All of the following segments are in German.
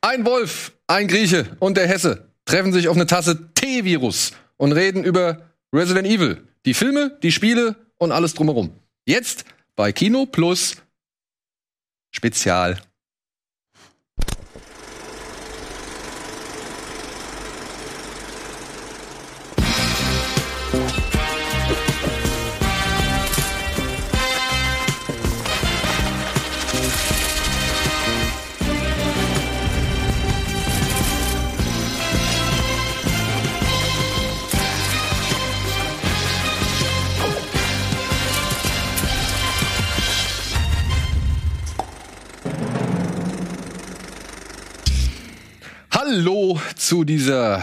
Ein Wolf, ein Grieche und der Hesse treffen sich auf eine Tasse T-Virus und reden über Resident Evil. Die Filme, die Spiele und alles drumherum. Jetzt bei Kino Plus Spezial. Hallo zu dieser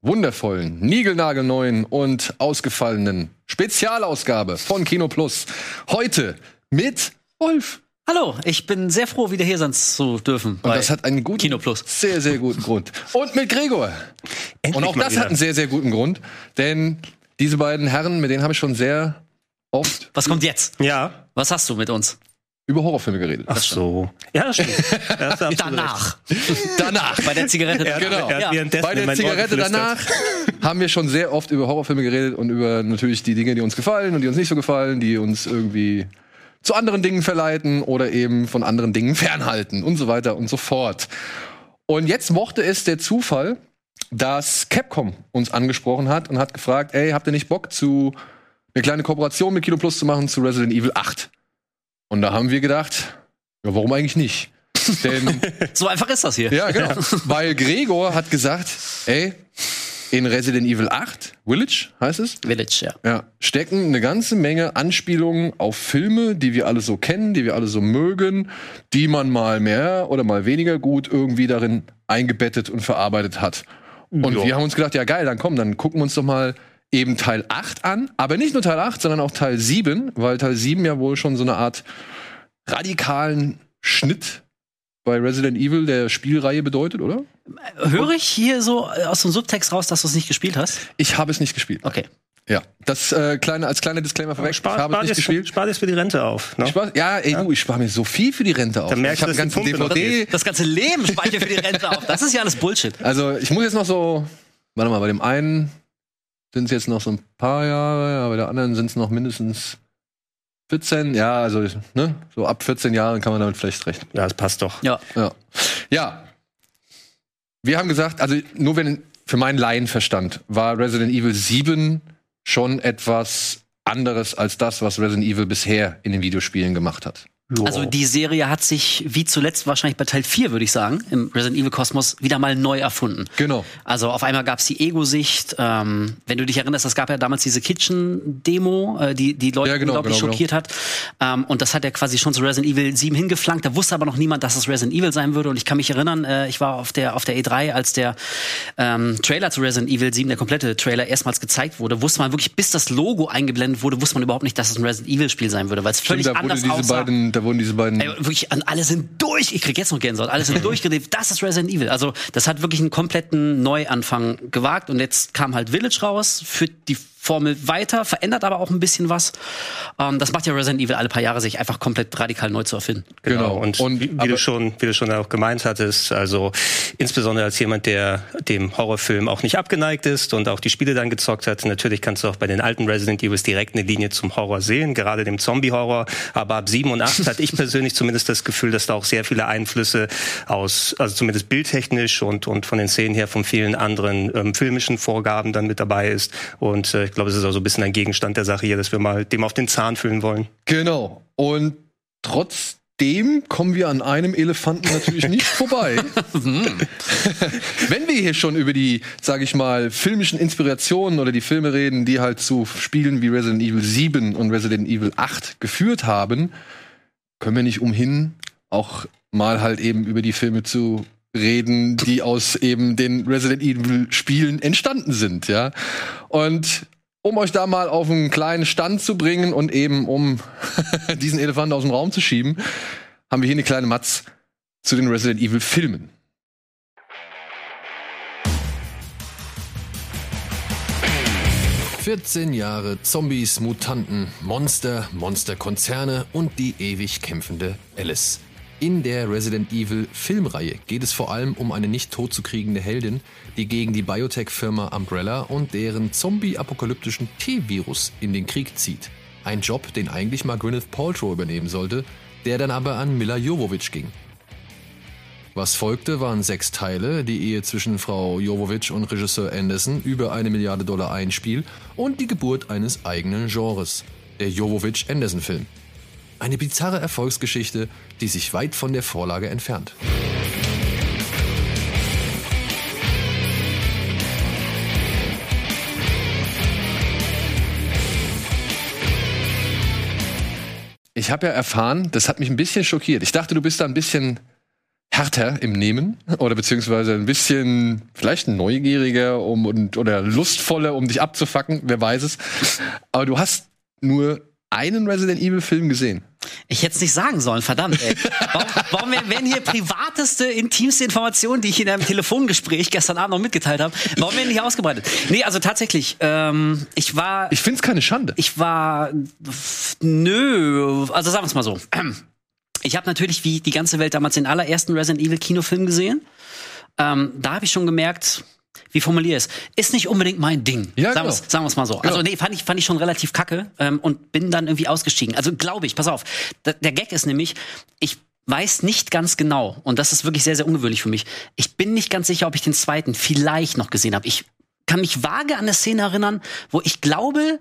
wundervollen, niegelnagelneuen und ausgefallenen Spezialausgabe von Kino Plus. Heute mit Wolf. Hallo, ich bin sehr froh, wieder hier sein zu dürfen. Und das hat einen guten, Kino Plus. sehr, sehr guten Grund. Und mit Gregor. und auch das wieder. hat einen sehr, sehr guten Grund, denn diese beiden Herren, mit denen habe ich schon sehr oft Was kommt jetzt? Ja. Was hast du mit uns? Über Horrorfilme geredet. Ach so. Ja, das stimmt. Ja, Danach. Danach. Bei der Zigarette. recht. Genau. Ja. Bei der Zigarette geflüstert. danach haben wir schon sehr oft über Horrorfilme geredet und über natürlich die Dinge, die uns gefallen und die uns nicht so gefallen, die uns irgendwie zu anderen Dingen verleiten oder eben von anderen Dingen fernhalten und so weiter und so fort. Und jetzt mochte es der Zufall, dass Capcom uns angesprochen hat und hat gefragt, ey, habt ihr nicht Bock zu eine kleine Kooperation mit Kino Plus zu machen zu Resident Evil 8? Und da haben wir gedacht, ja, warum eigentlich nicht? Denn So einfach ist das hier. ja, genau. Weil Gregor hat gesagt, ey, in Resident Evil 8, Village heißt es, Village, ja. ja, stecken eine ganze Menge Anspielungen auf Filme, die wir alle so kennen, die wir alle so mögen, die man mal mehr oder mal weniger gut irgendwie darin eingebettet und verarbeitet hat. Und Ja. wir haben uns gedacht, ja geil, dann komm, dann gucken wir uns doch mal eben Teil 8 an, aber nicht nur Teil 8, sondern auch Teil 7, weil Teil 7 ja wohl schon so eine Art radikalen Schnitt bei Resident Evil der Spielreihe bedeutet, oder? Höre ich hier so äh, aus dem Subtext raus, dass du es nicht gespielt hast? Ich habe es nicht gespielt. Okay. Ja, das äh, kleine als kleiner Disclaimer vorweg. Spar, ich habe spar, es nicht gespielt. spar dir für die Rente auf. Ne? Ich spar, ja, ey, du, ich spare mir so viel für die Rente auf. Dann merkst ich habe noch DVD. Das ganze Leben speichert für die Rente auf. Das ist ja alles Bullshit. Also ich muss jetzt noch so, warte mal, bei dem einen sind es jetzt noch so ein paar Jahre, aber bei der anderen sind es noch mindestens 14. Ja, also ne, so ab 14 Jahren kann man damit vielleicht rechnen. Ja, das passt doch. Ja. Ja. Ja. Wir haben gesagt, also nur wenn für meinen Laienverstand war Resident Evil 7 schon etwas anderes als das, was Resident Evil bisher in den Videospielen gemacht hat. Also die Serie hat sich, wie zuletzt wahrscheinlich bei Teil 4, würde ich sagen, im Resident Evil Kosmos wieder mal neu erfunden. Genau. Also auf einmal gab es die Ego-Sicht. Ähm, wenn du dich erinnerst, es gab ja damals diese Kitchen-Demo, äh, die die Leute Ja, genau, unglaublich genau, schockiert hat. Ähm, und das hat ja quasi schon zu Resident Evil 7 hingeflankt. Da wusste aber noch niemand, dass es Resident Evil sein würde. Und ich kann mich erinnern, äh, ich war auf der auf der E3, als der ähm, Trailer zu Resident Evil 7, der komplette Trailer, erstmals gezeigt wurde, wusste man wirklich, bis das Logo eingeblendet wurde, wusste man überhaupt nicht, dass es ein Resident Evil-Spiel sein würde, weil es völlig wurde anders diese aussah. beiden, da wurden diese beiden. Ey, wirklich, alle sind durch. Ich krieg jetzt noch Gänsehaut. Alle sind durchgedreht. Das ist Resident Evil. Also, das hat wirklich einen kompletten Neuanfang gewagt. Und jetzt kam halt Village raus, führt die Formel weiter, verändert aber auch ein bisschen was. Ähm, das macht ja Resident Evil alle paar Jahre, sich einfach komplett radikal neu zu erfinden. Genau. Genau. Und, Und- wie, du schon, wie du schon auch gemeint hattest, also insbesondere als jemand, der dem Horrorfilm auch nicht abgeneigt ist und auch die Spiele dann gezockt hat, natürlich kannst du auch bei den alten Resident Evils direkt eine Linie zum Horror sehen, gerade dem Zombie-Horror. Aber ab 7 und 8 hatte ich persönlich zumindest das Gefühl, dass da auch sehr viele Einflüsse aus, also zumindest bildtechnisch und, und von den Szenen her von vielen anderen ähm, filmischen Vorgaben dann mit dabei ist. Und äh, ich glaube, es ist auch so ein bisschen ein Gegenstand der Sache hier, dass wir mal dem auf den Zahn fühlen wollen. Genau. Und trotzdem kommen wir an einem Elefanten natürlich nicht vorbei. Wenn wir hier schon über die, sage ich mal, filmischen Inspirationen oder die Filme reden, die halt zu Spielen wie Resident Evil 7 und Resident Evil 8 geführt haben, können wir nicht umhin, auch mal halt eben über die Filme zu reden, die aus eben den Resident Evil Spielen entstanden sind, ja. Und um euch da mal auf einen kleinen Stand zu bringen und eben um diesen Elefanten aus dem Raum zu schieben, haben wir hier eine kleine Matz zu den Resident Evil Filmen. »14 Jahre Zombies, Mutanten, Monster, Monsterkonzerne und die ewig kämpfende Alice. In der Resident Evil Filmreihe geht es vor allem um eine nicht totzukriegende Heldin, die gegen die Biotech-Firma Umbrella und deren zombie-apokalyptischen T-Virus in den Krieg zieht. Ein Job, den eigentlich mal Gwyneth Paltrow übernehmen sollte, der dann aber an Mila Jovovich ging. Was folgte, waren sechs Teile, die Ehe zwischen Frau Jovovich und Regisseur Anderson über eine Milliarde Dollar Einspiel und die Geburt eines eigenen Genres, der Jovovich-Anderson-Film. Eine bizarre Erfolgsgeschichte, die sich weit von der Vorlage entfernt. Ich habe ja erfahren, das hat mich ein bisschen schockiert. Ich dachte, du bist da ein bisschen härter im Nehmen oder beziehungsweise ein bisschen vielleicht neugieriger um, und, oder lustvoller, um dich abzufacken, wer weiß es. Aber du hast nur einen Resident Evil Film gesehen. Ich hätte es nicht sagen sollen, verdammt, ey. Warum, warum werden hier privateste, intimste Informationen, die ich in einem Telefongespräch gestern Abend noch mitgeteilt habe, warum werden die hier ausgebreitet? Nee, also tatsächlich, ähm, ich war. Ich find's keine Schande. Ich war. Nö, also sagen wir es mal so. Ich habe natürlich wie die ganze Welt damals den allerersten Resident Evil Kinofilm gesehen. Ähm, da habe ich schon gemerkt, wie formuliere ich es? Ist nicht unbedingt mein Ding. Ja, sagen genau. wir es mal so. Genau. Also nee, fand ich, fand ich schon relativ kacke ähm, und bin dann irgendwie ausgestiegen. Also glaube ich, pass auf. Der Gag ist nämlich, ich weiß nicht ganz genau, und das ist wirklich sehr, sehr ungewöhnlich für mich, ich bin nicht ganz sicher, ob ich den zweiten vielleicht noch gesehen habe. Ich kann mich vage an eine Szene erinnern, wo ich glaube,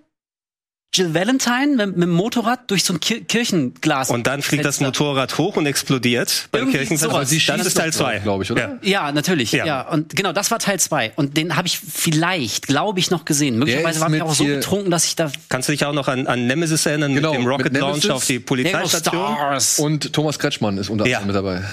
Jill Valentine mit, mit dem Motorrad durch so ein Kir Kirchenglas. Und dann fliegt das. Motorrad hoch und explodiert beim sie Das ist Teil doch, 2. glaub ich, oder? Ja, natürlich. Ja. Ja. und genau, das war Teil zwei Und den habe ich vielleicht, glaube ich, noch gesehen. Möglicherweise war ich auch so betrunken, dass ich da Kannst du dich auch noch an, an Nemesis erinnern Genau, mit dem Rocket mit Launch auf die Polizeistation? Und Thomas Kretschmann ist unter Ja. anderem mit dabei.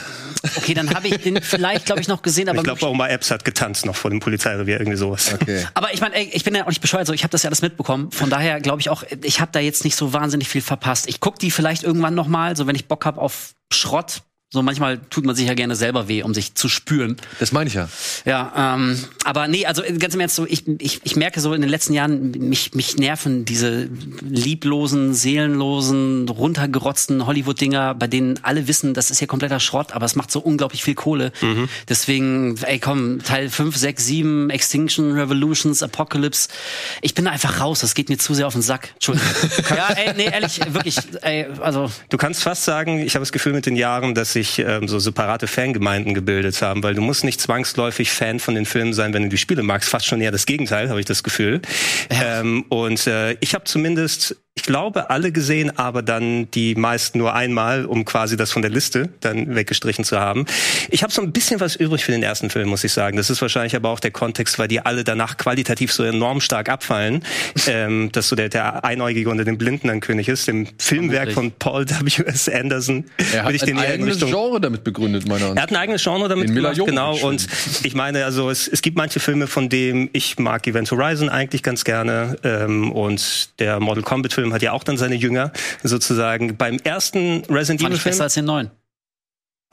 Okay, dann habe ich den vielleicht, glaube ich, noch gesehen, aber Ich glaube, Oma Epps hat getanzt noch vor dem Polizeirevier, irgendwie sowas. Okay. Aber ich meine, ey, ich bin ja auch nicht bescheuert, so ich habe das ja alles mitbekommen. Von daher glaube ich auch, ich habe da jetzt nicht so wahnsinnig viel verpasst. Ich guck die vielleicht irgendwann noch mal, so wenn ich Bock habe auf Schrott. So manchmal tut man sich ja gerne selber weh, um sich zu spüren. Das meine ich ja. Ja, ähm, aber nee, also ganz im Ernst, so ich, ich, ich merke so in den letzten Jahren, mich, mich nerven diese lieblosen, seelenlosen, runtergerotzten Hollywood-Dinger, bei denen alle wissen, das ist ja kompletter Schrott, aber es macht so unglaublich viel Kohle. Deswegen, ey komm, Teil 5, 6, 7, Extinction, Revolutions, Apocalypse. Ich bin da einfach raus, das geht mir zu sehr auf den Sack. Entschuldigung. ja, ey, nee, ehrlich, wirklich, ey, also Du kannst fast sagen, ich habe das Gefühl mit den Jahren, dass sich ähm, so separate Fangemeinden gebildet haben, weil du musst nicht zwangsläufig Fan von den Filmen sein, wenn du die Spiele magst. Fast schon eher das Gegenteil, habe ich das Gefühl. Ähm, und äh, ich habe zumindest, ich glaube, alle gesehen, aber dann die meisten nur einmal, um quasi das von der Liste dann weggestrichen zu haben. Ich habe so ein bisschen was übrig für den ersten Film, muss ich sagen. Das ist wahrscheinlich aber auch der Kontext, weil die alle danach qualitativ so enorm stark abfallen, ähm, dass so der, der Einäugige unter den Blinden ein König ist. Dem Filmwerk von Paul W.S. Anderson Er hat ich ein eigenes Richtung Genre damit begründet, meiner er Ansicht hat ein eigenes Genre damit gemacht, genau. Jovovich Und ich meine, also es, es gibt manche Filme, von denen ich mag Event Horizon eigentlich ganz gerne. Ähm, und der Mortal Kombat Film hat ja auch dann seine Jünger sozusagen. Beim ersten Resident fand Evil ich besser Film als den neuen.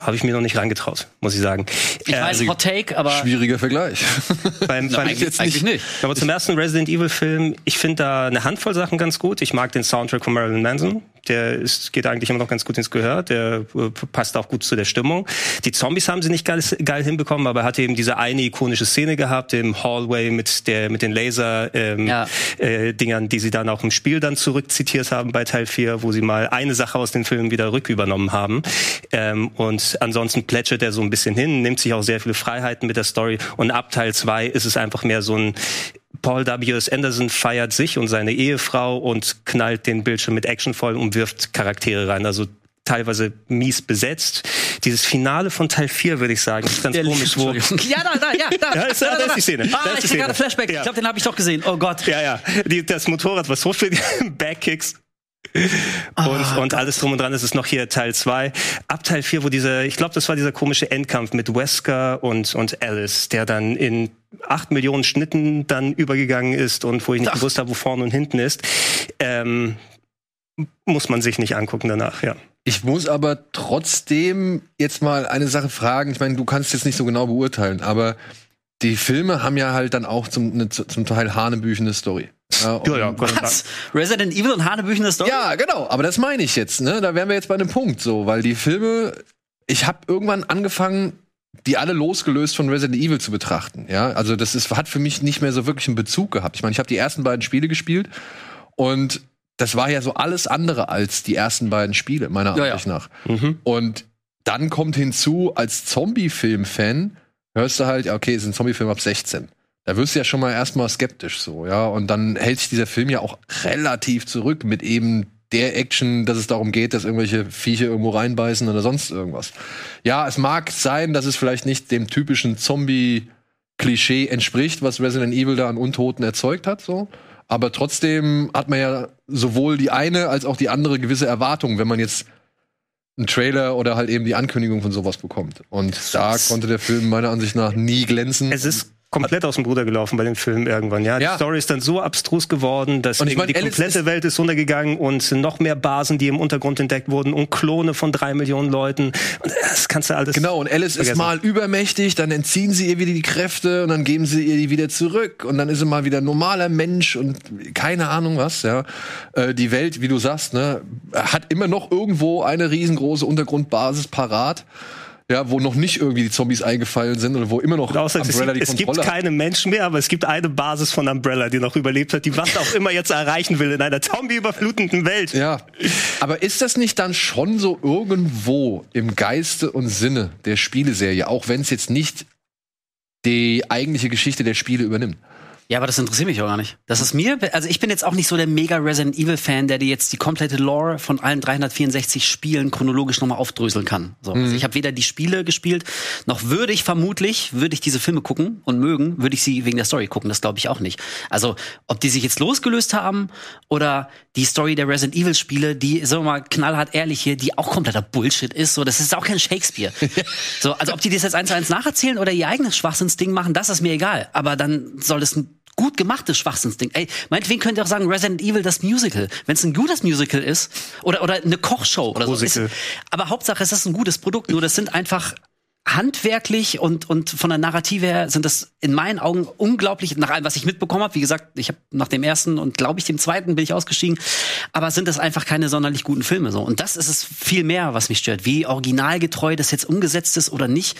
habe ich mir noch nicht reingetraut, muss ich sagen. Ich Äh, weiß, Hot Take, aber Schwieriger Vergleich. beim, beim, eigentlich, jetzt eigentlich nicht. aber zum ersten Resident Evil Film, ich finde da eine Handvoll Sachen ganz gut. Ich mag den Soundtrack von Marilyn Manson. Der ist, geht eigentlich immer noch ganz gut ins Gehör. Der äh, passt auch gut zu der Stimmung. Die Zombies haben sie nicht geil, geil hinbekommen, aber er hatte eben diese eine ikonische Szene gehabt im Hallway mit der mit den Laser ähm, Ja. äh, Dingern, die sie dann auch im Spiel dann zurückzitiert haben bei Teil 4, wo sie mal eine Sache aus den Filmen wieder rückübernommen haben. Ähm, und ansonsten plätschert er so ein bisschen hin, nimmt sich auch sehr viele Freiheiten mit der Story. Und ab Teil 2 ist es einfach mehr so ein Paul W.S. Anderson feiert sich und seine Ehefrau und knallt den Bildschirm mit Action voll und wirft Charaktere rein. Also teilweise mies besetzt. Dieses Finale von Teil 4, würde ich sagen, ist ganz komisch, wo. Ja, da, da, ja, da. Ja, ist- da ist die Szene. Da Ah, ist die ich krieg gerade. Flashback. Ja. Ich glaube, den habe ich doch gesehen. Oh Gott. Ja, ja. Die, das Motorrad, was hochfliegt, Backkicks. Und, und alles drum und dran, das ist noch hier Teil 2. Ab Teil 4, wo dieser, ich glaube, das war dieser komische Endkampf mit Wesker und, und Alice, der dann in acht Millionen Schnitten dann übergegangen ist und wo ich nicht Ach. gewusst habe, wo vorne und hinten ist. Ähm, muss man sich nicht angucken danach, ja. Ich muss aber trotzdem jetzt mal eine Sache fragen. Ich meine, du kannst jetzt nicht so genau beurteilen, aber die Filme haben ja halt dann auch zum, ne, zum Teil hanebüchene Story. Ja, und- Ja, ja. Was? Resident Evil und Hanebüchen ist doch. Ja, genau, aber das meine ich jetzt, ne? Da wären wir jetzt bei einem Punkt so, weil die Filme ich habe irgendwann angefangen, die alle losgelöst von Resident Evil zu betrachten. Ja, also das ist, hat für mich nicht mehr so wirklich einen Bezug gehabt. Ich meine, ich habe die ersten beiden Spiele gespielt und das war ja so alles andere als die ersten beiden Spiele, meiner Ja. Ansicht nach. Mhm. Und dann kommt hinzu, als Zombie-Film-Fan hörst du halt, okay, es ist ein Zombie-Film ab 16. Da wirst du ja schon mal erstmal skeptisch so, ja. Und dann hält sich dieser Film ja auch relativ zurück mit eben der Action, dass es darum geht, dass irgendwelche Viecher irgendwo reinbeißen oder sonst irgendwas. Ja, es mag sein, dass es vielleicht nicht dem typischen Zombie-Klischee entspricht, was Resident Evil da an Untoten erzeugt hat, so. Aber trotzdem hat man ja sowohl die eine als auch die andere gewisse Erwartungen, wenn man jetzt einen Trailer oder halt eben die Ankündigung von sowas bekommt. Und da konnte der Film meiner Ansicht nach nie glänzen. Es ist komplett aus dem Ruder gelaufen bei dem Film irgendwann. Ja, Ja. die Story ist dann so abstrus geworden, dass ich mein, die Alice komplette ist- Welt ist untergegangen und noch mehr Basen, die im Untergrund entdeckt wurden und Klone von drei Millionen Leuten. Und das kannst du alles. Genau, und Alice ist vergessen. mal übermächtig, dann entziehen sie ihr wieder die Kräfte und dann geben sie ihr die wieder zurück und dann ist sie mal wieder ein normaler Mensch und keine Ahnung was, ja. Äh, die Welt, wie du sagst, ne, hat immer noch irgendwo eine riesengroße Untergrundbasis parat, ja, wo noch nicht irgendwie die Zombies eingefallen sind oder wo immer noch Und außer, es, Umbrella die gibt, es gibt keine Menschen mehr, aber es gibt eine Basis von Umbrella, die noch überlebt hat, die was auch immer jetzt erreichen will in einer zombie-überflutenden Welt. Ja, aber ist das nicht dann schon so irgendwo im Geiste und Sinne der Spieleserie, auch wenn es jetzt nicht die eigentliche Geschichte der Spiele übernimmt? Ja, aber das interessiert mich auch gar nicht. Das ist mir, also ich bin jetzt auch nicht so der mega Resident Evil Fan, der dir jetzt die komplette Lore von allen 364 Spielen chronologisch nochmal aufdröseln kann. So, also ich habe weder die Spiele gespielt, noch würde ich vermutlich, würde ich diese Filme gucken und mögen, würde ich sie wegen der Story gucken. Das glaube ich auch nicht. Also, ob die sich jetzt losgelöst haben oder die Story der Resident Evil Spiele, die, sagen wir mal, knallhart ehrlich hier, die auch kompletter Bullshit ist, so, das ist auch kein Shakespeare. so, also ob die das jetzt eins zu eins nacherzählen oder ihr eigenes Schwachsinnsding machen, das ist mir egal. Aber dann soll es ein gut gemachtes Schwachsinnsding. Ey, meinetwegen könnt ihr auch sagen, Resident Evil das Musical. Wenn es ein gutes Musical ist oder, oder eine Kochshow oder so. Ist, Musical. aber Hauptsache, es ist ein gutes Produkt. Nur das sind einfach handwerklich und, und von der Narrative her sind das in meinen Augen unglaublich, nach allem, was ich mitbekommen habe. Wie gesagt, ich habe nach dem ersten und glaube ich dem zweiten bin ich ausgestiegen. Aber sind das einfach keine sonderlich guten Filme so. Und das ist es viel mehr, was mich stört. Wie originalgetreu das jetzt umgesetzt ist oder nicht,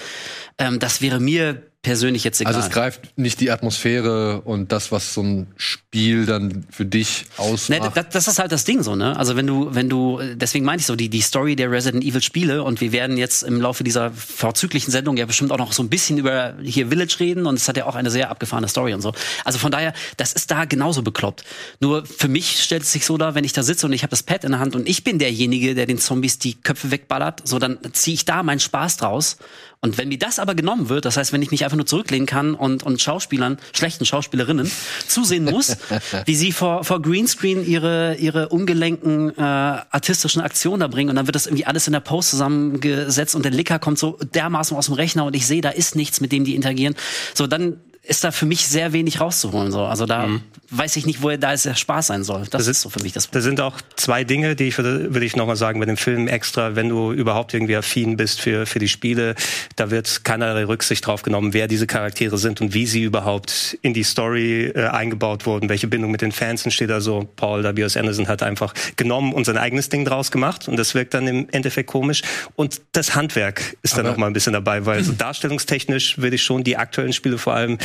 ähm, das wäre mir persönlich jetzt egal. Also es greift nicht die Atmosphäre und das, was so ein Spiel dann für dich ausmacht. das, das ist halt das Ding so, ne? Also wenn du, wenn du, deswegen meinte ich so, die, die Story der Resident Evil Spiele und wir werden jetzt im Laufe dieser vorzüglichen Sendung ja bestimmt auch noch so ein bisschen über hier Village reden und es hat ja auch eine sehr abgefahrene Story und so. Also von daher, das ist da genauso bekloppt. Nur für mich stellt es sich so dar, wenn ich da sitze und ich habe das Pad in der Hand und ich bin derjenige, der den Zombies die Köpfe wegballert, so dann ziehe ich da meinen Spaß draus. Und wenn mir das aber genommen wird, das heißt, wenn ich mich einfach nur zurücklehnen kann und, und Schauspielern, schlechten Schauspielerinnen, zusehen muss, wie sie vor, vor Greenscreen ihre, ihre ungelenken äh, artistischen Aktionen da bringen und dann wird das irgendwie alles in der Post zusammengesetzt und der Licker kommt so dermaßen aus dem Rechner und ich sehe, da ist nichts, mit dem die interagieren. So, dann ist da für mich sehr wenig rauszuholen. So. Also da weiß ich nicht, wo da ist der Spaß sein soll. Das, ist so für mich das Da sind auch zwei Dinge, die ich würde, würde ich nochmal sagen, bei dem Film extra, wenn du überhaupt irgendwie affin bist für, für die Spiele, da wird keinerlei Rücksicht drauf genommen, wer diese Charaktere sind und wie sie überhaupt in die Story äh, eingebaut wurden, welche Bindung mit den Fans entsteht. Also Paul W.S. Anderson hat einfach genommen und sein eigenes Ding draus gemacht und das wirkt dann im Endeffekt komisch. Und das Handwerk ist dann Aber- noch mal ein bisschen dabei, weil so darstellungstechnisch würde ich schon die aktuellen Spiele vor allem,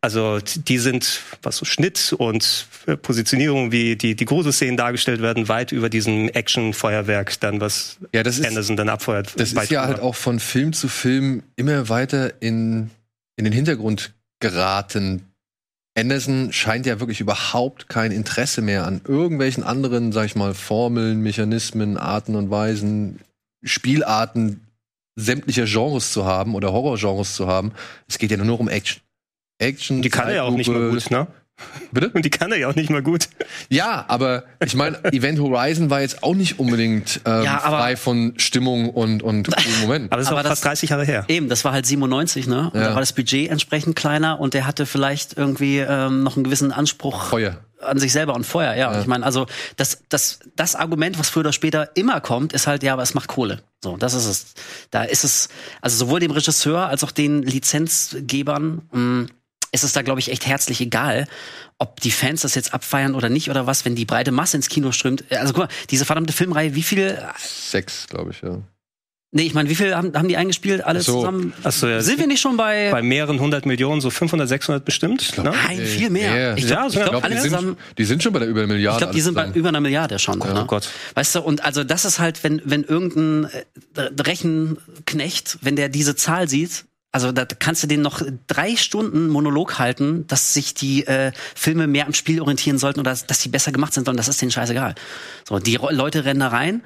also die sind, was so Schnitt und äh, Positionierung, wie die, die Gruselszenen dargestellt werden, weit über diesem Action-Feuerwerk dann, was Ja, das ist- Anderson dann abfeuert. Das ist ja halt auch von Film zu Film immer weiter in, in den Hintergrund geraten. Anderson scheint ja wirklich überhaupt kein Interesse mehr an irgendwelchen anderen, sag ich mal, Formeln, Mechanismen, Arten und Weisen, Spielarten sämtlicher Genres zu haben oder Horrorgenres zu haben. Es geht ja nur noch um Action. Action. die kann er ja auch nicht mal gut, ne? Bitte? Und die kann er ja auch nicht mal gut. Ja, aber ich meine, Event Horizon war jetzt auch nicht unbedingt ähm, Ja, aber- frei von Stimmung und, und coolen Momenten. Aber das Aber das- fast 30 Jahre her. Eben, das war halt 97, ne? Und Ja. da war das Budget entsprechend kleiner und der hatte vielleicht irgendwie ähm, noch einen gewissen Anspruch Feuer. an sich selber und Feuer, ja. Und Ich meine, also das, das, das Argument, was früher oder später immer kommt, ist halt, ja, aber es macht Kohle. So, das ist es. Da ist es, also sowohl dem Regisseur als auch den Lizenzgebern mh, ist es da, glaube ich, echt herzlich egal, ob die Fans das jetzt abfeiern oder nicht oder was, wenn die breite Masse ins Kino strömt. Also guck mal, diese verdammte Filmreihe, wie viel Sechs, glaube ich, ja. Nee, ich meine, wie viel haben, haben die eingespielt? Alle so. zusammen? Ach so, ja. Sind wir nicht schon bei. Bei mehreren hundert Millionen, so 500, 600 bestimmt. ne? Nein, viel mehr. mehr. Ich Ja, glaube, so ich ich glaub, glaub, alle die, zusammen. sind, die sind schon bei der über eine Milliarde. Ich glaube, die sind bei zusammen. über einer Milliarde schon. ne? Oh Gott. Weißt du, und also das ist halt, wenn, wenn irgendein äh, Rechenknecht, wenn der diese Zahl sieht, also da kannst du den noch drei Stunden Monolog halten, dass sich die äh, Filme mehr am Spiel orientieren sollten oder dass die besser gemacht sind sollen, das ist denen scheißegal. So, die Leute rennen da rein,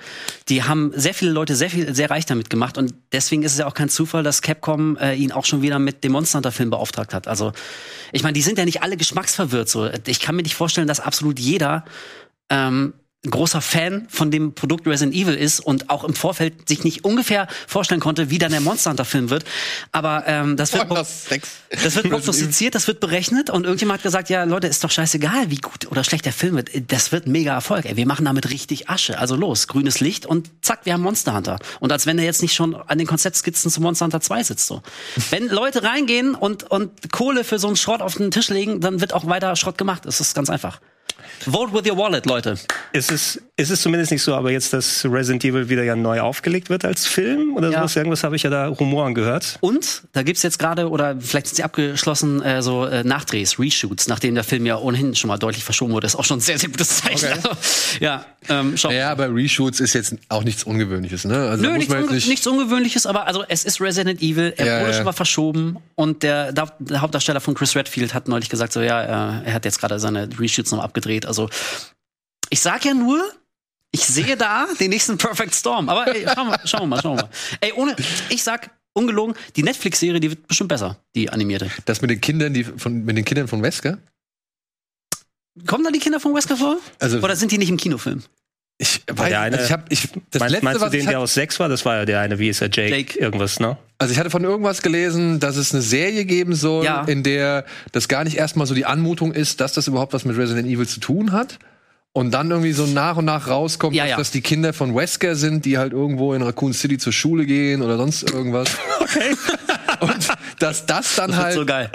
die haben sehr viele Leute sehr viel, sehr reich damit gemacht und deswegen ist es ja auch kein Zufall, dass Capcom äh, ihn auch schon wieder mit dem Monster Hunter Film beauftragt hat. Also, ich meine, die sind ja nicht alle geschmacksverwirrt so. Ich kann mir nicht vorstellen, dass absolut jeder ähm, großer Fan von dem Produkt Resident Evil ist und auch im Vorfeld sich nicht ungefähr vorstellen konnte, wie dann der Monster Hunter Film wird. Aber ähm, das wird Boah, das das wird prognostiziert, das wird berechnet und irgendjemand hat gesagt, ja Leute, ist doch scheißegal, wie gut oder schlecht der Film wird. Das wird mega Erfolg. Ey, wir machen damit richtig Asche. Also los, grünes Licht und zack, wir haben Monster Hunter. Und als wenn er jetzt nicht schon an den Konzeptskizzen zu Monster Hunter 2 sitzt. So. Wenn Leute reingehen und, und Kohle für so einen Schrott auf den Tisch legen, dann wird auch weiter Schrott gemacht. Das ist ganz einfach. Vote with your wallet, Leute. Es, ist es zumindest nicht so, aber jetzt, dass Resident Evil wieder ja neu aufgelegt wird als Film oder Ja. sowas? Irgendwas habe ich ja da Rumoren gehört. Und da gibt's jetzt gerade, oder vielleicht sind sie abgeschlossen, äh, so äh, Nachdrehs, Reshoots, nachdem der Film ja ohnehin schon mal deutlich verschoben wurde. ist auch schon ein sehr, sehr gutes Zeichen. Also, ja, ähm, schau. Ja, aber Reshoots ist jetzt auch nichts Ungewöhnliches, ne? Also Nö, muss nichts, unge nicht. nichts Ungewöhnliches, aber also es ist Resident Evil, er Ja, wurde ja. schon mal verschoben und der, der, der Hauptdarsteller von Chris Redfield hat neulich gesagt, so ja, äh, er hat jetzt gerade seine Reshoots noch abgedreht. Also ich sag ja nur, ich sehe da den nächsten Perfect Storm. Aber ey, schauen wir, schauen wir mal, schauen wir mal. Ey, ohne, ich sag ungelogen, die Netflix-Serie, die wird bestimmt besser, die animierte. Das mit den Kindern, die von, mit den Kindern von Wesker? Kommen da die Kinder von Wesker vor? Also Oder sind die nicht im Kinofilm? ich weiß, der eine- also ich habe ich das Meinst, letzte meinst du was den, ich der aus sechs war? Das war ja der eine, wie ist er, Jake, Jake. irgendwas, ne? also ich hatte von irgendwas gelesen, dass es eine Serie geben soll, Ja. in der das gar nicht erstmal so die Anmutung ist, dass das überhaupt was mit Resident Evil zu tun hat. Und dann irgendwie so nach und nach rauskommt, Ja, dass ja. das die Kinder von Wesker sind, die halt irgendwo in Raccoon City zur Schule gehen oder sonst irgendwas. Okay. Und dass das dann Das wird halt so geil.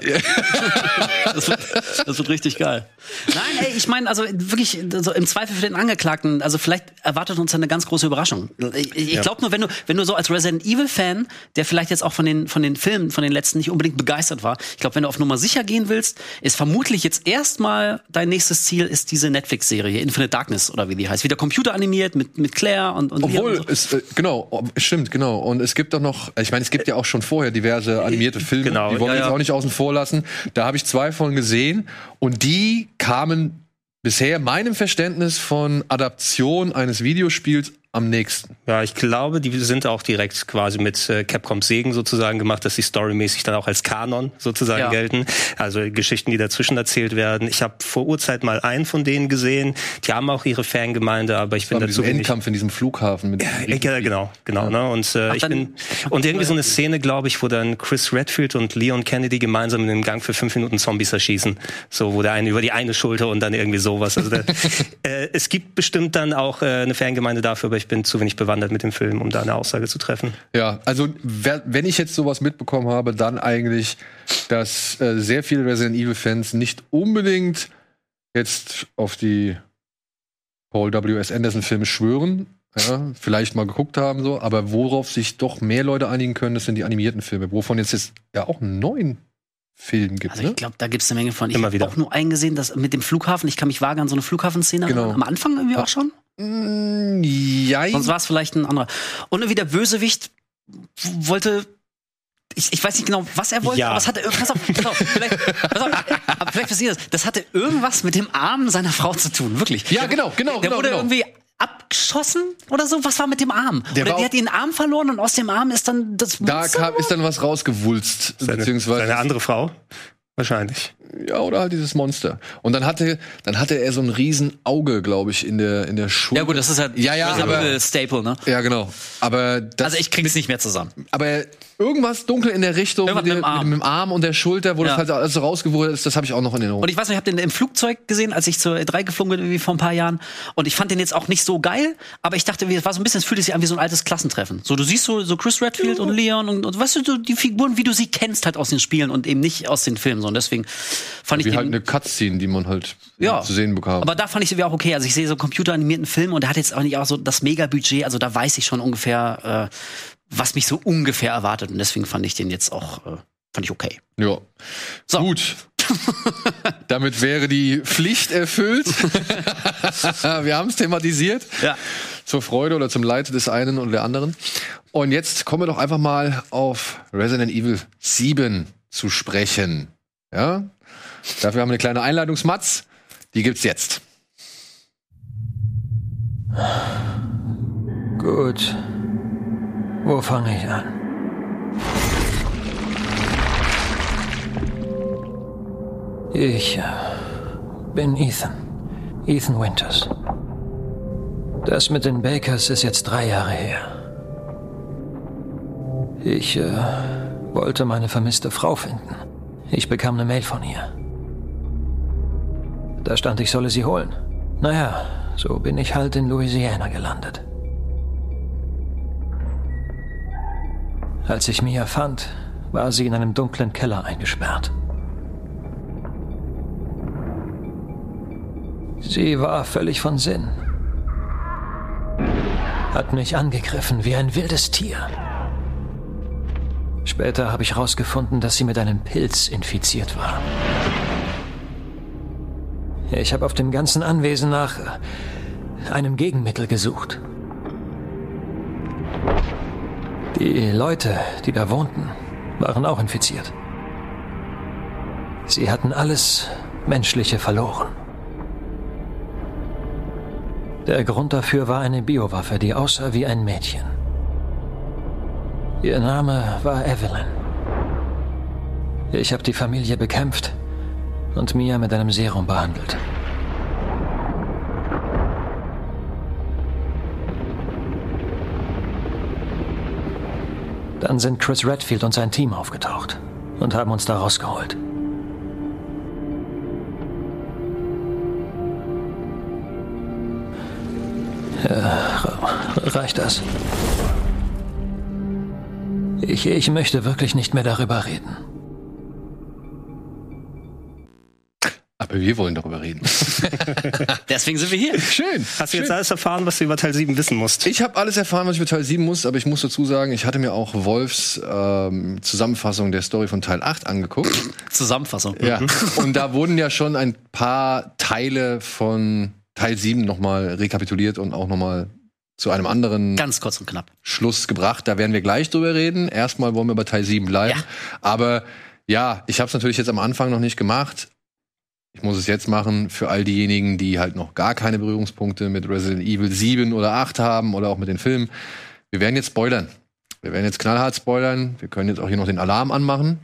das, wird, das wird richtig geil. Nein, ey, ich meine, also wirklich, so im Zweifel für den Angeklagten, also vielleicht erwartet uns eine ganz große Überraschung. Ich, ich Ja. glaube nur, wenn du, wenn du so als Resident Evil-Fan, der vielleicht jetzt auch von den, von den Filmen, von den letzten nicht unbedingt begeistert war, ich glaube, wenn du auf Nummer sicher gehen willst, ist vermutlich jetzt erstmal dein nächstes Ziel ist diese Netflix-Serie, Infinite Darkness oder wie die heißt. Wieder computeranimiert mit, mit Claire und, und Obwohl, und so. es, äh, genau, oh, stimmt, genau. Und es gibt doch noch, ich meine, es gibt ja auch schon vorher diverse animierte Filme, Genau, die wollen wir ja, jetzt auch nicht außen vor lassen. Da habe ich zwei von gesehen und die kamen bisher meinem Verständnis von Adaption eines Videospiels am nächsten. Ja, ich glaube, die sind auch direkt quasi mit äh, Capcoms Segen sozusagen gemacht, dass sie storymäßig dann auch als Kanon sozusagen Ja. gelten. Also Geschichten, die dazwischen erzählt werden. Ich habe vor Urzeit mal einen von denen gesehen. Die haben auch ihre Fangemeinde, aber ich bin Mit dazu wenig Endkampf in diesem Flughafen. Mit Ja, ja, genau, genau. Ne? Und äh, ich dann- bin und irgendwie so eine Szene, glaube ich, wo dann Chris Redfield und Leon Kennedy gemeinsam in einem Gang für fünf Minuten Zombies erschießen. So, wo der eine über die eine Schulter und dann irgendwie sowas. Also da, äh, es gibt bestimmt dann auch äh, eine Fangemeinde dafür, aber ich bin zu wenig bewandert mit dem Film, um da eine Aussage zu treffen. Ja, also wer, wenn ich jetzt sowas mitbekommen habe, dann eigentlich, dass äh, sehr viele Resident Evil Fans nicht unbedingt jetzt auf die Paul W.S. Anderson Filme schwören, ja, vielleicht mal geguckt haben so, aber worauf sich doch mehr Leute einigen können, das sind die animierten Filme, wovon jetzt, jetzt ja auch einen neuen Film gibt, Also ne? ich glaube, da gibt's eine Menge von. Ich Immer habe wieder. auch nur eingesehen, dass mit dem Flughafen, ich kann mich vage an so eine Flughafenszene Genau. Am Anfang irgendwie auch schon. Mm, ja, Sonst war es vielleicht ein anderer. Und irgendwie der Bösewicht wollte. Ich, ich weiß nicht genau, was er wollte, Ja. aber es hatte pass auf, pass auf, vielleicht, pass auf, aber vielleicht passiert das. Das hatte irgendwas mit dem Arm seiner Frau zu tun, wirklich. Ja, genau, genau, Der genau, wurde genau. irgendwie abgeschossen oder so. Was war mit dem Arm? Der oder die hat den Arm verloren und aus dem Arm ist dann das da kam, ist dann was rausgewulst, Seine, beziehungsweise seine andere Frau. Wahrscheinlich. Ja, oder halt dieses Monster. Und dann hatte, dann hatte er so ein riesen Auge, glaube ich, in der, in der Schulter. ja gut, das ist halt Ja, ja, aber- Evil Staple, ne? Ja, genau. Aber das, Also ich krieg's nicht mehr zusammen. aber irgendwas dunkel in der Richtung mit, mit der, dem Arm. mit dem Arm und der Schulter, wo Ja. das halt alles so rausgewurzelt ist, das habe ich auch noch in Erinnerung. Und ich weiß noch, ich habe den im Flugzeug gesehen, als ich zur E3 geflogen bin, irgendwie vor ein paar Jahren. Und ich fand den jetzt auch nicht so geil, aber ich dachte, es war so ein bisschen, es fühlte sich an wie so ein altes Klassentreffen. So, du siehst so, so Chris Redfield und Leon und, und weißt du, die Figuren, wie du sie kennst, halt aus den Spielen und eben nicht aus den Filmen. So, und deswegen fand ich Wie halt eine Cutscene, die man halt Ja. zu sehen bekam. aber da fand ich sie auch okay. Also ich sehe so computeranimierten Film und der hat jetzt auch nicht auch so das Mega-Budget. Also da weiß ich schon ungefähr, äh, was mich so ungefähr erwartet. Und deswegen fand ich den jetzt auch, äh, fand ich okay. Ja. So. Gut. Damit wäre die Pflicht erfüllt. Wir haben es thematisiert. Ja. Zur Freude oder zum Leid des einen oder der anderen. Und jetzt kommen wir doch einfach mal auf Resident Evil 7 zu sprechen. Ja? Dafür haben wir eine kleine Einleitungsmatz. Die gibt's jetzt. Gut. Wo fange ich an? Ich äh, bin Ethan. Ethan Winters. Das mit den Bakers ist jetzt drei Jahre her. Ich äh, wollte meine vermisste Frau finden. Ich bekam eine Mail von ihr. Da stand, ich solle sie holen. Naja, so bin ich halt in Louisiana gelandet. Als ich Mia fand, war sie in einem dunklen Keller eingesperrt. Sie war völlig von Sinn. Hat mich angegriffen wie ein wildes Tier. Später habe ich herausgefunden, dass sie mit einem Pilz infiziert war. Ich habe auf dem ganzen Anwesen nach einem Gegenmittel gesucht. Die Leute, die da wohnten, waren auch infiziert. Sie hatten alles Menschliche verloren. Der Grund dafür war eine Biowaffe, die aussah wie ein Mädchen. Ihr Name war Evelyn. Ich habe die Familie bekämpft und Mia mit einem Serum behandelt. Dann sind Chris Redfield und sein Team aufgetaucht und haben uns da rausgeholt. Ja, reicht das? Ich, ich möchte wirklich nicht mehr darüber reden. Aber wir wollen darüber reden. Deswegen sind wir hier. Schön. Hast du jetzt alles erfahren, was du über Teil 7 wissen musst? Ich habe alles erfahren, was ich über Teil 7 muss, aber ich muss dazu sagen, ich hatte mir auch Wolfs ähm, Zusammenfassung der Story von Teil 8 angeguckt. Zusammenfassung. Ja. Und da wurden ja schon ein paar Teile von Teil 7 nochmal rekapituliert und auch nochmal zu einem anderen Ganz kurz und knapp. Schluss gebracht. Da werden wir gleich drüber reden. Erstmal wollen wir bei Teil 7 bleiben. Ja. Aber ja, ich habe es natürlich jetzt am Anfang noch nicht gemacht. Ich muss es jetzt machen für all diejenigen, die halt noch gar keine Berührungspunkte mit Resident Evil 7 oder 8 haben oder auch mit den Filmen. Wir werden jetzt spoilern. Wir werden jetzt knallhart spoilern. Wir können jetzt auch hier noch den Alarm anmachen.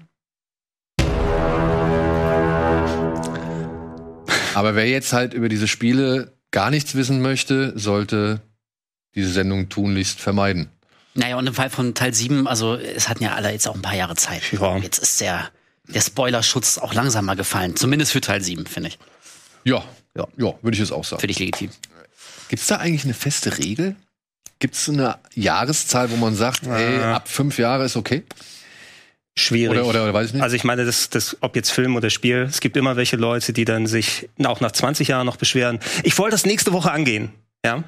Aber wer jetzt halt über diese Spiele gar nichts wissen möchte, sollte diese Sendung tunlichst vermeiden. Naja, und im Fall von Teil 7, also es hatten ja alle jetzt auch ein paar Jahre Zeit. Ja. Jetzt ist der, der Spoilerschutz auch langsam mal gefallen. Zumindest für Teil 7, finde ich. Ja, ja, ja, würde ich jetzt auch sagen. Finde ich legitim. Gibt's da eigentlich eine feste Regel? Gibt's eine Jahreszahl, wo man sagt, ey, ab fünf Jahre ist okay? Schwierig. Oder, oder, oder weiß ich nicht? Also ich meine, das, das, ob jetzt Film oder Spiel, es gibt immer welche Leute, die dann sich auch nach 20 Jahren noch beschweren, ich wollte das nächste Woche angehen. Ja,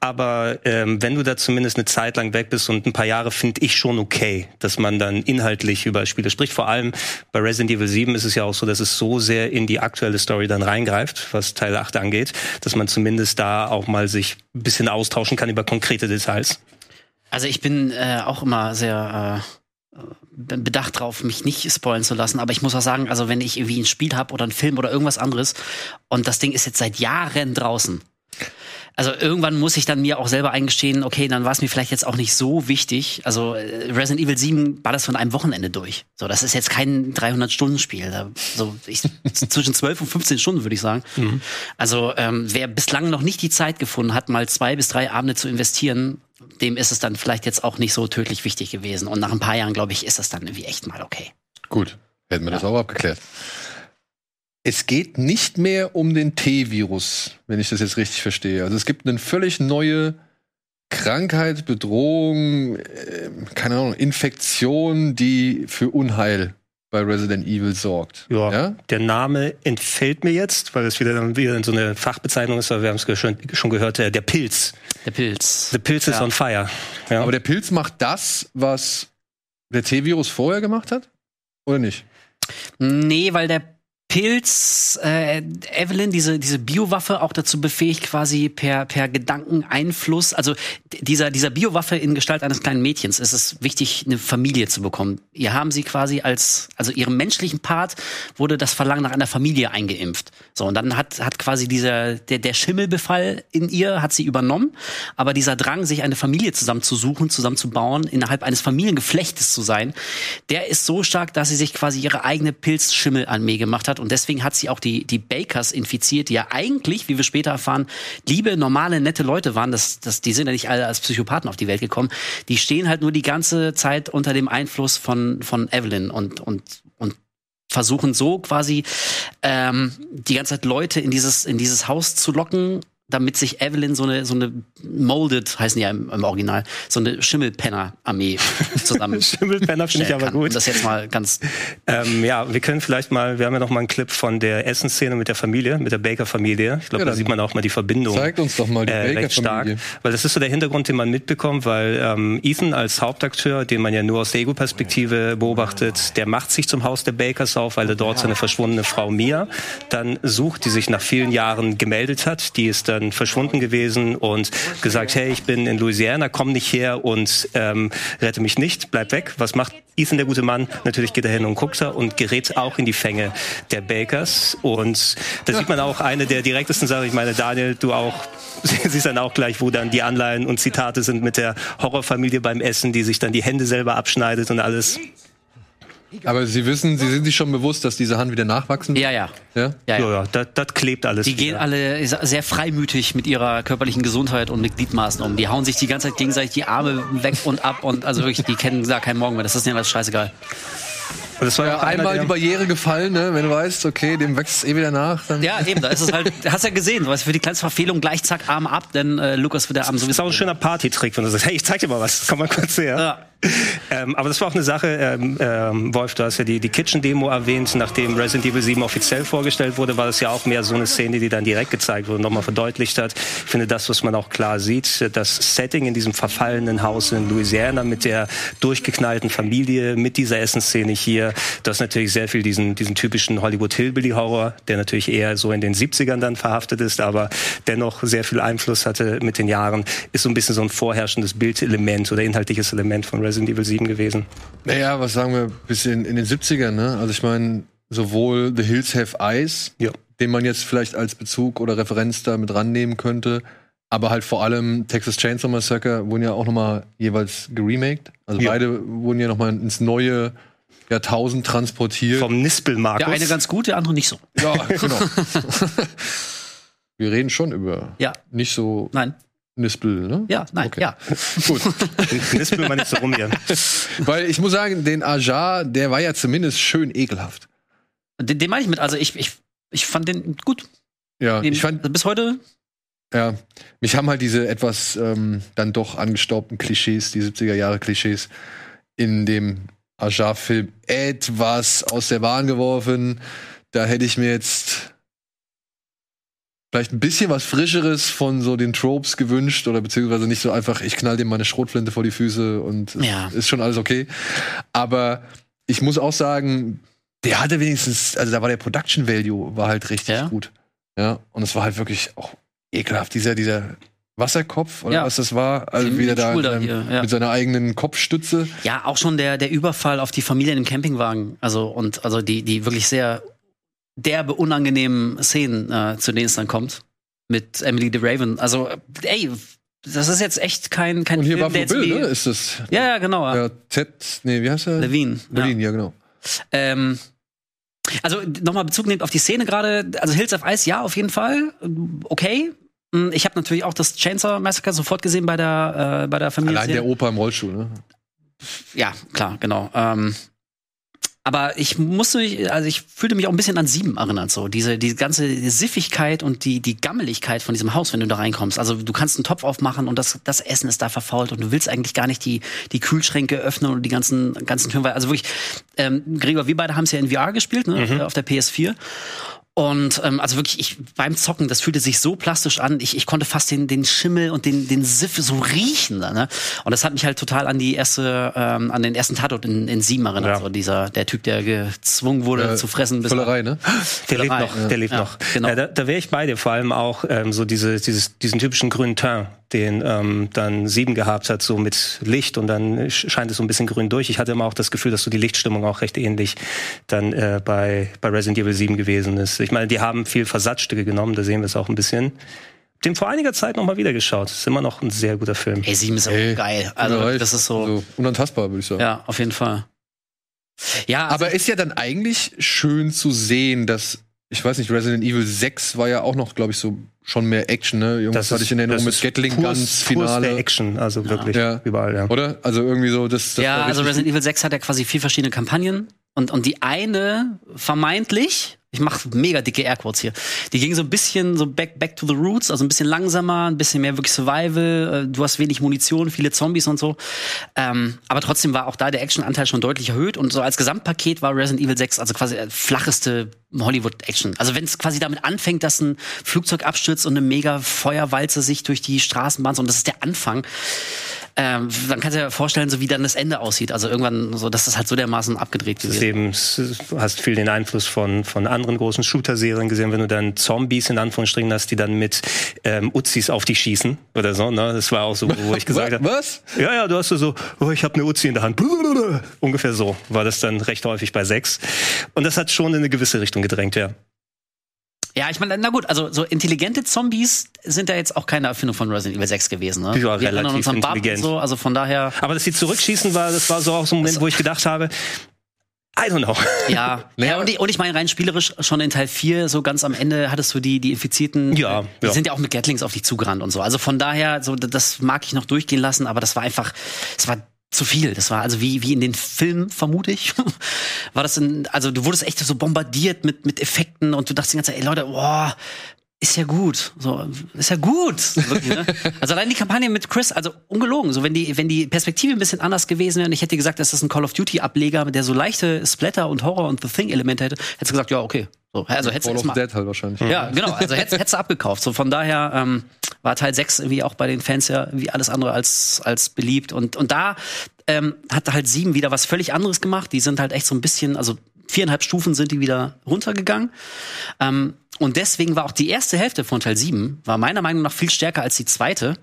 aber ähm, wenn du da zumindest eine Zeit lang weg bist und ein paar Jahre finde ich schon okay, dass man dann inhaltlich über Spiele spricht. Vor allem bei Resident Evil 7 ist es ja auch so, dass es so sehr in die aktuelle Story dann reingreift, was Teil 8 angeht, dass man zumindest da auch mal sich ein bisschen austauschen kann über konkrete Details. Also ich bin äh, auch immer sehr äh, bedacht drauf, mich nicht spoilen zu lassen. Aber ich muss auch sagen, also wenn ich irgendwie ein Spiel habe oder einen Film oder irgendwas anderes und das Ding ist jetzt seit Jahren draußen. Also irgendwann muss ich dann mir auch selber eingestehen, okay, dann war es mir vielleicht jetzt auch nicht so wichtig. Also äh, Resident Evil 7 war das von einem Wochenende durch. So, das ist jetzt kein 300-Stunden-Spiel. Da- So, ich, zwischen 12 und 15 Stunden würde ich sagen. Also ähm, wer bislang noch nicht die Zeit gefunden hat, mal zwei bis drei Abende zu investieren, dem ist es dann vielleicht jetzt auch nicht so tödlich wichtig gewesen. Und nach ein paar Jahren, glaube ich, ist das dann irgendwie echt mal okay. Gut, hätten wir das auch abgeklärt. Es geht nicht mehr um den T-Virus, wenn ich das jetzt richtig verstehe. Also es gibt eine völlig neue Krankheit, Bedrohung, äh, keine Ahnung, Infektion, die für Unheil bei Resident Evil sorgt. Ja. ja? Der Name entfällt mir jetzt, weil es wieder wieder so eine Fachbezeichnung ist, aber wir haben es schon, schon gehört, der, der Pilz. Der Pilz. The Pilz is Ja. on fire. Ja. Aber der Pilz macht das, was der T-Virus vorher gemacht hat? Oder nicht? Nee, weil der Pilz äh, Evelyn diese diese Biowaffe auch dazu befähigt quasi per per Gedankeneinfluss also dieser dieser Biowaffe in Gestalt eines kleinen Mädchens ist es wichtig eine Familie zu bekommen. Ihr haben sie quasi als also ihrem menschlichen Part wurde das Verlangen nach einer Familie eingeimpft. So und dann hat hat quasi dieser der der Schimmelbefall in ihr hat sie übernommen, aber dieser Drang sich eine Familie zusammenzusuchen, zusammenzubauen, innerhalb eines Familiengeflechtes zu sein, der ist so stark, dass sie sich quasi ihre eigene Pilzschimmelarmee gemacht hat und deswegen hat sie auch die, die Bakers infiziert, die ja eigentlich, wie wir später erfahren, liebe, normale, nette Leute waren. Das, das, die sind ja nicht alle als Psychopathen auf die Welt gekommen. Die stehen halt nur die ganze Zeit unter dem Einfluss von, von Evelyn und, und, und versuchen so quasi ähm, die ganze Zeit Leute in dieses, in dieses Haus zu locken, damit sich Evelyn so eine, so eine Molded, heißen die ja im, im Original, so eine Schimmelpenner-Armee zusammen. Schimmelpenner finde ich aber kann. Um gut. das jetzt mal ganz Ähm, ja, wir können vielleicht mal, wir haben ja noch mal einen Clip von der Essensszene mit der Familie, mit der Baker-Familie. Ich glaube, Ja, da sieht man auch mal die Verbindung. Zeigt uns doch mal die äh, recht stark. Baker-Familie. Weil das ist so der Hintergrund, den man mitbekommt, weil ähm, Ethan als Hauptakteur, den man ja nur aus der Ego-Perspektive beobachtet, der macht sich zum Haus der Bakers auf, weil er dort seine verschwundene Frau Mia dann sucht, die sich nach vielen Jahren gemeldet hat. Die ist dann verschwunden gewesen und gesagt, hey, ich bin in Louisiana, komm nicht her und ähm, rette mich nicht, bleib weg. Was macht Ethan, der gute Mann? Natürlich geht er hin und guckt er und gerät auch in die Fänge der Bakers. Und da sieht man auch eine der direktesten Sachen. Ich meine, Daniel, du auch siehst dann auch gleich, wo dann die Anleihen und Zitate sind mit der Horrorfamilie beim Essen, die sich dann die Hände selber abschneidet und alles. Aber Sie wissen, Sie sind sich schon bewusst, dass diese Hand wieder nachwachsen Ja, ja. Ja? ja, ja. Ja, ja, das, das klebt alles. Die gehen wieder. alle sehr freimütig mit ihrer körperlichen Gesundheit und mit Gliedmaßen um. Die hauen sich die ganze Zeit gegenseitig die Arme weg und ab und also wirklich, die kennen da keinen Morgen mehr. Das ist denen alles scheißegal. Und das war Ja, einmal die Barriere gefallen, ne? wenn du weißt, okay, dem wächst es eh wieder nach. Dann Ja, eben, da ist es halt, hast ja gesehen, du weißt, für die kleinste Verfehlung gleich zack, Arm ab, denn äh, Lukas wird der Arm Das ist sowieso. auch ein schöner Partytrick, wenn du sagst, hey, ich zeig dir mal was, komm mal kurz her. Ja. Ähm, aber das war auch eine Sache, ähm, ähm, Wolf, du hast ja die, die Kitchen-Demo erwähnt, nachdem Resident Evil 7 offiziell vorgestellt wurde, war das ja auch mehr so eine Szene, die dann direkt gezeigt wurde und nochmal verdeutlicht hat. Ich finde das, was man auch klar sieht, das Setting in diesem verfallenen Haus in Louisiana mit der durchgeknallten Familie, mit dieser Essensszene hier, das ist natürlich sehr viel diesen, diesen typischen Hollywood-Hillbilly-Horror, der natürlich eher so in den 70ern dann verhaftet ist, aber dennoch sehr viel Einfluss hatte mit den Jahren, ist so ein bisschen so ein vorherrschendes Bildelement oder inhaltliches Element von Resident Evil 7 gewesen. Naja, was sagen wir, bis in, in den 70ern, ne? Also ich meine, sowohl The Hills Have Eyes, Ja. den man jetzt vielleicht als Bezug oder Referenz da mit rannehmen könnte, aber halt vor allem Texas Chainsaw Massacre wurden ja auch noch mal jeweils geremaked. Also Ja. beide wurden ja noch mal ins neue Jahrtausend transportiert. Vom Nispel Markus. Der eine ganz gut, der andere nicht so. ja, genau. Wir reden schon über Ja, nicht so nein, Nispel, ne? ja, nein, Okay. ja. Gut. Nispel mal nicht so rum hier. Weil ich muss sagen, den Ajar, der war ja zumindest schön ekelhaft. Den, den meine ich mit, also ich, ich, ich fand den gut. Ja, Den, ich fand, bis heute, ja, mich haben halt diese etwas ähm, dann doch angestaubten Klischees, die 70er Jahre Klischees in dem Ajar-Film etwas aus der Bahn geworfen. Da hätte ich mir jetzt vielleicht ein bisschen was Frischeres von so den Tropes gewünscht oder beziehungsweise nicht so einfach, ich knall dem meine Schrotflinte vor die Füße und Ja. ist schon alles okay. Aber ich muss auch sagen, der hatte wenigstens, also da war der Production Value war halt richtig Ja. gut. Ja, und es war halt wirklich auch ekelhaft, dieser, dieser Wasserkopf oder Ja. was das war, also wieder da, hier, ja. mit seiner eigenen Kopfstütze. Ja, auch schon der, der Überfall auf die Familie in dem Campingwagen. Also, und, also die, die wirklich sehr derbe, unangenehmen Szenen, äh, zu denen es dann kommt. Mit Emily the Raven. Also, ey, das ist jetzt echt kein, kein Und hier Film, jetzt Bill, ne? Ist das? Ja, ja, genau. Ja. Ja, Ted, nee, wie heißt er? Levine. Ja. Levine, ja, genau. Ähm, also nochmal Bezug nehmt auf die Szene gerade. Also Hills of Ice, ja, auf jeden Fall. Okay. Mm, Ich habe natürlich auch das Chainsaw Massacre sofort gesehen bei der, äh, bei der Familie. Allein der Opa im Rollstuhl, ne? Ja, klar, genau. Ähm, aber ich musste mich, also ich fühlte mich auch ein bisschen an sieben erinnert, so. Diese, die ganze Siffigkeit und die, die Gammeligkeit von diesem Haus, wenn du da reinkommst. Also du kannst einen Topf aufmachen und das, das Essen ist da verfault und du willst eigentlich gar nicht die, die Kühlschränke öffnen und die ganzen, ganzen Türen. Also wirklich, ähm, Gregor, wir beide haben es ja in VR gespielt, ne, Mhm. auf der PS4. Und ähm, also wirklich, ich beim Zocken, das fühlte sich so plastisch an. Ich, ich konnte fast den, den Schimmel und den, den Siff so riechen. Ne? Und das hat mich halt total an die erste, ähm, an den ersten Tatort in, in Sieben erinnert. Ja. So dieser, der Typ, der gezwungen wurde Äh, zu fressen. Bis Völlerei, ne? Der lebt noch, der lebt Ja, noch. genau. Ja, da da wäre ich bei dir, vor allem auch ähm, so diese, dieses, diesen typischen grünen Teint, den ähm, dann sieben gehabt hat, so mit Licht und dann sch- scheint es so ein bisschen grün durch. Ich hatte immer auch das Gefühl, dass so die Lichtstimmung auch recht ähnlich dann äh, bei, bei Resident Evil 7 gewesen ist. Ich meine, die haben viel Versatzstücke genommen, da sehen wir es auch ein bisschen. Dem vor einiger Zeit noch mal wieder geschaut. Ist immer noch ein sehr guter Film. Ey, Sieben ist auch Ey, geil. Also das ist so, Also, unantastbar, würde ich sagen. ja, auf jeden Fall. Ja, also, Aber ist ja dann eigentlich schön zu sehen, dass, ich weiß nicht, Resident Evil 6 war ja auch noch, glaube ich, so schon mehr Action, ne? Irgendwas hatte ich in Erinnerung mit das ist Gatling purs- Guns, Finale. Action, also wirklich Ja. überall, ja. Oder? Also irgendwie so, das, das ja, also Resident Evil 6 hat ja quasi vier verschiedene Kampagnen und, und die eine vermeintlich, ich mache mega dicke Airquotes hier, die ging so ein bisschen so back, back to the roots, also ein bisschen langsamer, ein bisschen mehr wirklich Survival, äh, du hast wenig Munition, viele Zombies und so. Ähm, aber trotzdem war auch da der Actionanteil schon deutlich erhöht und so als Gesamtpaket war Resident Evil 6 also quasi äh, flacheste Hollywood-Action. Also wenn es quasi damit anfängt, dass ein Flugzeug abstürzt und eine mega Feuerwalze sich durch die Straßenbahn, und das ist der Anfang, ähm, dann kannst du dir vorstellen, so wie dann das Ende aussieht. Also irgendwann so, das ist halt so dermaßen abgedreht Das ist gewesen. eben, hast viel den Einfluss von, von anderen großen Shooter-Serien gesehen, wenn du dann Zombies in Anführungsstrichen hast, die dann mit ähm, Uzis auf dich schießen oder so. Ne? Das war auch so, wo ich gesagt habe. Was? Ja, ja, du hast so, oh, ich habe eine Uzi in der Hand. Ungefähr so war das dann recht häufig bei sechs. Und das hat schon in eine gewisse Richtung gedrängt, ja. Ja, ich meine, na gut, also so intelligente Zombies sind ja jetzt auch keine Erfindung von Resident Evil 6 gewesen. Ne? Ja, Wir relativ intelligent. so, also von daher, Aber dass sie zurückschießen war, das war so auch so ein Moment, wo ich gedacht habe, I don't know. ja. Ja und, ich, und ich meine, rein spielerisch schon in Teil 4, so ganz am Ende hattest du die, die Infizierten, Ja, äh, die ja. sind ja auch mit Gatlings auf dich zugerannt und so. Also von daher, so das mag ich noch durchgehen lassen, aber das war einfach, es war zu viel. Das war also wie, wie in den Filmen, vermute ich. war das in, also du wurdest echt so bombardiert mit, mit Effekten und du dachtest die ganze Zeit, ey Leute, boah, ist ja gut. So, ist ja gut. Wirklich, ne? Also allein die Kampagne mit Chris, also ungelogen, so wenn die, wenn die Perspektive ein bisschen anders gewesen wäre und ich hätte gesagt, das ist ein Call of Duty Ableger, der so leichte Splatter und Horror und The Thing Elemente hätte, hättest du gesagt, ja, okay. So, also hättest du Fall of erstmal Dead halt wahrscheinlich. ja, genau. Also hättest hättest du abgekauft. So von daher ähm, war Teil 6 irgendwie auch bei den Fans ja wie alles andere als, als beliebt. Und, und da ähm, hat halt 7 wieder was völlig anderes gemacht. Die sind halt echt so ein bisschen, also viereinhalb Stufen sind die wieder runtergegangen. Ähm, und deswegen war auch die erste Hälfte von Teil 7 war meiner Meinung nach viel stärker als die zweite.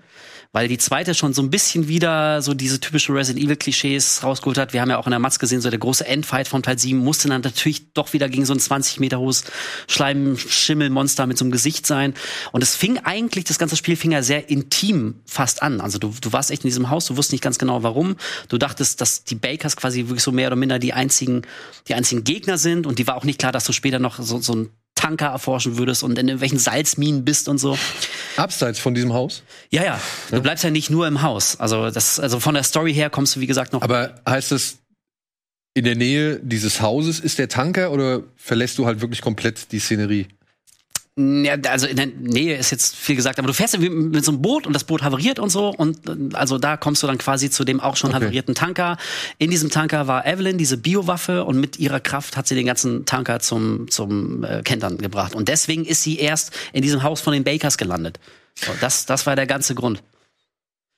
Weil die zweite schon so ein bisschen wieder so diese typische Resident Evil Klischees rausgeholt hat. Wir haben ja auch in der Matz gesehen, so der große Endfight von Teil 7 musste dann natürlich doch wieder gegen so ein 20 Meter hohes Schleimschimmelmonster mit so einem Gesicht sein. Und es fing eigentlich, das ganze Spiel fing ja sehr intim fast an. Also du, du warst echt in diesem Haus, du wusstest nicht ganz genau warum. Du dachtest, dass die Bakers quasi wirklich so mehr oder minder die einzigen, die einzigen Gegner sind. Und die war auch nicht klar, dass du später noch so, so ein Tanker erforschen würdest und in irgendwelchen Salzminen bist und so. Abseits von diesem Haus. Ja, ja. Du bleibst ja nicht nur im Haus. Also das, also von der Story her kommst du wie gesagt noch. Aber heißt es, in der Nähe dieses Hauses ist der Tanker oder verlässt du halt wirklich komplett die Szenerie? Ja, also in der Nähe ist jetzt viel gesagt, aber du fährst mit so einem Boot und das Boot havariert und so und äh, also da kommst du dann quasi zu dem auch schon Okay. havarierten Tanker. In diesem Tanker war Evelyn, diese Biowaffe und mit ihrer Kraft hat sie den ganzen Tanker zum zum äh, Kentern gebracht und deswegen ist sie erst in diesem Haus von den Bakers gelandet. So, das das war der ganze Grund.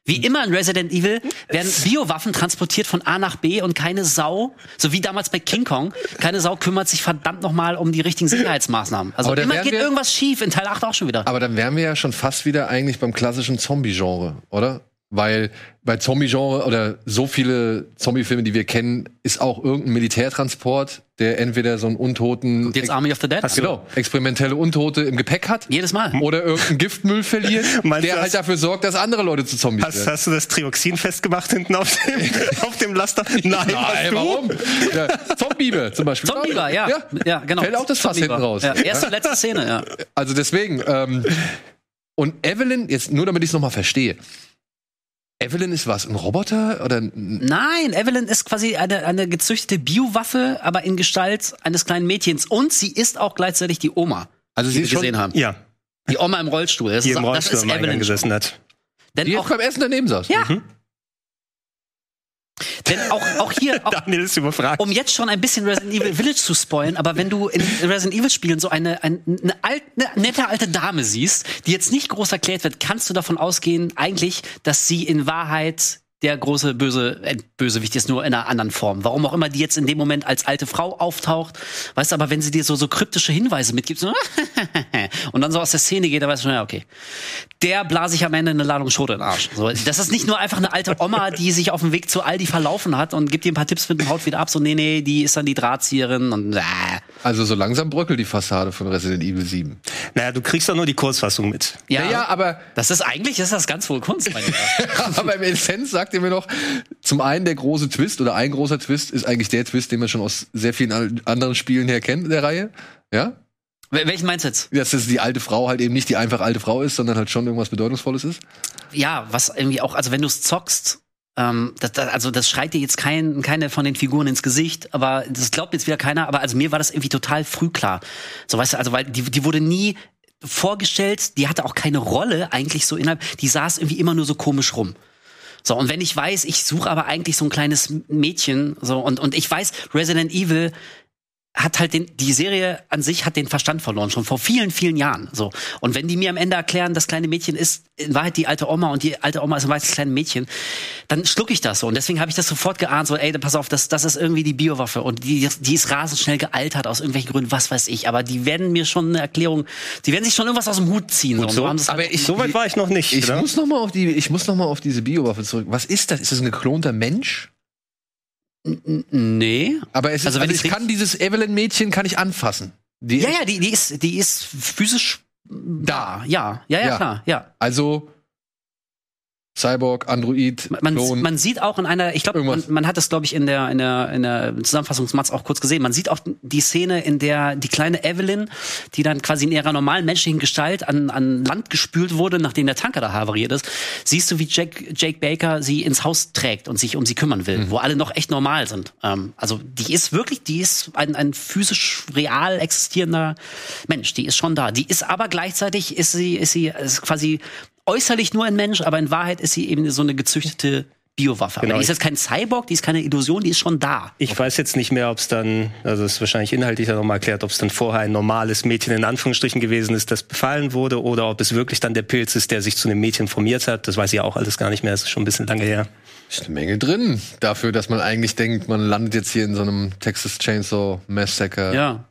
Wie immer in Resident Evil werden Biowaffen transportiert von A nach B und keine Sau, so wie damals bei King Kong, keine Sau kümmert sich verdammt nochmal um die richtigen Sicherheitsmaßnahmen. Also immer geht wir- irgendwas schief, in Teil 8 auch schon wieder. Aber dann wären wir ja schon fast wieder eigentlich beim klassischen Zombie-Genre, oder? Weil bei Zombie-Genre oder so viele Zombie-Filme, die wir kennen, ist auch irgendein Militärtransport, der entweder so einen Untoten, Und jetzt Army of the Dead? genau, experimentelle Untote im Gepäck hat. Jedes Mal. Oder irgendeinen Giftmüll verliert, Meinst der halt dafür sorgt, dass andere Leute zu Zombies Hast, werden. hast du das Trioxin festgemacht hinten auf dem, auf dem Laster? Nein, hast Nein, du? warum? Ja, Zombie zum Beispiel. Zombieber, ja. ja. ja. genau. Fällt auch das Fass hinten raus. Ja, erste und letzte Szene, ja. Also deswegen, ähm, und Evelyn, jetzt nur damit ich es nochmal verstehe. Evelyn ist was? Ein Roboter? Oder ein- Nein, Evelyn ist quasi eine, eine gezüchtete Biowaffe, aber in Gestalt eines kleinen Mädchens. Und sie ist auch gleichzeitig die Oma, also die sie wir ist schon, gesehen haben. Ja, Die Oma im Rollstuhl. Das die ist, im das Rollstuhl ist am Eingang Evelyn. gesessen hat. Denn die auch, beim Essen daneben saß. Ja. Denn auch, auch hier, auch, Daniel ist überfragt. um jetzt schon ein bisschen Resident Evil Village zu spoilen, aber wenn du in Resident Evil Spielen so eine, eine, eine, alt, eine nette alte Dame siehst, die jetzt nicht groß erklärt wird, kannst du davon ausgehen, eigentlich, dass sie in Wahrheit der große böse äh, Bösewicht ist nur in einer anderen Form. Warum auch immer die jetzt in dem Moment als alte Frau auftaucht, weißt du, aber wenn sie dir so so kryptische Hinweise mitgibt, so und dann so aus der Szene geht, dann weißt du schon, ja, okay. Der blase ich am Ende eine Ladung Schote in den Arsch. So, das ist nicht nur einfach eine alte Oma, die sich auf dem Weg zu Aldi verlaufen hat und gibt dir ein paar Tipps mit dem Haut wieder ab. So, nee, nee, die ist dann die Drahtzieherin und äh. Also so langsam bröckelt die Fassade von Resident Evil 7. Naja, du kriegst doch nur die Kurzfassung mit. Ja, Naja, aber, das ist eigentlich ist das ganz wohl Kunst, mein Lieber. aber im Essenz sagt ihr mir noch, zum einen der große Twist oder ein großer Twist ist eigentlich der Twist, den man schon aus sehr vielen anderen Spielen her kennt in der Reihe. Ja? Wel- Welchen meinst du jetzt? Dass das die alte Frau halt eben nicht die einfach alte Frau ist, sondern halt schon irgendwas Bedeutungsvolles ist. Ja, was irgendwie auch, also wenn du es zockst, ähm, das, das, also das schreit dir jetzt kein, keine von den Figuren ins Gesicht, aber das glaubt jetzt wieder keiner, aber also mir war das irgendwie total früh klar. So weißt du, also weil die, die wurde nie vorgestellt, die hatte auch keine Rolle eigentlich so innerhalb, die saß irgendwie immer nur so komisch rum. So, und wenn ich weiß, ich suche aber eigentlich so ein kleines Mädchen, so, und, und ich weiß, Resident Evil hat halt den, die Serie an sich hat den Verstand verloren, schon vor vielen, vielen Jahren. So. Und wenn die mir am Ende erklären, das kleine Mädchen ist in Wahrheit die alte Oma und die alte Oma ist in Wahrheit das kleine Mädchen, dann schluck ich das so. Und deswegen habe ich das sofort geahnt, so, ey, pass auf, das, das ist irgendwie die Biowaffe. Und die, die ist rasend schnell gealtert aus irgendwelchen Gründen, was weiß ich. Aber die werden mir schon eine Erklärung, die werden sich schon irgendwas aus dem Hut ziehen. so. Und so- aber halt- ich- So weit war ich noch nicht. Ich oder? muss noch mal auf die, ich muss noch mal auf diese Biowaffe zurück. Was ist das? Ist das ein geklonter Mensch? Nee. Aber es ist, Also also, wenn ich kann dieses Evelyn-Mädchen kann ich anfassen. Die Ja, ja, die, die ist, die ist physisch da. Ja, ja, ja, Ja. klar, ja. Also Cyborg, Android, Man, Klon. man sieht auch in einer, ich glaube, man, man hat es, glaube ich, in der, in der, in der Zusammenfassungsmatz auch kurz gesehen. Man sieht auch die Szene, in der die kleine Evelyn, die dann quasi in ihrer normalen menschlichen Gestalt an, an Land gespült wurde, nachdem der Tanker da havariert ist, siehst du, wie Jack, Jake Baker sie ins Haus trägt und sich um sie kümmern will, Mhm. wo alle noch echt normal sind. Ähm, also die ist wirklich, die ist ein, ein physisch real existierender Mensch. Die ist schon da. Die ist aber gleichzeitig ist sie, ist sie ist quasi äußerlich nur ein Mensch, aber in Wahrheit ist sie eben so eine gezüchtete Biowaffe. Genau. Aber die ist jetzt kein Cyborg, die ist keine Illusion, die ist schon da. Ich weiß jetzt nicht mehr, ob es dann, also es ist wahrscheinlich inhaltlich dann nochmal erklärt, ob es dann vorher ein normales Mädchen in Anführungsstrichen gewesen ist, das befallen wurde, oder ob es wirklich dann der Pilz ist, der sich zu einem Mädchen formiert hat. Das weiß ich auch alles gar nicht mehr, das ist schon ein bisschen lange her. ist eine Menge drin dafür, dass man eigentlich denkt, man landet jetzt hier in so einem Texas Chainsaw Massacre. Ja.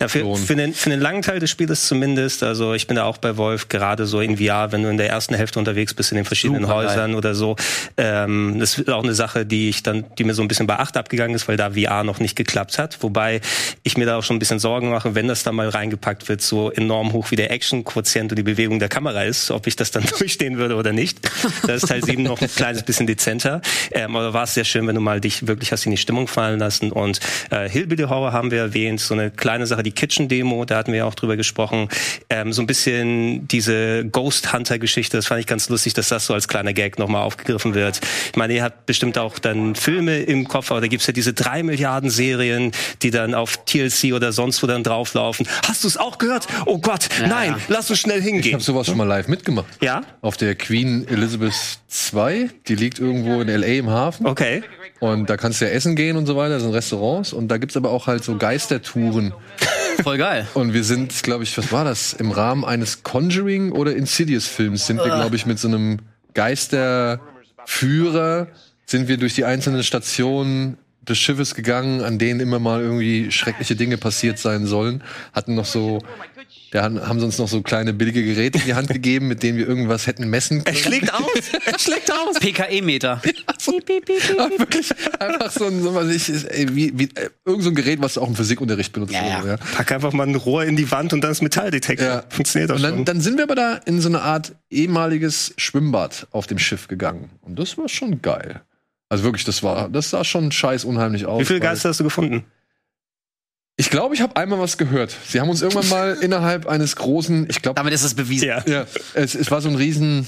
Ja, für, für, den, für den langen Teil des Spieles zumindest, also ich bin da auch bei Wolf, gerade so in VR, wenn du in der ersten Hälfte unterwegs bist in den verschiedenen Supergeil. Häusern oder so, ähm, das ist auch eine Sache, die ich dann, die mir so ein bisschen bei Acht abgegangen ist, weil da VR noch nicht geklappt hat, wobei ich mir da auch schon ein bisschen Sorgen mache, wenn das da mal reingepackt wird, so enorm hoch wie der Action-Quotient und die Bewegung der Kamera ist, ob ich das dann durchstehen würde oder nicht. Da ist Teil 7 noch ein kleines bisschen dezenter, ähm, aber war es sehr schön, wenn du mal dich wirklich hast in die Stimmung fallen lassen. Und äh, Hillbilly Horror haben wir erwähnt, so eine kleine Sache, die Kitchen Demo, da hatten wir ja auch drüber gesprochen, ähm, so ein bisschen diese Ghost Hunter Geschichte, das fand ich ganz lustig, dass das so als kleiner Gag nochmal aufgegriffen wird. Ich meine, ihr habt bestimmt auch dann Filme im Kopf, aber da gibt's ja diese drei Milliarden Serien, die dann auf TLC oder sonst wo dann drauflaufen. Hast du es auch gehört? Oh Gott, nein, ja. lass uns schnell Ich hingehen. habe sowas schon mal live mitgemacht. Ja? Auf der Queen Elizabeth II, die liegt irgendwo in LA im Hafen. Okay. Und da kannst du ja essen gehen und so weiter, das sind Restaurants. Und da gibt's aber auch halt so Geistertouren. Voll geil. Und wir sind, glaube ich, was war das? Im Rahmen eines Conjuring oder Insidious-Films sind wir, glaube ich, mit so einem Geisterführer sind wir durch die einzelnen Stationen des Schiffes gegangen, an denen immer mal irgendwie schreckliche Dinge passiert sein sollen. Hatten noch so, da haben haben sie uns noch so kleine billige Geräte in die Hand gegeben, mit denen wir irgendwas hätten messen Er können. schlägt aus. Er schlägt aus. PKE-Meter. Aber wirklich einfach so ein, so was ich, wie, wie, äh, irgend so ein Gerät, was du auch im Physikunterricht benutzt. Ja, ja. wurde, Pack einfach mal ein Rohr in die Wand und dann ist Metalldetektor. Ja. Funktioniert auch Und dann, schon. dann sind wir aber da in so eine Art ehemaliges Schwimmbad auf dem Schiff gegangen. Und das war schon geil. Also wirklich, das war, das sah schon scheiß unheimlich aus. Wie viele Geister hast du gefunden? Ich glaube, ich habe einmal was gehört. Sie haben uns irgendwann mal innerhalb eines großen, ich glaube, Damit ist es bewiesen. ja, es, es war so ein riesen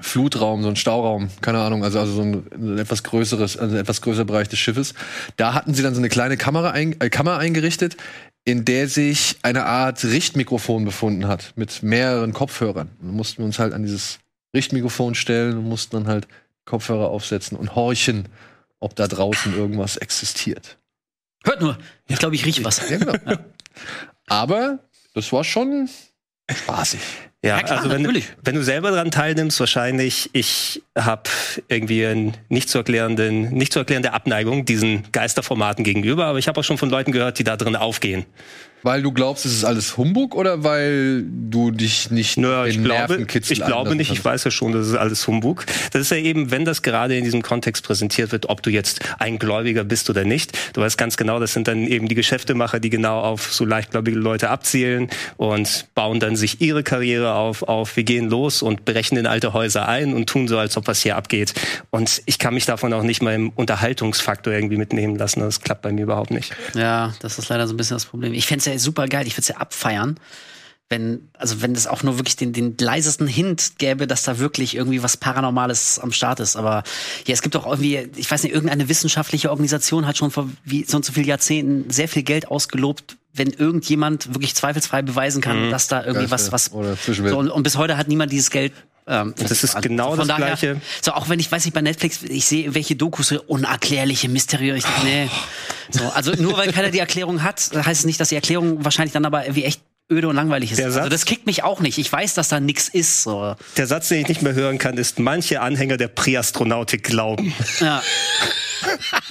Flutraum, so ein Stauraum, keine Ahnung, also, also so ein, ein etwas größeres, also ein etwas größerer Bereich des Schiffes. Da hatten sie dann so eine kleine Kamera ein, äh, Kammer eingerichtet, in der sich eine Art Richtmikrofon befunden hat mit mehreren Kopfhörern. Dann mussten wir uns halt an dieses Richtmikrofon stellen und mussten dann halt Kopfhörer aufsetzen und horchen, ob da draußen irgendwas existiert. Hört nur. Ich glaube, ich rieche was. Ja, genau. Aber das war schon spaßig. Ja, Ja, klar, also wenn, natürlich. wenn du selber daran teilnimmst, wahrscheinlich, ich habe irgendwie eine nicht zu erklärenden, nicht zu erklärende Abneigung diesen Geisterformaten gegenüber, aber ich habe auch schon von Leuten gehört, die da drin aufgehen. Weil du glaubst, es ist alles Humbug oder weil du dich nicht Naja, ich glaube, ich glaube nicht, ich weiß ja schon, das ist alles Humbug. Das ist ja eben, wenn das gerade in diesem Kontext präsentiert wird, ob du jetzt ein Gläubiger bist oder nicht. Du weißt ganz genau, das sind dann eben die Geschäftemacher, die genau auf so leichtgläubige Leute abzielen und bauen dann sich ihre Karriere auf, auf wir gehen los und brechen in alte Häuser ein und tun so, als ob was hier abgeht. Und ich kann mich davon auch nicht mal im Unterhaltungsfaktor irgendwie mitnehmen lassen. Das klappt bei mir überhaupt nicht. Ja, das ist leider so ein bisschen das Problem. Ich fänd's ja super geil, ich würde ja abfeiern, wenn, also wenn es auch nur wirklich den, den leisesten Hint gäbe, dass da wirklich irgendwie was Paranormales am Start ist. Aber ja, es gibt doch irgendwie, ich weiß nicht, irgendeine wissenschaftliche Organisation hat schon vor wie so und so vielen Jahrzehnten sehr viel Geld ausgelobt, wenn irgendjemand wirklich zweifelsfrei beweisen kann, dass da irgendwie was, Geister was oder so, und, und bis heute hat niemand dieses Geld. Ähm, das ist also genau von das daher, Gleiche. So, auch wenn ich weiß nicht, bei Netflix, ich sehe welche Dokus, so unerklärliche, mysteriöse, denk, nee. So, also nur weil keiner die Erklärung hat, heißt es nicht, dass die Erklärung wahrscheinlich dann aber irgendwie echt öde und langweilig ist. Der Also Satz- das kickt mich auch nicht. Ich weiß, dass da nichts ist. So. Der Satz, den ich nicht mehr hören kann, ist, manche Anhänger der Präastronautik glauben. Ja.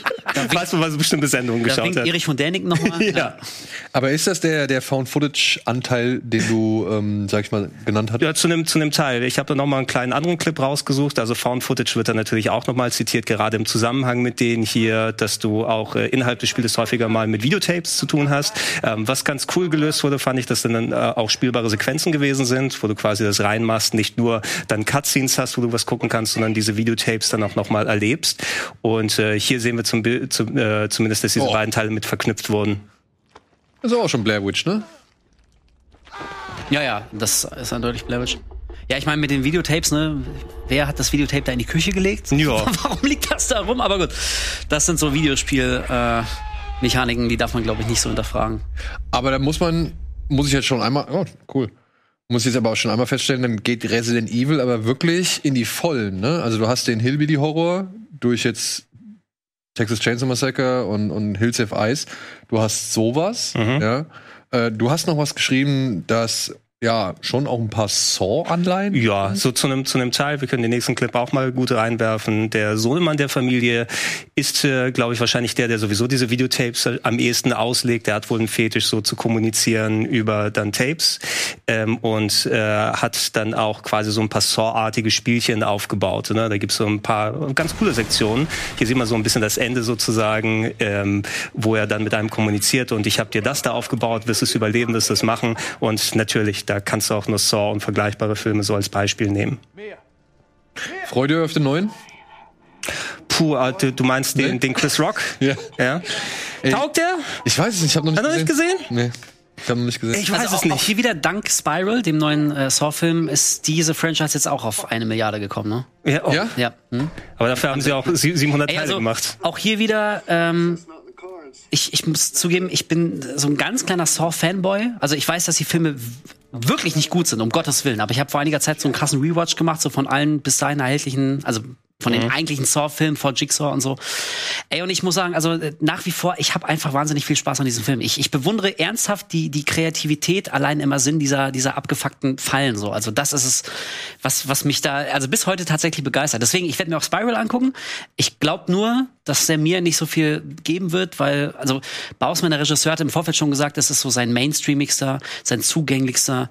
Weißt du, was bestimmte Sendungen Da geschaut hat? Erich von Däniken nochmal. Ja. Aber ist das der, der Found-Footage-Anteil, den du, ähm, sag ich mal, genannt hast? Ja, zu einem zu Teil. Ich habe da noch mal einen kleinen anderen Clip rausgesucht. Also Found Footage wird da natürlich auch noch mal zitiert, gerade im Zusammenhang mit denen hier, dass du auch äh, innerhalb des Spiels häufiger mal mit Videotapes zu tun hast. Ähm, was ganz cool gelöst wurde, fand ich, dass dann äh, auch spielbare Sequenzen gewesen sind, wo du quasi das reinmachst, nicht nur dann Cutscenes hast, wo du was gucken kannst, sondern diese Videotapes dann auch noch mal erlebst. Und äh, hier sehen wir zum Bild, zum, äh, zumindest, dass diese Oh. beiden Teile mit verknüpft wurden. Das ist auch schon Blair Witch, ne? ja, ja, das ist eindeutig Blair Witch. Ja, ich meine, mit den Videotapes, ne? Wer hat das Videotape da in die Küche gelegt? Ja. Warum liegt das da rum? Aber gut, das sind so Videospiel-Mechaniken, äh, Mechaniken, die darf man, glaube ich, nicht so hinterfragen. Aber da muss man, muss ich jetzt schon einmal, oh, cool. Muss ich jetzt aber auch schon einmal feststellen, dann geht Resident Evil aber wirklich in die Vollen, ne? Also du hast den Hillbilly-Horror durch jetzt Texas Chainsaw Massacre und, und Hills of Ice. Du hast sowas, ja. Äh, du hast noch was geschrieben, das ja schon auch ein paar Saw-Anleihen. Ja, so zu einem zu einem Teil. Wir können den nächsten Clip auch mal gut reinwerfen. Der Sohnemann der Familie ist, äh, glaube ich, wahrscheinlich der, der sowieso diese Videotapes äh, am ehesten auslegt. Der hat wohl einen Fetisch, so zu kommunizieren über dann Tapes ähm, und äh, hat dann auch quasi so ein paar Saw-artige Spielchen aufgebaut. Ne? Da gibt's so ein paar ganz coole Sektionen. Hier sieht man so ein bisschen das Ende sozusagen, ähm, wo er dann mit einem kommuniziert und ich habe dir das da aufgebaut, wirst es überleben, wirst es machen und natürlich, da kannst du auch nur Saw und vergleichbare Filme so als Beispiel nehmen. Freude auf den neuen? Puh, ah, du, du meinst den, Nee. den Chris Rock? Ja. Ja. Taugt der? Ich weiß es nicht, ich habe noch nicht Hat nicht gesehen? Nee, ich habe noch nicht gesehen. Ich weiß also es auch, nicht. Auch hier wieder dank Spiral, dem neuen äh, Saw-Film, ist diese Franchise jetzt auch auf eine Milliarde gekommen, ne? Ja, oh. ja? Ja. Hm? Aber dafür haben sie auch sie- 700 Ey, Teile also, gemacht. Auch hier wieder, ähm, ich, ich muss zugeben, ich bin so ein ganz kleiner Saw-Fanboy. Also ich weiß, dass die Filme wirklich nicht gut sind, um Gottes Willen. Aber ich habe vor einiger Zeit so einen krassen Rewatch gemacht, so von allen bis dahin erhältlichen, also von den eigentlichen Saw-Filmen vor Jigsaw und so. Ey, und ich muss sagen, also äh, nach wie vor, ich habe einfach wahnsinnig viel Spaß an diesem Film. Ich, ich bewundere ernsthaft die, die Kreativität allein im Sinn dieser, dieser abgefuckten Fallen. So. Also das ist es, was, was mich da, also bis heute tatsächlich begeistert. Deswegen, ich werde mir auch Spiral angucken. Ich glaube nur, dass der mir nicht so viel geben wird, weil, also Bausmann, der Regisseur, hat im Vorfeld schon gesagt, das ist so sein mainstreamigster, sein zugänglichster.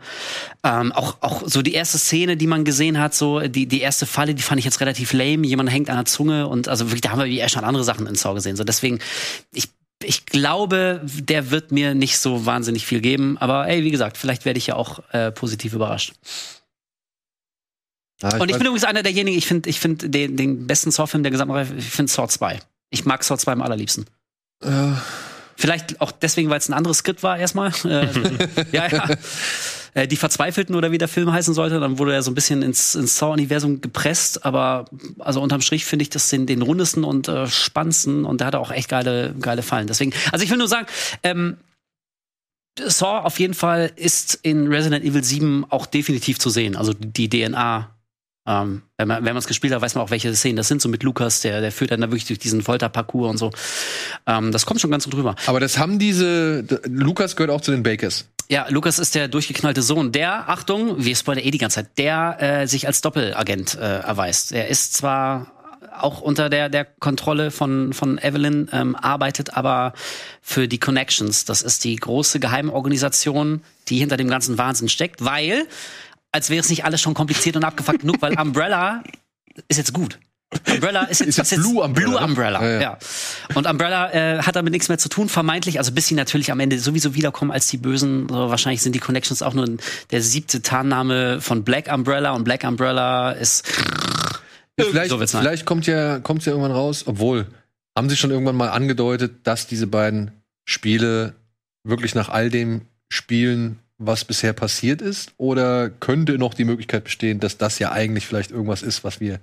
Ähm, auch, auch so die erste Szene, die man gesehen hat, so die, die erste Falle, die fand ich jetzt relativ lame. Jemand hängt an der Zunge und also wirklich, da haben wir eher schon andere Sachen in Saw gesehen. So deswegen, ich ich glaube, der wird mir nicht so wahnsinnig viel geben. Aber ey, wie gesagt, vielleicht werde ich ja auch äh, positiv überrascht. Ah, Und ich bin übrigens einer derjenigen, ich finde ich find den, den besten Saw-Film der gesamten Reihe, ich finde Saw 2. Ich mag Saw 2 am allerliebsten. Äh, Vielleicht auch deswegen, weil es ein anderes Skript war erstmal. Äh, ja, ja. Äh, die Verzweifelten oder wie der Film heißen sollte. Dann wurde er so ein bisschen ins, ins Saw-Universum gepresst. Aber also unterm Strich finde ich das den, den rundesten und äh, spannendsten. Und der hatte auch echt geile, geile Fallen. Deswegen, also ich will nur sagen, ähm, Saw auf jeden Fall ist in Resident Evil 7 auch definitiv zu sehen. Also die DNA. Ähm, wenn man es gespielt hat, weiß man auch, welche Szenen das sind. So mit Lukas, der, der führt dann da wirklich durch diesen Folterparcours und so. Ähm, das kommt schon ganz gut drüber. Aber das haben diese. Lukas gehört auch zu den Bakers. Ja, Lukas ist der durchgeknallte Sohn, der, Achtung, wir spoilern eh die ganze Zeit, der äh, sich als Doppelagent äh, erweist. Er ist zwar auch unter der, der Kontrolle von, von Evelyn, ähm, arbeitet aber für die Connections. Das ist die große Geheimorganisation, die hinter dem ganzen Wahnsinn steckt, weil, als wäre es nicht alles schon kompliziert und abgefuckt genug, weil Umbrella ist jetzt gut. Umbrella ist jetzt, Ist jetzt Blue Umbrella, Blue? Umbrella, Ja, ja. ja. Und Umbrella äh, hat damit nichts mehr zu tun, vermeintlich. Also bis sie natürlich am Ende sowieso wiederkommen als die Bösen. So, wahrscheinlich sind die Connections auch nur der siebte Tarnname von Black Umbrella. Und Black Umbrella ist Vielleicht, so vielleicht kommt ja, kommt's ja irgendwann raus, obwohl, haben sie schon irgendwann mal angedeutet, dass diese beiden Spiele wirklich nach all dem spielen, was bisher passiert ist? Oder könnte noch die Möglichkeit bestehen, dass das ja eigentlich vielleicht irgendwas ist, was wir,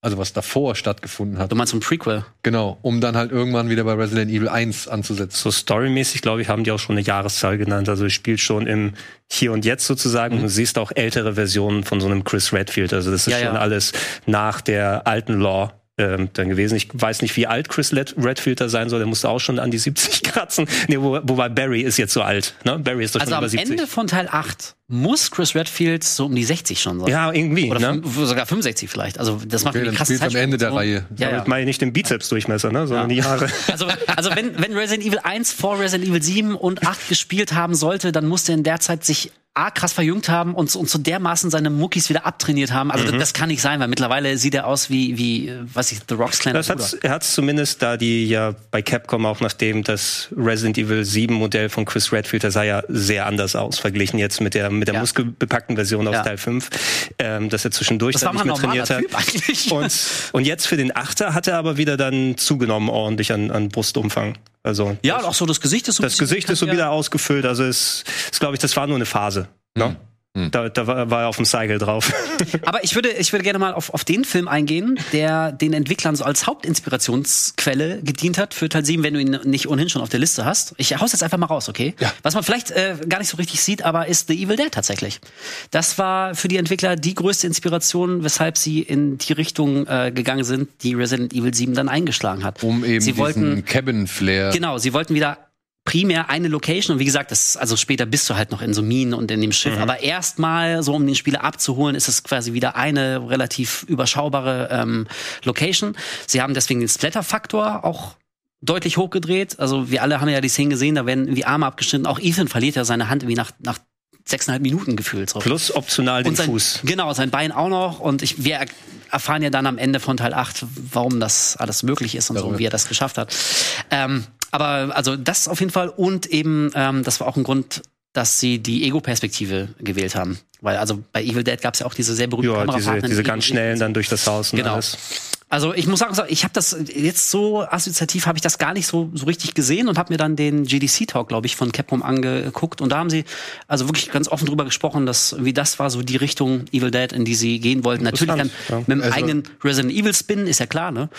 also was davor stattgefunden hat? Du meinst ein Prequel? Genau, um dann halt irgendwann wieder bei Resident Evil 1 anzusetzen. So storymäßig, glaube ich, haben die auch schon eine Jahreszahl genannt. Also es spielt schon im Hier und Jetzt sozusagen. Und du siehst auch ältere Versionen von so einem Chris Redfield. Also das ist Ja, ja. schon alles nach der alten Law. Ähm, dann gewesen. Ich weiß nicht, wie alt Chris Redfield da sein soll. Der musste auch schon an die 70 kratzen. Nee, wo, wobei Barry ist jetzt so alt. Ne? Barry ist doch Also schon am über 70. Ende von Teil 8 muss Chris Redfield so um die 60 schon sein. ja, irgendwie. Oder ne? sogar 65 vielleicht. Also das macht Okay, mir dann die krasse spielt's am Ende der Zeitsprung. Reihe. Ja, ja. Meine ich nicht den Bizepsdurchmesser, ne? sondern Ja. die Jahre. Also, also wenn, wenn Resident Evil 1 vor Resident Evil 7 und 8 gespielt haben sollte, dann musste er in der Zeit sich A, krass verjüngt haben und, und so dermaßen seine Muckis wieder abtrainiert haben. Also das, das kann nicht sein, weil mittlerweile sieht er aus wie, wie was ich, The Rocks kleiner Das hat's, er hat es zumindest, da die ja bei Capcom auch nachdem das Resident Evil 7 Modell von Chris Redfield, das sah ja sehr anders aus, verglichen jetzt mit der, mit der Ja. muskelbepackten Version aus Ja. Teil 5, ähm, dass er zwischendurch Das dann nicht mehr trainiert hat. Und, und jetzt für den Achter hat er aber wieder dann zugenommen ordentlich an, an Brustumfang. Also Ja, und auch so das Gesicht ist so das Gesicht ist so wieder ausgefüllt. Also es ist, glaube ich, das war nur eine Phase. Ne? Da, da war, war er auf dem Cycle drauf. Aber ich würde, ich würde gerne mal auf, auf den Film eingehen, der den Entwicklern so als Hauptinspirationsquelle gedient hat für Teil 7, wenn du ihn nicht ohnehin schon auf der Liste hast. Ich hau's jetzt einfach mal raus, okay? Ja. Was man vielleicht äh, gar nicht so richtig sieht, aber ist The Evil Dead tatsächlich. Das war für die Entwickler die größte Inspiration, weshalb sie in die Richtung äh, gegangen sind, die Resident Evil 7 dann eingeschlagen hat. Um eben sie diesen wollten Cabin-Flair. Genau, sie wollten wieder primär eine Location und wie gesagt, das also später bist du halt noch in so Minen und in dem Schiff, aber erstmal so um den Spieler abzuholen, ist es quasi wieder eine relativ überschaubare ähm, Location. Sie haben deswegen den Splatter-Faktor auch deutlich hochgedreht. Also wir alle haben ja die Szenen gesehen, da werden irgendwie Arme abgeschnitten. Auch Ethan verliert ja seine Hand irgendwie nach nach sechseinhalb Minuten gefühlt. So. Plus optional den sein, Fuß. Genau, sein Bein auch noch. Und ich, wir er- erfahren ja dann am Ende von Teil 8, warum das alles möglich ist und so, Darüber. und wie er das geschafft hat. Ähm, aber also das auf jeden Fall. Und eben, ähm, das war auch ein Grund, dass sie die Ego-Perspektive gewählt haben. Weil also bei Evil Dead gab es ja auch diese sehr berühmten Ja, diese, Kamerafahrten. diese ganz schnellen dann durch das Haus und Genau. alles. Also ich muss sagen, ich habe das jetzt so assoziativ habe ich das gar nicht so so richtig gesehen und habe mir dann den GDC Talk, glaube ich, von Capcom angeguckt und da haben sie also wirklich ganz offen drüber gesprochen, dass wie das war so die Richtung Evil Dead, in die sie gehen wollten. Natürlich dann Interessant, mit dem Also- eigenen Resident Evil Spin ist ja klar, ne?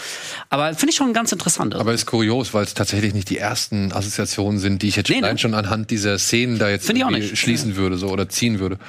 Aber finde ich schon ganz interessant. Also, Aber ist kurios, weil es tatsächlich nicht die ersten Assoziationen sind, die ich jetzt Nee, allein ne? schon anhand dieser Szenen da jetzt Find ich auch irgendwie nicht. schließen würde so oder ziehen würde.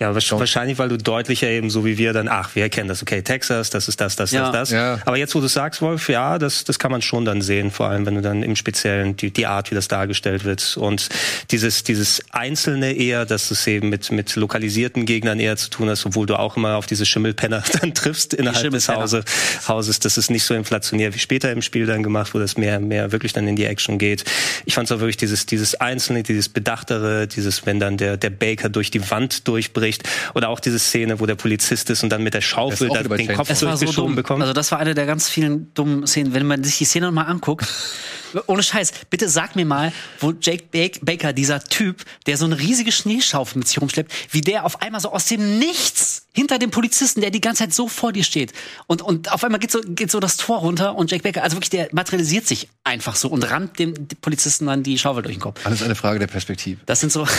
Ja, wahrsch- wahrscheinlich, weil du deutlicher eben so wie wir dann, ach, wir erkennen das, okay, Texas, das ist das, das, Ja. das, das. Ja. Aber jetzt, wo du sagst, Wolf, ja, das, das kann man schon dann sehen, vor allem, wenn du dann im Speziellen die, die Art, wie das dargestellt wird und dieses, dieses Einzelne eher, dass es eben mit, mit lokalisierten Gegnern eher zu tun hast, obwohl du auch immer auf diese Schimmelpenner dann triffst innerhalb des. Hause, Hauses. Das ist nicht so inflationär wie später im Spiel dann gemacht, wo das mehr, mehr wirklich dann in die Action geht. Ich fand es auch wirklich dieses, dieses Einzelne, dieses Bedachtere, dieses, wenn dann der, der Baker durch die Wand durchbricht oder auch diese Szene, wo der Polizist ist und dann mit der Schaufel den. Kopf so durchgeschoben dumm. bekommt. Also das war eine der ganz vielen dummen Szenen. Wenn man sich die Szene nochmal anguckt, ohne Scheiß, bitte sag mir mal, wo Jake Ba- Baker, dieser Typ, der so eine riesige Schneeschaufel mit sich rumschleppt, wie der auf einmal so aus dem Nichts hinter dem Polizisten, der die ganze Zeit so vor dir steht. Und, und auf einmal geht so, geht so das Tor runter und Jack Baker, also wirklich, der materialisiert sich einfach so und rammt dem Polizisten dann die Schaufel durch den Kopf. Alles eine Frage der Perspektive. Das sind so.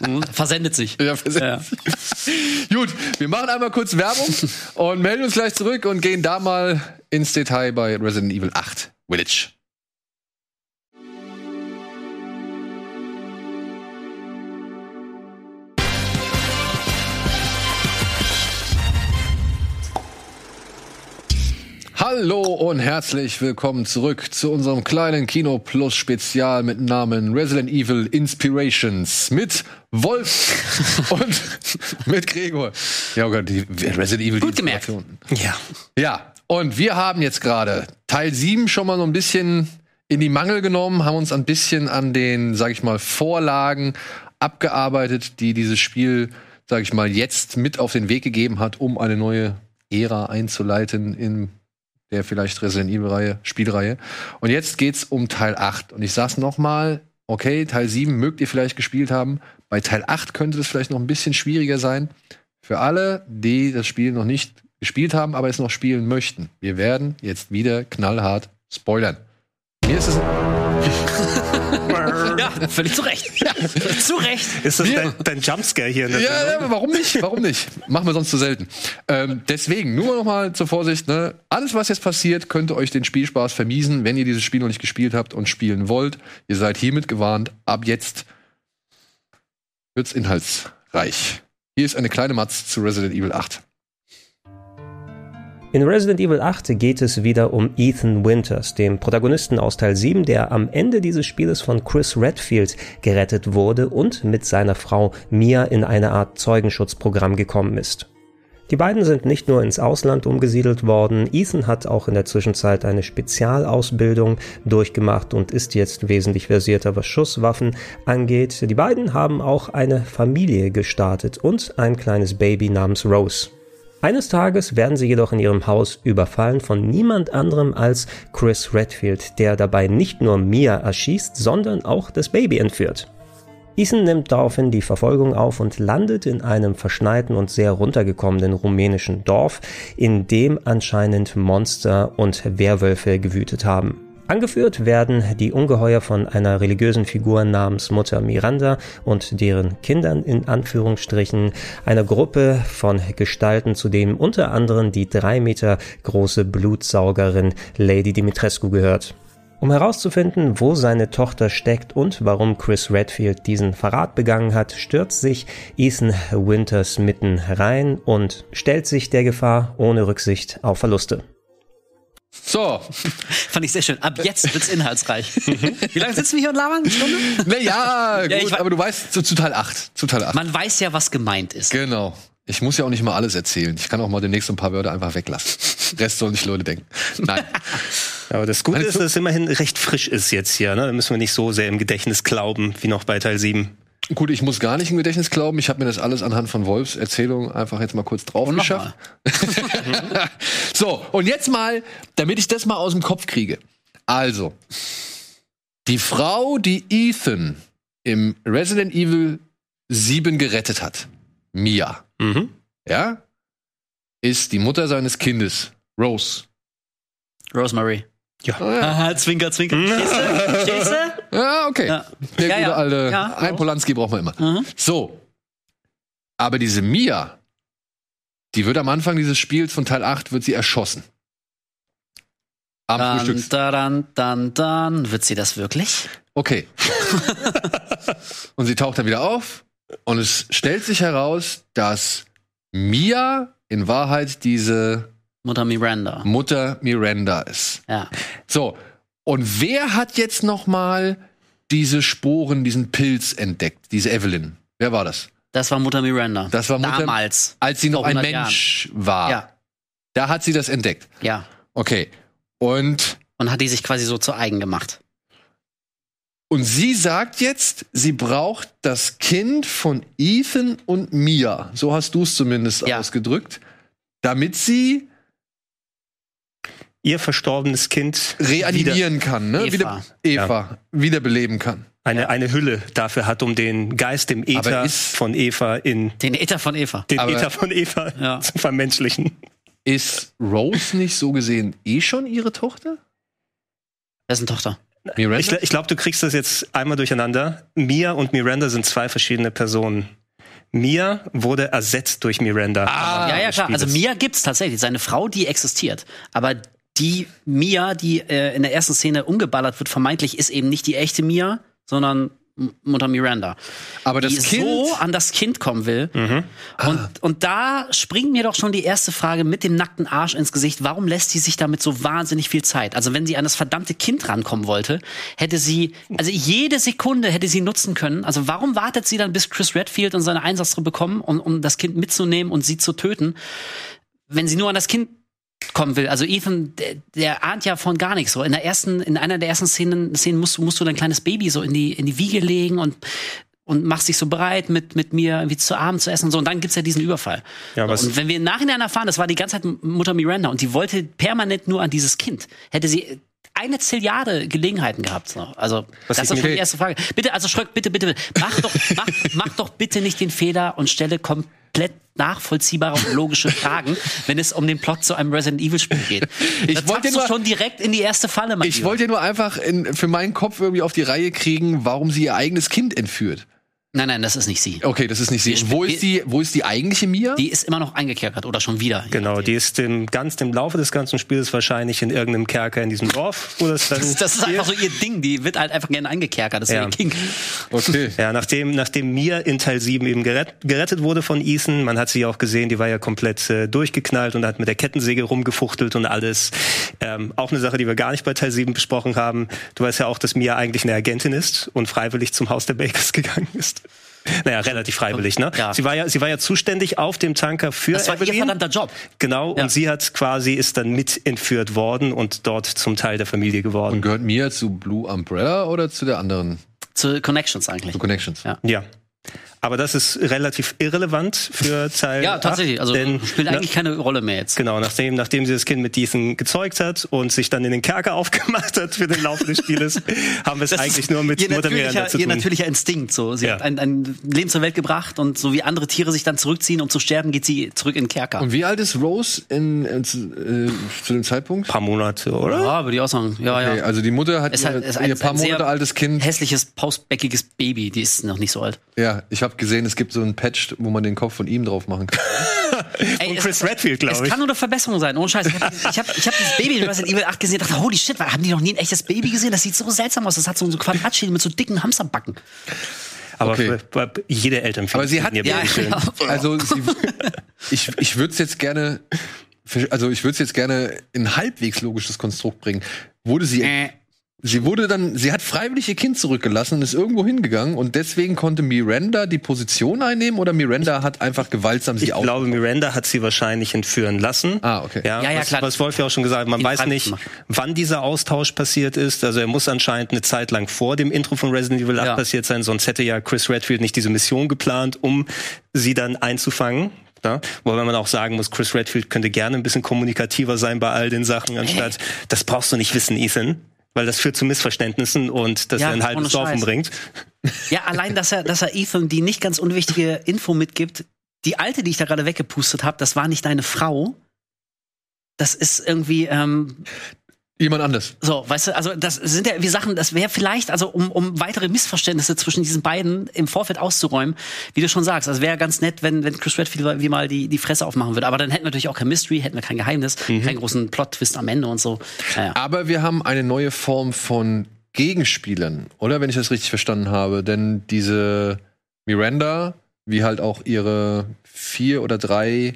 Mhm, Versendet sich. Ja, versendet Gut, wir machen einmal kurz Werbung und melden uns gleich zurück und gehen da mal ins Detail bei Resident Evil 8 Village. Hallo und herzlich willkommen zurück zu unserem kleinen Kino Plus Spezial mit Namen Resident Evil Inspirations mit Wolf und mit Gregor. Ja, oh Gott, die Resident Evil Gut gemerkt. Ja. Ja, und wir haben jetzt gerade Teil 7 schon mal so ein bisschen in die Mangel genommen, haben uns ein bisschen an den, sag ich mal, Vorlagen abgearbeitet, die dieses Spiel, sag ich mal, jetzt mit auf den Weg gegeben hat, um eine neue Ära einzuleiten in der vielleicht Resident Evil Reihe, Spielreihe. Und jetzt geht's um Teil 8 und ich sag's noch mal, okay, Teil 7 mögt ihr vielleicht gespielt haben, bei Teil 8 könnte das vielleicht noch ein bisschen schwieriger sein. Für alle, die das Spiel noch nicht gespielt haben, aber es noch spielen möchten. Wir werden jetzt wieder knallhart spoilern. Mir ist es Ja, völlig zu Recht. zu Recht. Ist das Wir- dein, dein Jumpscare hier in der Ja, ja, warum nicht? Warum nicht? Machen wir sonst zu selten. Ähm, deswegen, nur noch mal zur Vorsicht, ne? Alles, was jetzt passiert, könnte euch den Spielspaß vermiesen, wenn ihr dieses Spiel noch nicht gespielt habt und spielen wollt. Ihr seid hiermit gewarnt. Ab jetzt wird's inhaltsreich. Hier ist eine kleine Matz zu Resident Evil 8. In Resident Evil 8 geht es wieder um Ethan Winters, dem Protagonisten aus Teil 7, der am Ende dieses Spieles von Chris Redfield gerettet wurde und mit seiner Frau Mia in eine Art Zeugenschutzprogramm gekommen ist. Die beiden sind nicht nur ins Ausland umgesiedelt worden, Ethan hat auch in der Zwischenzeit eine Spezialausbildung durchgemacht und ist jetzt wesentlich versierter, was Schusswaffen angeht. Die beiden haben auch eine Familie gestartet und ein kleines Baby namens Rose. Eines Tages werden sie jedoch in ihrem Haus überfallen von niemand anderem als Chris Redfield, der dabei nicht nur Mia erschießt, sondern auch das Baby entführt. Ethan nimmt daraufhin die Verfolgung auf und landet in einem verschneiten und sehr runtergekommenen rumänischen Dorf, in dem anscheinend Monster und Werwölfe gewütet haben. Angeführt werden die Ungeheuer von einer religiösen Figur namens Mutter Miranda und deren Kindern in Anführungsstrichen, einer Gruppe von Gestalten, zu denen unter anderem die drei Meter große Blutsaugerin Lady Dimitrescu gehört. Um herauszufinden, wo seine Tochter steckt und warum Chris Redfield diesen Verrat begangen hat, stürzt sich Ethan Winters mitten rein und stellt sich der Gefahr ohne Rücksicht auf Verluste. So, Fand ich sehr schön. Ab jetzt wird's inhaltsreich. Wie lange sitzen wir hier und labern? Eine Stunde? naja, gut, ich wa- aber du weißt, zu, zu Teil 8. Zu Teil 8. Man weiß ja, was gemeint ist. Genau. Ich muss ja auch nicht mal alles erzählen. Ich kann auch mal demnächst ein paar Wörter einfach weglassen. Rest sollen nicht Leute denken. Nein. Aber das Gute ist, dass es immerhin recht frisch ist jetzt hier. Ne? Da müssen wir nicht so sehr im Gedächtnis glauben, wie noch bei Teil 7. Gut, ich muss gar nicht im Gedächtnis glauben. Ich habe mir das alles anhand von Wolfs Erzählung einfach jetzt mal kurz drauf Und geschafft. so, und jetzt mal, damit ich das mal aus dem Kopf kriege. Also, die Frau, die Ethan im Resident Evil 7 gerettet hat, Mia, Mhm. ja, ist die Mutter seines Kindes, Rose. Rosemary. Ja. Aha, zwinker, zwinker. Stehst du? Ja, okay. Ja. Der gute alte Ja, ein Polanski braucht man immer. Mhm. So. Aber diese Mia, die wird am Anfang dieses Spiels von Teil 8 wird sie erschossen. Am Dann, Frühstücks. dann, dann, dann. Wird sie das wirklich? Okay. und sie taucht dann wieder auf und es stellt sich heraus, dass Mia in Wahrheit diese Mutter Miranda. Mutter Miranda ist. Ja. So, und wer hat jetzt noch mal diese Sporen, diesen Pilz entdeckt? Diese Evelyn. Wer war das? Das war Mutter Miranda. Das war Mutter- Damals. Als sie noch ein 100 Mensch war. Ja. Da hat sie das entdeckt. Ja. Okay. Und, Und hat die sich quasi so zu eigen gemacht. und sie sagt jetzt, sie braucht das Kind von Ethan und Mia. So hast du es zumindest Ja. ausgedrückt. Damit sie Ihr verstorbenes Kind reanimieren kann, ne? Eva. Wieder, Eva wiederbeleben kann. eine, eine Hülle dafür hat, um den Geist im Äther ist- von Eva in Den Äther von Eva. den Aber- Äther von Eva Ja. zu vermenschlichen. Ist Rose nicht so gesehen eh schon ihre Tochter? Dessen Tochter. Miranda? Ich, ich glaube, du kriegst das jetzt einmal durcheinander. Mia und Miranda sind zwei verschiedene Personen. Mia wurde ersetzt durch Miranda. Ah, ja, ja, klar. Also. Mia gibt's tatsächlich. Seine Frau, die existiert. Aber die Mia, die äh, in der ersten Szene umgeballert wird, vermeintlich ist eben nicht die echte Mia, sondern Mutter Miranda. Aber das die Kind. so an das Kind kommen will. Mhm. Und, und da springt mir doch schon die erste Frage mit dem nackten Arsch ins Gesicht. Warum lässt sie sich damit so wahnsinnig viel Zeit? Also wenn sie an das verdammte Kind rankommen wollte, hätte sie, also jede Sekunde hätte sie nutzen können. Also warum wartet sie dann, bis Chris Redfield und seine Einsatztruppe kommen, um, um das Kind mitzunehmen und sie zu töten, wenn sie nur an das Kind kommen will. Also Ethan, der, der ahnt ja von gar nichts. So in der ersten, in einer der ersten Szenen, Szenen musst, du- musst du dein kleines Baby so in die in die Wiege legen und und machst dich so bereit, mit, mit mir irgendwie zu Abend zu essen und so. Und dann gibt's ja diesen Überfall. Ja, was- und wenn wir im Nachhinein erfahren, das war die ganze Zeit Mutter Miranda und die wollte permanent nur an dieses Kind, hätte sie eine Zilliarde Gelegenheiten gehabt. So. Also Was das ist schon die erste Frage. Bitte, also Schröck, bitte, bitte, mach doch, mach, mach doch bitte nicht den Fehler und stelle komplett nachvollziehbare und logische Fragen, wenn es um den Plot zu einem Resident Evil Spiel geht. Ich da wollte nur- schon direkt in die erste Falle, mein Ich Lieber. wollte nur einfach in, für meinen Kopf irgendwie auf die Reihe kriegen, warum sie ihr eigenes Kind entführt. Nein, nein, das ist nicht sie. Okay, das ist nicht sie. Wo ist die, wo ist die eigentliche Mia? Die ist immer noch eingekerkert oder schon wieder. Genau, die ist im, ganz im Laufe des ganzen Spiels wahrscheinlich in irgendeinem Kerker in diesem Dorf, wo das dann Das, das ist einfach so ihr Ding. Die wird halt einfach gerne eingekerkert. Das ist Ja. ihr King. Okay. Ja, nachdem, nachdem Mia in Teil 7 eben gerett, gerettet wurde von Ethan, man hat sie auch gesehen, die war ja komplett äh, durchgeknallt und hat mit der Kettensäge rumgefuchtelt und alles. Ähm, auch eine Sache, die wir gar nicht bei Teil 7 besprochen haben. Du weißt ja auch, dass Mia eigentlich eine Agentin ist und freiwillig zum Haus der Bakers gegangen ist. Naja, relativ freiwillig, ne? Ja. Sie war ja, sie war ja zuständig auf dem Tanker für Das war ihr Evelyn. verdammter Job. Genau, Ja. und sie hat quasi, ist dann mit entführt worden und dort zum Teil der Familie geworden. Und gehört Mia zu Blue Umbrella oder zu der anderen? Zu Connections eigentlich. Zu Connections? Ja. Ja. Aber das ist relativ irrelevant für Teil Ja, tatsächlich. 8, Also denn, spielt eigentlich keine Rolle mehr jetzt. Genau, nachdem, nachdem sie das Kind mit Ethan gezeugt hat und sich dann in den Kerker aufgemacht hat für den Laufe des Spieles, haben wir es eigentlich nur mit ihr Mutter natürlicher, Miranda zu ihr tun. natürlicher Instinkt. So. Sie Ja. hat ein, ein Leben zur Welt gebracht und so wie andere Tiere sich dann zurückziehen, um zu sterben, geht sie zurück in den Kerker. Und wie alt ist Rose in, in, zu, äh, zu dem Zeitpunkt? paar Monate, oder? ja, würde ich auch sagen. Ja, Okay, ja. also die Mutter hat Es ihr, hat- es ihr ein- paar ein sehr Monate altes Kind. Hässliches, pausbäckiges Baby, die ist noch nicht so alt. Ja, ich habe gesehen, es gibt so ein Patch, wo man den Kopf von ihm drauf machen kann. Ey, Und es- Chris Redfield, Es glaube ich. kann nur eine Verbesserung sein, ohne Scheiß. Ich habe ich hab, ich hab dieses Baby in Resident Evil 8 gesehen und dachte, holy shit, haben die noch nie ein echtes Baby gesehen? Das sieht so seltsam aus. Das hat so, so Quadratschädel mit so dicken Hamsterbacken. Aber Okay. für, für jede Eltern Aber sie hat ihr Ja, ja. Also sie, ich, ich würde es jetzt gerne, also ich würde es jetzt gerne in ein halbwegs logisches Konstrukt bringen. Wurde sie, Äh, sie wurde dann, sie hat freiwillig ihr Kind zurückgelassen und ist irgendwo hingegangen und deswegen konnte Miranda die Position einnehmen oder Miranda hat einfach gewaltsam sie Ich glaube, Miranda hat sie wahrscheinlich entführen lassen. Ah, okay. Ja, Ja, ja, was, klar. was Wolf ja auch schon gesagt hat, man weiß nicht, gemacht. wann dieser Austausch passiert ist. Also er muss anscheinend eine Zeit lang vor dem Intro von Resident Evil 8 Ja. passiert sein, sonst hätte ja Chris Redfield nicht diese Mission geplant, um sie dann einzufangen. Ja, wobei man auch sagen muss, Chris Redfield könnte gerne ein bisschen kommunikativer sein bei all den Sachen, anstatt, das brauchst du nicht wissen, Ethan. Weil das führt zu Missverständnissen und dass Ja, er ein halbes Dorf umbringt. Ja, allein, dass er, dass er Ethan die nicht ganz unwichtige Info mitgibt. Die alte, die ich da gerade weggepustet habe, das war nicht deine Frau. Das ist irgendwie, ähm, Jemand anders. so, weißt du, also das sind ja wie Sachen, das wäre vielleicht, also um, um weitere Missverständnisse zwischen diesen beiden im Vorfeld auszuräumen, wie du schon sagst, also wäre ganz nett, wenn, wenn Chris Redfield wie mal die, die Fresse aufmachen würde. Aber dann hätten wir natürlich auch kein Mystery, hätten wir kein Geheimnis, keinen großen Plot-Twist am Ende und so. Naja. Aber wir haben eine neue Form von Gegenspielern, oder? Wenn ich das richtig verstanden habe. Denn diese Miranda, wie halt auch ihre vier oder drei,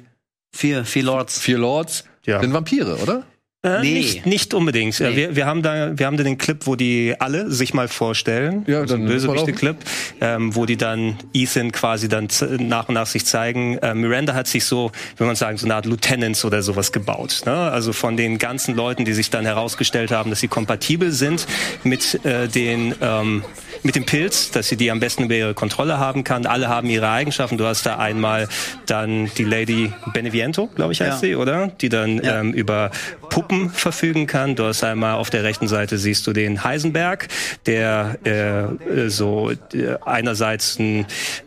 Vier, vier Lords. vier Lords, Ja. sind Vampire, oder? Äh, Nee. nicht, nicht unbedingt. Nee. Wir, wir haben da, wir haben da den Clip, wo die alle sich mal vorstellen. Ja, so ein dann muss man Bösewichte-Clip, ähm, wo die dann Ethan quasi dann nach und nach sich zeigen. Äh, Miranda hat sich so, wenn man sagen, so eine Art Lieutenants oder sowas gebaut. Ne? Also von den ganzen Leuten, die sich dann herausgestellt haben, dass sie kompatibel sind mit äh, den ähm, mit dem Pilz, dass sie die am besten über ihre Kontrolle haben kann. Alle haben ihre Eigenschaften. Du hast da einmal dann die Lady Beneviento, glaube ich, heißt Ja. sie, oder? Die dann Ja. ähm, über Puppen verfügen kann. Du hast einmal auf der rechten Seite siehst du den Heisenberg, der äh, äh, so äh, einerseits ein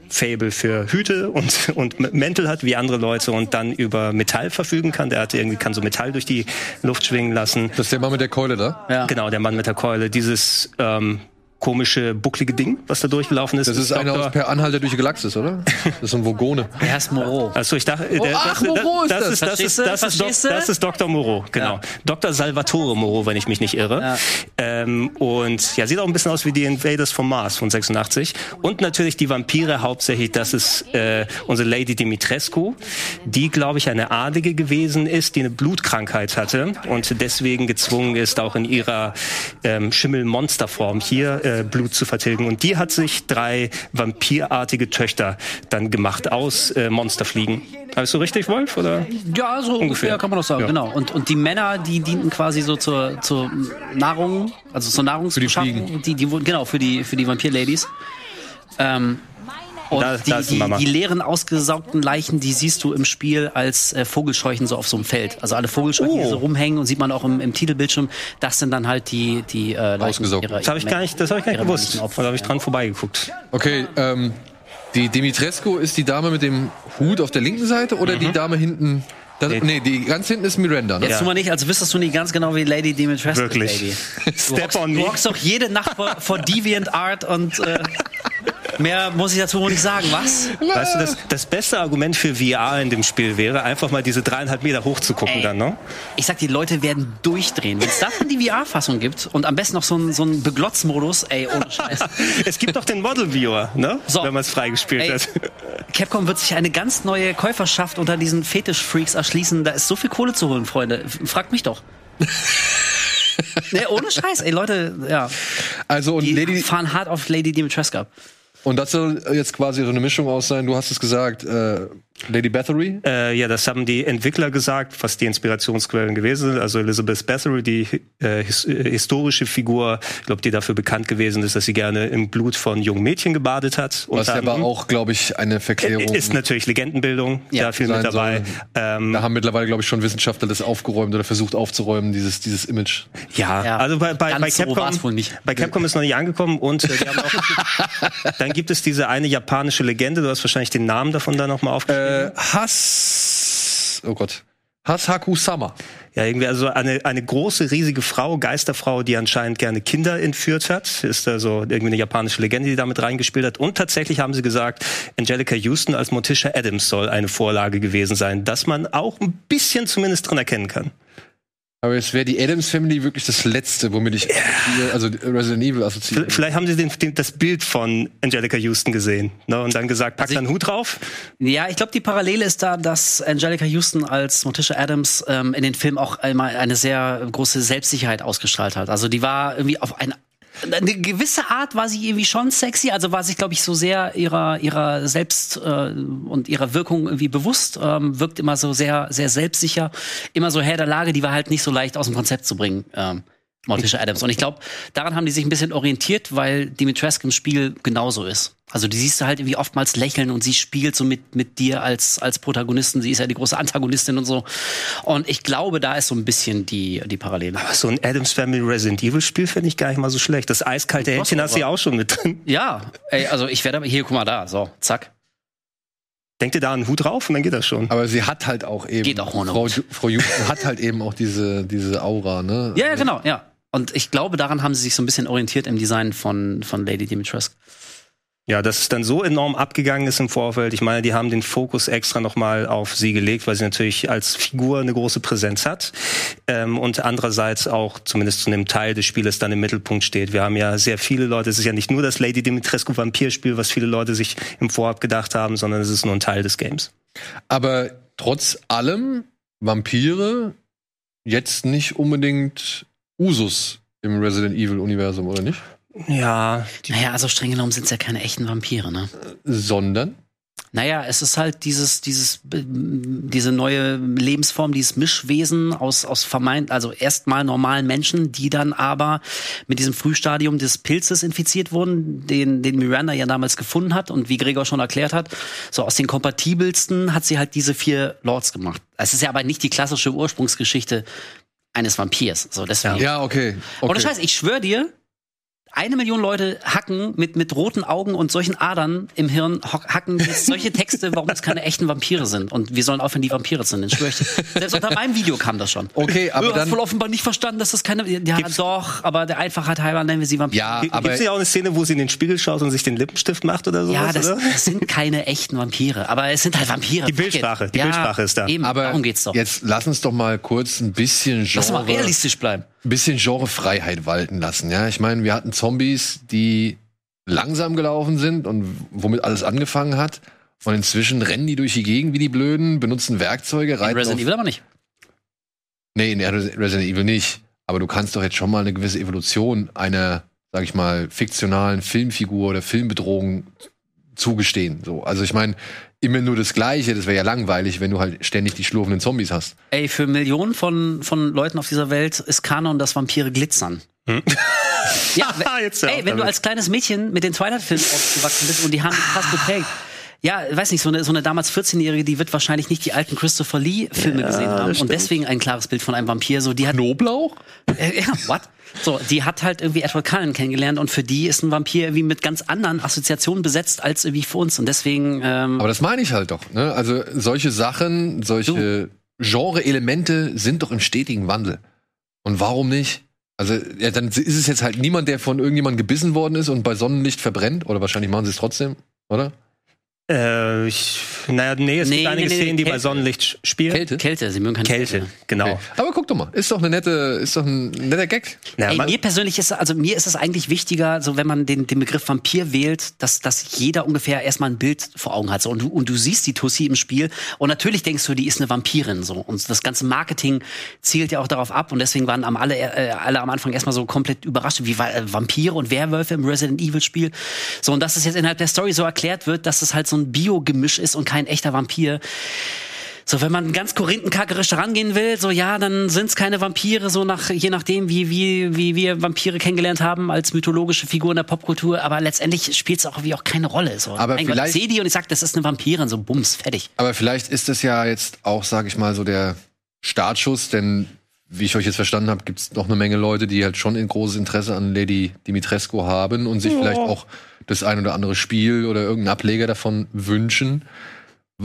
Fable für Hüte und, und Mäntel hat, wie andere Leute, und dann über Metall verfügen kann. Der hat irgendwie, kann so Metall durch die Luft schwingen lassen. Das ist der Mann mit der Keule da. Ja. Genau, der Mann mit der Keule. Dieses ähm, komische, bucklige Ding, was da durchgelaufen ist. Das ist einer aus Per Anhalter durch die Galaxis, oder? Das ist ein Vogone. Er ist Moreau. Also ich dachte, Oh, ach, Moreau ist das, das. ist das ist das ist, Dok- du? das ist Dr. Moreau, genau. Ja. Dr. Salvatore Moreau, wenn ich mich nicht irre. Ja. Ähm, und ja, sieht auch ein bisschen aus wie die Invaders vom Mars von 86. Und natürlich die Vampire hauptsächlich, das ist äh, unsere Lady Dimitrescu, die, glaube ich, eine Adlige gewesen ist, die eine Blutkrankheit hatte und deswegen gezwungen ist, auch in ihrer ähm, Schimmelmonsterform hier äh, Blut zu vertilgen. Und die hat sich drei vampirartige Töchter dann gemacht aus äh, Monsterfliegen. Hast du richtig, Wolf? Oder? Ja, so ungefähr kann man das sagen, Ja. genau. Und, und die Männer, die dienten quasi so zur, zur Nahrung, also zur Nahrungsbeschaffung. Fliegen. Die, die, wurden- genau, für die, für die Vampir-Ladies. Ähm, und Da- die, da ist die die, Mama. die leeren, ausgesaugten Leichen, die siehst du im Spiel als äh, Vogelscheuchen so auf so einem Feld. Also alle Vogelscheuchen, die Oh. so rumhängen und sieht man auch im, im Titelbildschirm. Das sind dann halt die, die äh, Leichen Ausgesaugt. ihrer- Das habe ich gar nicht, das habe ich gar nicht gewusst. Opfer. Oder habe ich dran vorbeigeguckt? Okay, ähm, die Dimitrescu ist die Dame mit dem Hut auf der linken Seite oder die Dame hinten? Das, nee, die ganz hinten ist Miranda. Ne? Jetzt Ja. tu mal nicht, als wüsstest du nicht ganz genau, wie Lady Dimitrescu Wirklich. Lady. Du Step on du me. hockst doch jede Nacht vor, vor Deviant Art und äh, mehr muss ich dazu wohl nicht sagen, was? Weißt du, das, das beste Argument für VR in dem Spiel wäre, einfach mal diese dreieinhalb Meter hoch zu gucken Ey. dann, ne? Ich sag, die Leute werden durchdrehen. Wenn es davon die VR-Fassung gibt und am besten noch so einen so einen Beglotzmodus, ey, ohne Scheiß. Es gibt doch den Model Viewer, ne? So. Wenn man es freigespielt Ey, hat. Capcom wird sich eine ganz neue Käuferschaft unter diesen Fetisch-Freaks erschließen. Da ist so viel Kohle zu holen, Freunde. Fragt mich doch. nee, ohne Scheiß, ey, Leute, ja. Also und Die Lady fahren hart auf Lady Dimitrescu. ab. Und das soll jetzt quasi so eine Mischung aus sein. Du hast es gesagt, äh, Lady Bathory. Äh, ja, das haben die Entwickler gesagt, was die Inspirationsquellen gewesen sind. Also Elizabeth Bathory, die äh, his äh, historische Figur, ich glaube, die dafür bekannt gewesen ist, dass sie gerne im Blut von jungen Mädchen gebadet hat. Was Unter aber anderem. auch, glaube ich, eine Verklärung ist natürlich Legendenbildung, Ja, da viel mit dabei. Ähm, Da haben mittlerweile, glaube ich, schon Wissenschaftler das aufgeräumt oder versucht aufzuräumen, dieses, dieses Image. Ja, Ja, also bei, bei, bei so Capcom, nicht. bei Capcom ist noch nicht angekommen und äh, die haben auch, dann gibt es diese eine japanische Legende, du hast wahrscheinlich den Namen davon da nochmal aufgeschrieben. Äh, Hass. Oh Gott. Hasaku Sama. Ja, irgendwie also eine, eine große, riesige Frau, Geisterfrau, die anscheinend gerne Kinder entführt hat. Ist also irgendwie eine japanische Legende, die damit reingespielt hat. Und tatsächlich haben sie gesagt, Angelica Houston als Morticia Adams soll eine Vorlage gewesen sein, dass man auch ein bisschen zumindest dran erkennen kann. Aber es wäre die Adams Family wirklich das letzte, womit ich hier, also Resident Evil assoziiere. Vielleicht haben sie den, den, das Bild von Angelica Houston gesehen ne, und dann gesagt, pack Also da einen Hut drauf. Ja, ich glaube, die Parallele ist da, dass Angelica Houston als Morticia Adams ähm, in den Film auch einmal eine sehr große Selbstsicherheit ausgestrahlt hat. Also die war irgendwie auf eine eine gewisse Art war sie irgendwie schon sexy, also war sich, glaube ich, so sehr ihrer ihrer selbst äh, und ihrer Wirkung irgendwie bewusst, ähm, wirkt immer so sehr sehr selbstsicher, immer so Herr der Lage, die war halt nicht so leicht aus dem Konzept zu bringen. Ähm, Morticia Adams. Und ich glaube, daran haben die sich ein bisschen orientiert, weil Dimitrescu im Spiel genauso ist. Also die siehst du halt irgendwie oftmals lächeln und sie spielt so mit, mit dir als, als Protagonisten. Sie ist ja die große Antagonistin und so. Und ich glaube, da ist so ein bisschen die, die Parallele. Aber so ein Adams Family Resident Evil Spiel finde ich gar nicht mal so schlecht. Das eiskalte Händchen hast du ja auch schon mit drin. Ja, ey, also ich werde aber hier, guck mal da, so, zack. Denk dir da einen Hut drauf und dann geht das schon. Aber sie hat halt auch eben. Geht auch ohne Frau, Hut. Frau Houston hat halt eben auch diese, diese Aura, ne? Ja, ja, genau, ja. Und ich glaube, daran haben sie sich so ein bisschen orientiert im Design von, von Lady Dimitrescu. Ja, dass es dann so enorm abgegangen ist im Vorfeld. Ich meine, die haben den Fokus extra nochmal auf sie gelegt, weil sie natürlich als Figur eine große Präsenz hat. Ähm, und andererseits auch zumindest zu einem Teil des Spieles dann im Mittelpunkt steht. Wir haben ja sehr viele Leute, es ist ja nicht nur das Lady Dimitrescu Vampirspiel, was viele Leute sich im Vorab gedacht haben, sondern es ist nur ein Teil des Games. Aber trotz allem, Vampire jetzt nicht unbedingt Usus im Resident Evil Universum, oder nicht? Ja, die Naja, also streng genommen sind es ja keine echten Vampire, ne? Sondern Naja, es ist halt dieses, dieses, äh, diese neue Lebensform, dieses Mischwesen aus, aus vermeint, also erstmal normalen Menschen, die dann aber mit diesem Frühstadium des Pilzes infiziert wurden, den, den Miranda ja damals gefunden hat und wie Gregor schon erklärt hat, so aus den kompatibelsten hat sie halt diese vier Lords gemacht. Es ist ja aber nicht die klassische Ursprungsgeschichte eines Vampirs. So, deswegen. Ja, okay. okay. Ohne Scheiß, ich schwöre dir, eine Million Leute hacken mit, mit roten Augen und solchen Adern im Hirn, hacken jetzt solche Texte, warum es keine echten Vampire sind. Und wir sollen aufhören, die Vampire zu nennen, schwöre ich. Selbst unter meinem Video kam das schon. Okay, aber du hast dann- wohl offenbar nicht verstanden, dass das keine. Ja, doch, aber der Einfachheit halber nennen wir sie Vampire. Ja, Gibt aber es nicht auch eine Szene, wo sie in den Spiegel schaut und sich den Lippenstift macht oder sowas? Ja, das, oder? das sind keine echten Vampire, aber es sind halt Vampire. Die. Bildsprache, die Bildsprache ist da. Eben, aber darum geht's doch. jetzt lass uns doch mal kurz ein bisschen Lass mal Genre, realistisch bleiben. Bisschen Genrefreiheit walten lassen. Ja, ich meine, wir hatten Zombies, die langsam gelaufen sind und womit alles angefangen hat. Und inzwischen rennen die durch die Gegend wie die Blöden, benutzen Werkzeuge, In reiten Resident auf Evil aber nicht. Nee, in Resident Evil nicht. Aber du kannst doch jetzt schon mal eine gewisse Evolution einer, sag ich mal, fiktionalen Filmfigur oder Filmbedrohung zugestehen. So, also ich meine, immer nur das Gleiche, das wäre ja langweilig, wenn du halt ständig die schlurfenden Zombies hast. Ey, für Millionen von, von Leuten auf dieser Welt ist Kanon, dass Vampire glitzern. Ja, Hm? Jetzt hör auf ey, wenn du damit. als kleines Mädchen mit den Twilight-Filmen aufgewachsen bist und die haben dich fast geprägt. Ja, weiß nicht, so eine, so eine damals 14-Jährige, die wird wahrscheinlich nicht die alten Christopher Lee-Filme gesehen haben und deswegen ein klares Bild von einem Vampir. So, die hat, Knoblauch? äh, ja, what? So, die hat halt irgendwie Edward Cullen kennengelernt und für die ist ein Vampir irgendwie mit ganz anderen Assoziationen besetzt als irgendwie für uns und deswegen, ähm, Aber das meine ich halt doch. Ne? Also solche Sachen, solche Genre-Elemente sind doch im stetigen Wandel. Und warum nicht? Also ja, dann ist es jetzt halt niemand, der von irgendjemandem gebissen worden ist und bei Sonnenlicht verbrennt. Oder wahrscheinlich machen sie es trotzdem, oder? Äh, ich, naja, nee, es Nee, gibt einige nee, nee, Szenen, die bei Kälte. Sonnenlicht sch- spielen. Kälte? Kälte, sie mögen keine Kälte, genau. Okay. Aber guck doch mal, ist doch eine nette, ist doch ein netter Gag. Ja, Ey, mir persönlich ist, also mir ist es eigentlich wichtiger, so wenn man den, den Begriff Vampir wählt, dass, dass jeder ungefähr erstmal ein Bild vor Augen hat. So. Und, du, und du siehst die Tussi im Spiel und natürlich denkst du, die ist eine Vampirin. So. Und das ganze Marketing zielt ja auch darauf ab und deswegen waren am alle, äh, alle am Anfang erstmal so komplett überrascht, wie äh, Vampire und Werwölfe im Resident Evil Spiel. So, und dass es jetzt innerhalb der Story so erklärt wird, dass es halt so ein Bio-Gemisch ist und kein echter Vampir. So, wenn man ganz korinthenkackerisch rangehen will, so ja, dann sind es keine Vampire, so nach, je nachdem, wie, wie, wie wir Vampire kennengelernt haben als mythologische Figur in der Popkultur, aber letztendlich spielt es auch wie auch keine Rolle. So. Aber mein Gott, vielleicht- ich sehe die und ich sag, das ist eine Vampirin, so bums, fertig. Aber vielleicht ist das ja jetzt auch, sag ich mal, so der Startschuss, denn wie ich euch jetzt verstanden habe, gibt es noch eine Menge Leute, die halt schon ein großes Interesse an Lady Dimitrescu haben und sich vielleicht auch das ein oder andere Spiel oder irgendeinen Ableger davon wünschen.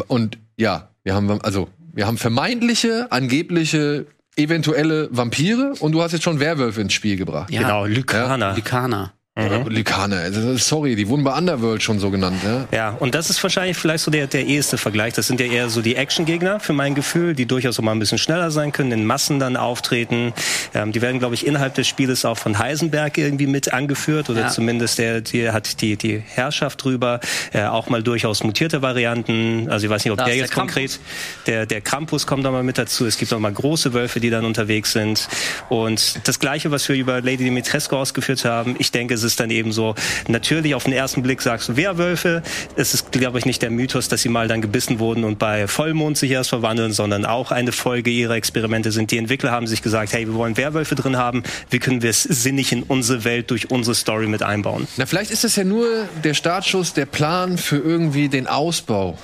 Und ja, wir haben also wir haben vermeintliche, angebliche, eventuelle Vampire und du hast jetzt schon Werwölfe ins Spiel gebracht. Ja, Genau, Lykaner. Lykaner. Oder Lykaner. Also, sorry, die wurden bei Underworld schon so genannt. Ja? Ja, und das ist wahrscheinlich vielleicht so der, der eheste Vergleich. Das sind ja eher so die Action-Gegner für mein Gefühl, die durchaus auch mal ein bisschen schneller sein können, in Massen dann auftreten. Ähm, die werden, glaube ich, innerhalb des Spieles auch von Heisenberg irgendwie mit angeführt oder Ja. zumindest der, der hat die, die Herrschaft drüber. Äh, auch mal durchaus mutierte Varianten. Also ich weiß nicht, ob Da der jetzt der konkret, der, der Krampus kommt da mal mit dazu. Es gibt auch mal große Wölfe, die dann unterwegs sind. Und das Gleiche, was wir über Lady Dimitrescu ausgeführt haben, ich denke, es ist dann eben so, natürlich auf den ersten Blick sagst du Werwölfe. Es ist, glaube ich, nicht der Mythos, dass sie mal dann gebissen wurden und bei Vollmond sich erst verwandeln, sondern auch eine Folge ihrer Experimente sind. Die Entwickler haben sich gesagt, hey, wir wollen Werwölfe drin haben. Wie können wir es sinnig in unsere Welt durch unsere Story mit einbauen? Na, vielleicht ist das ja nur der Startschuss, der Plan für irgendwie den Ausbau.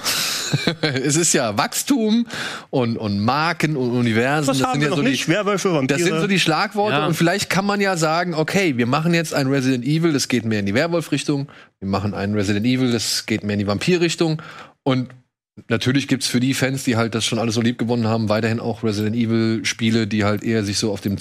es ist ja Wachstum und, und Marken und Universen. Das haben sind wir ja noch so nicht? die, Werwölfe, Vampire. das sind so die Schlagworte Ja. und vielleicht kann man ja sagen, okay, wir machen jetzt ein Resident Evil, das geht mehr in die Werwolf-Richtung. Wir machen ein Resident Evil, das geht mehr in die Vampir-Richtung. Und natürlich gibt's für die Fans, die halt das schon alles so lieb gewonnen haben, weiterhin auch Resident Evil-Spiele, die halt eher sich so auf dem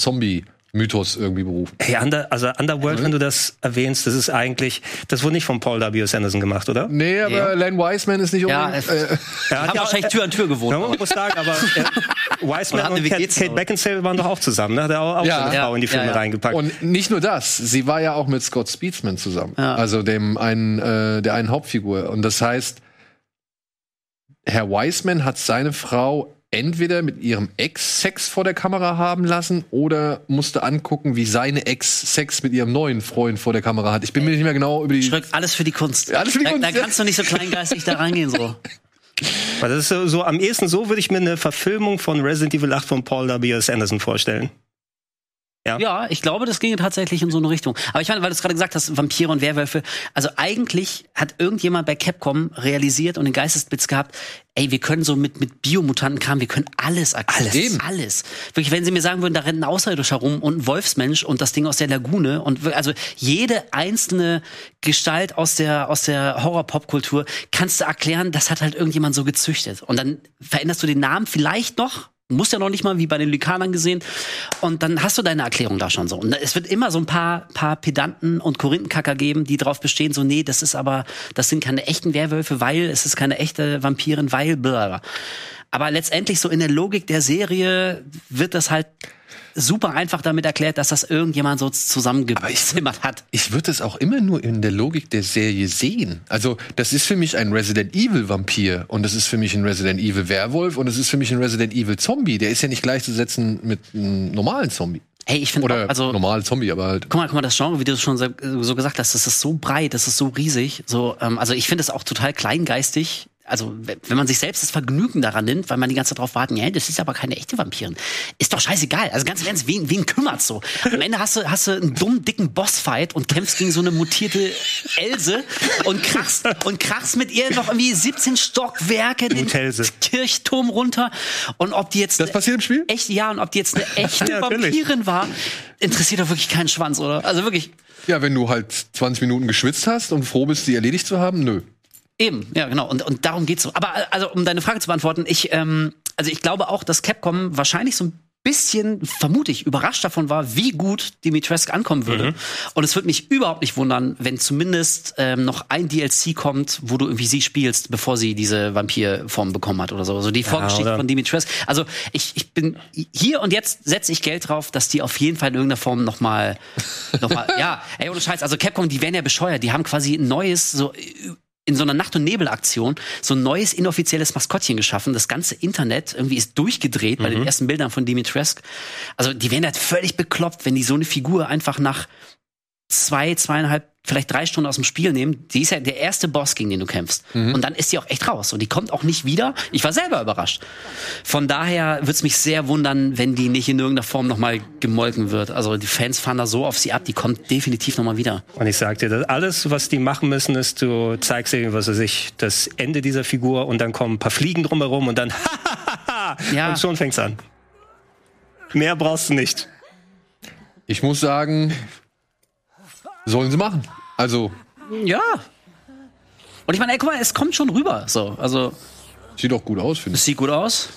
Zombie-Mythos irgendwie berufen. Hey, Under, also Underworld, wenn du das erwähnst, das ist eigentlich, das wurde nicht von Paul W. Sanderson gemacht, oder? Nee, aber Ja. Len Wiseman ist nicht Ja, unbedingt. äh, Er Haben wahrscheinlich Tür an Tür gewohnt. Ja, man muss sagen, aber äh, Wiseman hat eine und WG Kate. Kate Beckinsale waren doch auch zusammen, ne? Hat er auch, auch Ja. seine Frau in die Ja, Filme ja. reingepackt. Und nicht nur das, sie war ja auch mit Scott Speedsman zusammen. Ja. Also dem einen, äh, der einen Hauptfigur. Und das heißt, Herr Wiseman hat seine Frau entweder mit ihrem Ex Sex vor der Kamera haben lassen oder musste angucken, wie seine Ex Sex mit ihrem neuen Freund vor der Kamera hat. Ich bin mir nicht mehr genau über die. Schröck, alles für die Kunst. Alles für die da, Kunst, Da kannst du nicht so kleingeistig da reingehen, so. Weil das ist so, so am ehesten so würde ich mir eine Verfilmung von Resident Evil 8 von Paul W.S. Anderson vorstellen. Ja. Ja, ich glaube, das ginge tatsächlich in so eine Richtung. Aber ich meine, weil du es gerade gesagt hast, Vampire und Werwölfe. Also eigentlich hat irgendjemand bei Capcom realisiert und den Geistesblitz gehabt, ey, wir können so mit, mit Biomutantenkram, wir können alles erklären. Alles. Alles. Wirklich, wenn sie mir sagen würden, da rennt ein Außerirdischer rum und ein Wolfsmensch und das Ding aus der Lagune und also jede einzelne Gestalt aus der, aus der Horror-Pop-Kultur kannst du erklären, das hat halt irgendjemand so gezüchtet. Und dann veränderst du den Namen vielleicht noch, muss ja noch nicht mal wie bei den Lykanern gesehen. Und dann hast du deine Erklärung da schon so. Und es wird immer so ein paar, paar Pedanten und Korinthenkacker geben, die darauf bestehen, so, nee, das ist aber, das sind keine echten Werwölfe, weil es ist keine echte Vampirin, weil, bla. Aber letztendlich so in der Logik der Serie wird das halt super einfach damit erklärt, dass das irgendjemand so zusammengezimmert hat. Ich würde es auch immer nur in der Logik der Serie sehen. Also, das ist für mich ein Resident Evil Vampir und das ist für mich ein Resident Evil Werwolf und das ist für mich ein Resident Evil Zombie. Der ist ja nicht gleichzusetzen mit einem normalen Zombie. Hey, ich finde also normal Zombie, aber halt. Guck mal, guck mal, das Genre, wie du es schon so, so gesagt hast, das ist so breit, das ist so riesig. So, ähm, also ich finde es auch total kleingeistig. Also, wenn man sich selbst das Vergnügen daran nimmt, weil man die ganze Zeit drauf warten, ja, das ist aber keine echte Vampirin. Ist doch scheißegal. Also ganz im Ernst, wen, wen kümmert's so? Am Ende hast du, hast du einen dummen, dicken Bossfight und kämpfst gegen so eine mutierte Else und krachst, und krachst mit ihr noch irgendwie 17 Stockwerke den Mutelse. Kirchturm runter. Und ob die jetzt Das passiert im Spiel? echt, ja, und ob die jetzt eine echte Ja. Vampirin war, interessiert doch wirklich keinen Schwanz, oder? Also wirklich. Ja, wenn du halt 20 Minuten geschwitzt hast und froh bist, die erledigt zu haben, nö. Eben, ja, genau. Und, und darum geht's so. Aber äh, also, um deine Frage zu beantworten, ich, ähm, also ich glaube auch, dass Capcom wahrscheinlich so ein bisschen, vermute ich, überrascht davon war, wie gut Dimitrescu ankommen würde. Und es würde mich überhaupt nicht wundern, wenn zumindest ähm, noch ein DLC kommt, wo du irgendwie sie spielst, bevor sie diese Vampirform bekommen hat oder so. Also die Vorgeschichte oder- von Dimitrescu. Also ich, ich bin hier und jetzt setze ich Geld drauf, dass die auf jeden Fall in irgendeiner Form noch mal, noch mal ja, ey, ohne Scheiß. Also Capcom, die werden ja bescheuert. Die haben quasi ein neues, so in so einer Nacht- und Nebel-Aktion so ein neues inoffizielles Maskottchen geschaffen. Das ganze Internet irgendwie ist durchgedreht bei den ersten Bildern von Dimitrescu. Also die werden halt völlig bekloppt, wenn die so eine Figur einfach nach zwei, zweieinhalb, vielleicht drei Stunden aus dem Spiel nehmen. Die ist ja der erste Boss, gegen den du kämpfst. Und dann ist die auch echt raus. Und die kommt auch nicht wieder. Ich war selber überrascht. Von daher würde es mich sehr wundern, wenn die nicht in irgendeiner Form nochmal gemolken wird. Also die Fans fahren da so auf sie ab, die kommt definitiv nochmal wieder. Und ich sag dir, das alles, was die machen müssen, ist, du zeigst ihnen, was weiß ich, das Ende dieser Figur und dann kommen ein paar Fliegen drumherum und dann Ja. und schon fängt's an. Mehr brauchst du nicht. Ich muss sagen, sollen sie machen. Also, Ja. Und ich meine, ey, guck mal, es kommt schon rüber. So, also sieht auch gut aus, finde ich. es sieht gut aus.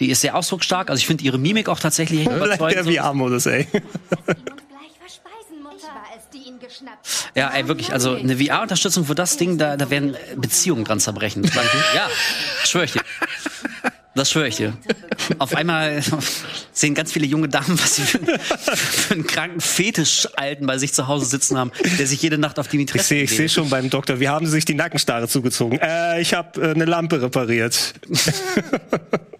Die ist sehr ausdrucksstark. Also ich finde ihre Mimik auch tatsächlich der überzeugend. So. VR-Modus, ey. Ja, ey, wirklich, also eine VR-Unterstützung für das Ding, da, da werden Beziehungen dran zerbrechen. Ja, schwöre ich dir. Das schwöre ich dir. Auf einmal sehen ganz viele junge Damen, was sie für, für einen kranken Fetisch-Alten bei sich zu Hause sitzen haben, der sich jede Nacht auf die Ich Mitresse sehe ich seh schon beim Doktor, wie haben sie sich die Nackenstarre zugezogen? Äh, ich habe äh, eine Lampe repariert.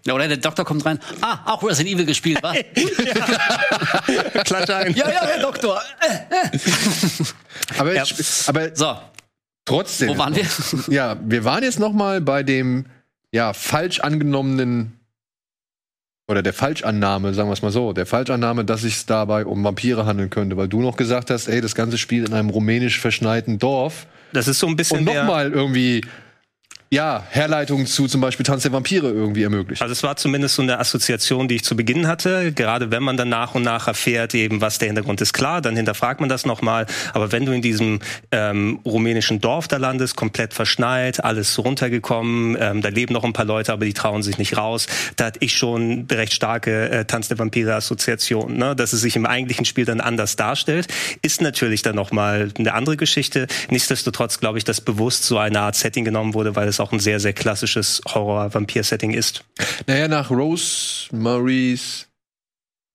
Ja, oder der Doktor kommt rein. Ah, auch Resident Evil gespielt, was? Klatsch ein. ja, ja, Herr Doktor. Aber, Ja. ich, aber So, trotzdem. wo waren wir? Ja, wir waren jetzt noch mal bei dem ja falsch angenommenen oder der Falschannahme, sagen wir es mal so, der Falschannahme, dass es dabei um Vampire handeln könnte, weil du noch gesagt hast, ey, das ganze spielt in einem rumänisch verschneiten Dorf Das ist so ein bisschen und nochmal irgendwie ja Herleitungen zu zum Beispiel Tanz der Vampire irgendwie ermöglicht. Also es war zumindest so eine Assoziation, die ich zu Beginn hatte. Gerade wenn man dann nach und nach erfährt, eben was der Hintergrund ist, klar, dann hinterfragt man das nochmal. Aber wenn du in diesem ähm, rumänischen Dorf da landest, komplett verschneit, alles runtergekommen, ähm, da leben noch ein paar Leute, aber die trauen sich nicht raus, da hatte ich schon recht starke äh, Tanz der Vampire-Assoziation. Ne? Dass es sich im eigentlichen Spiel dann anders darstellt, ist natürlich dann nochmal eine andere Geschichte. Nichtsdestotrotz glaube ich, dass bewusst so eine Art Setting genommen wurde, weil es auch ein sehr, sehr klassisches Horror-Vampir-Setting ist. Naja, nach Rosemary's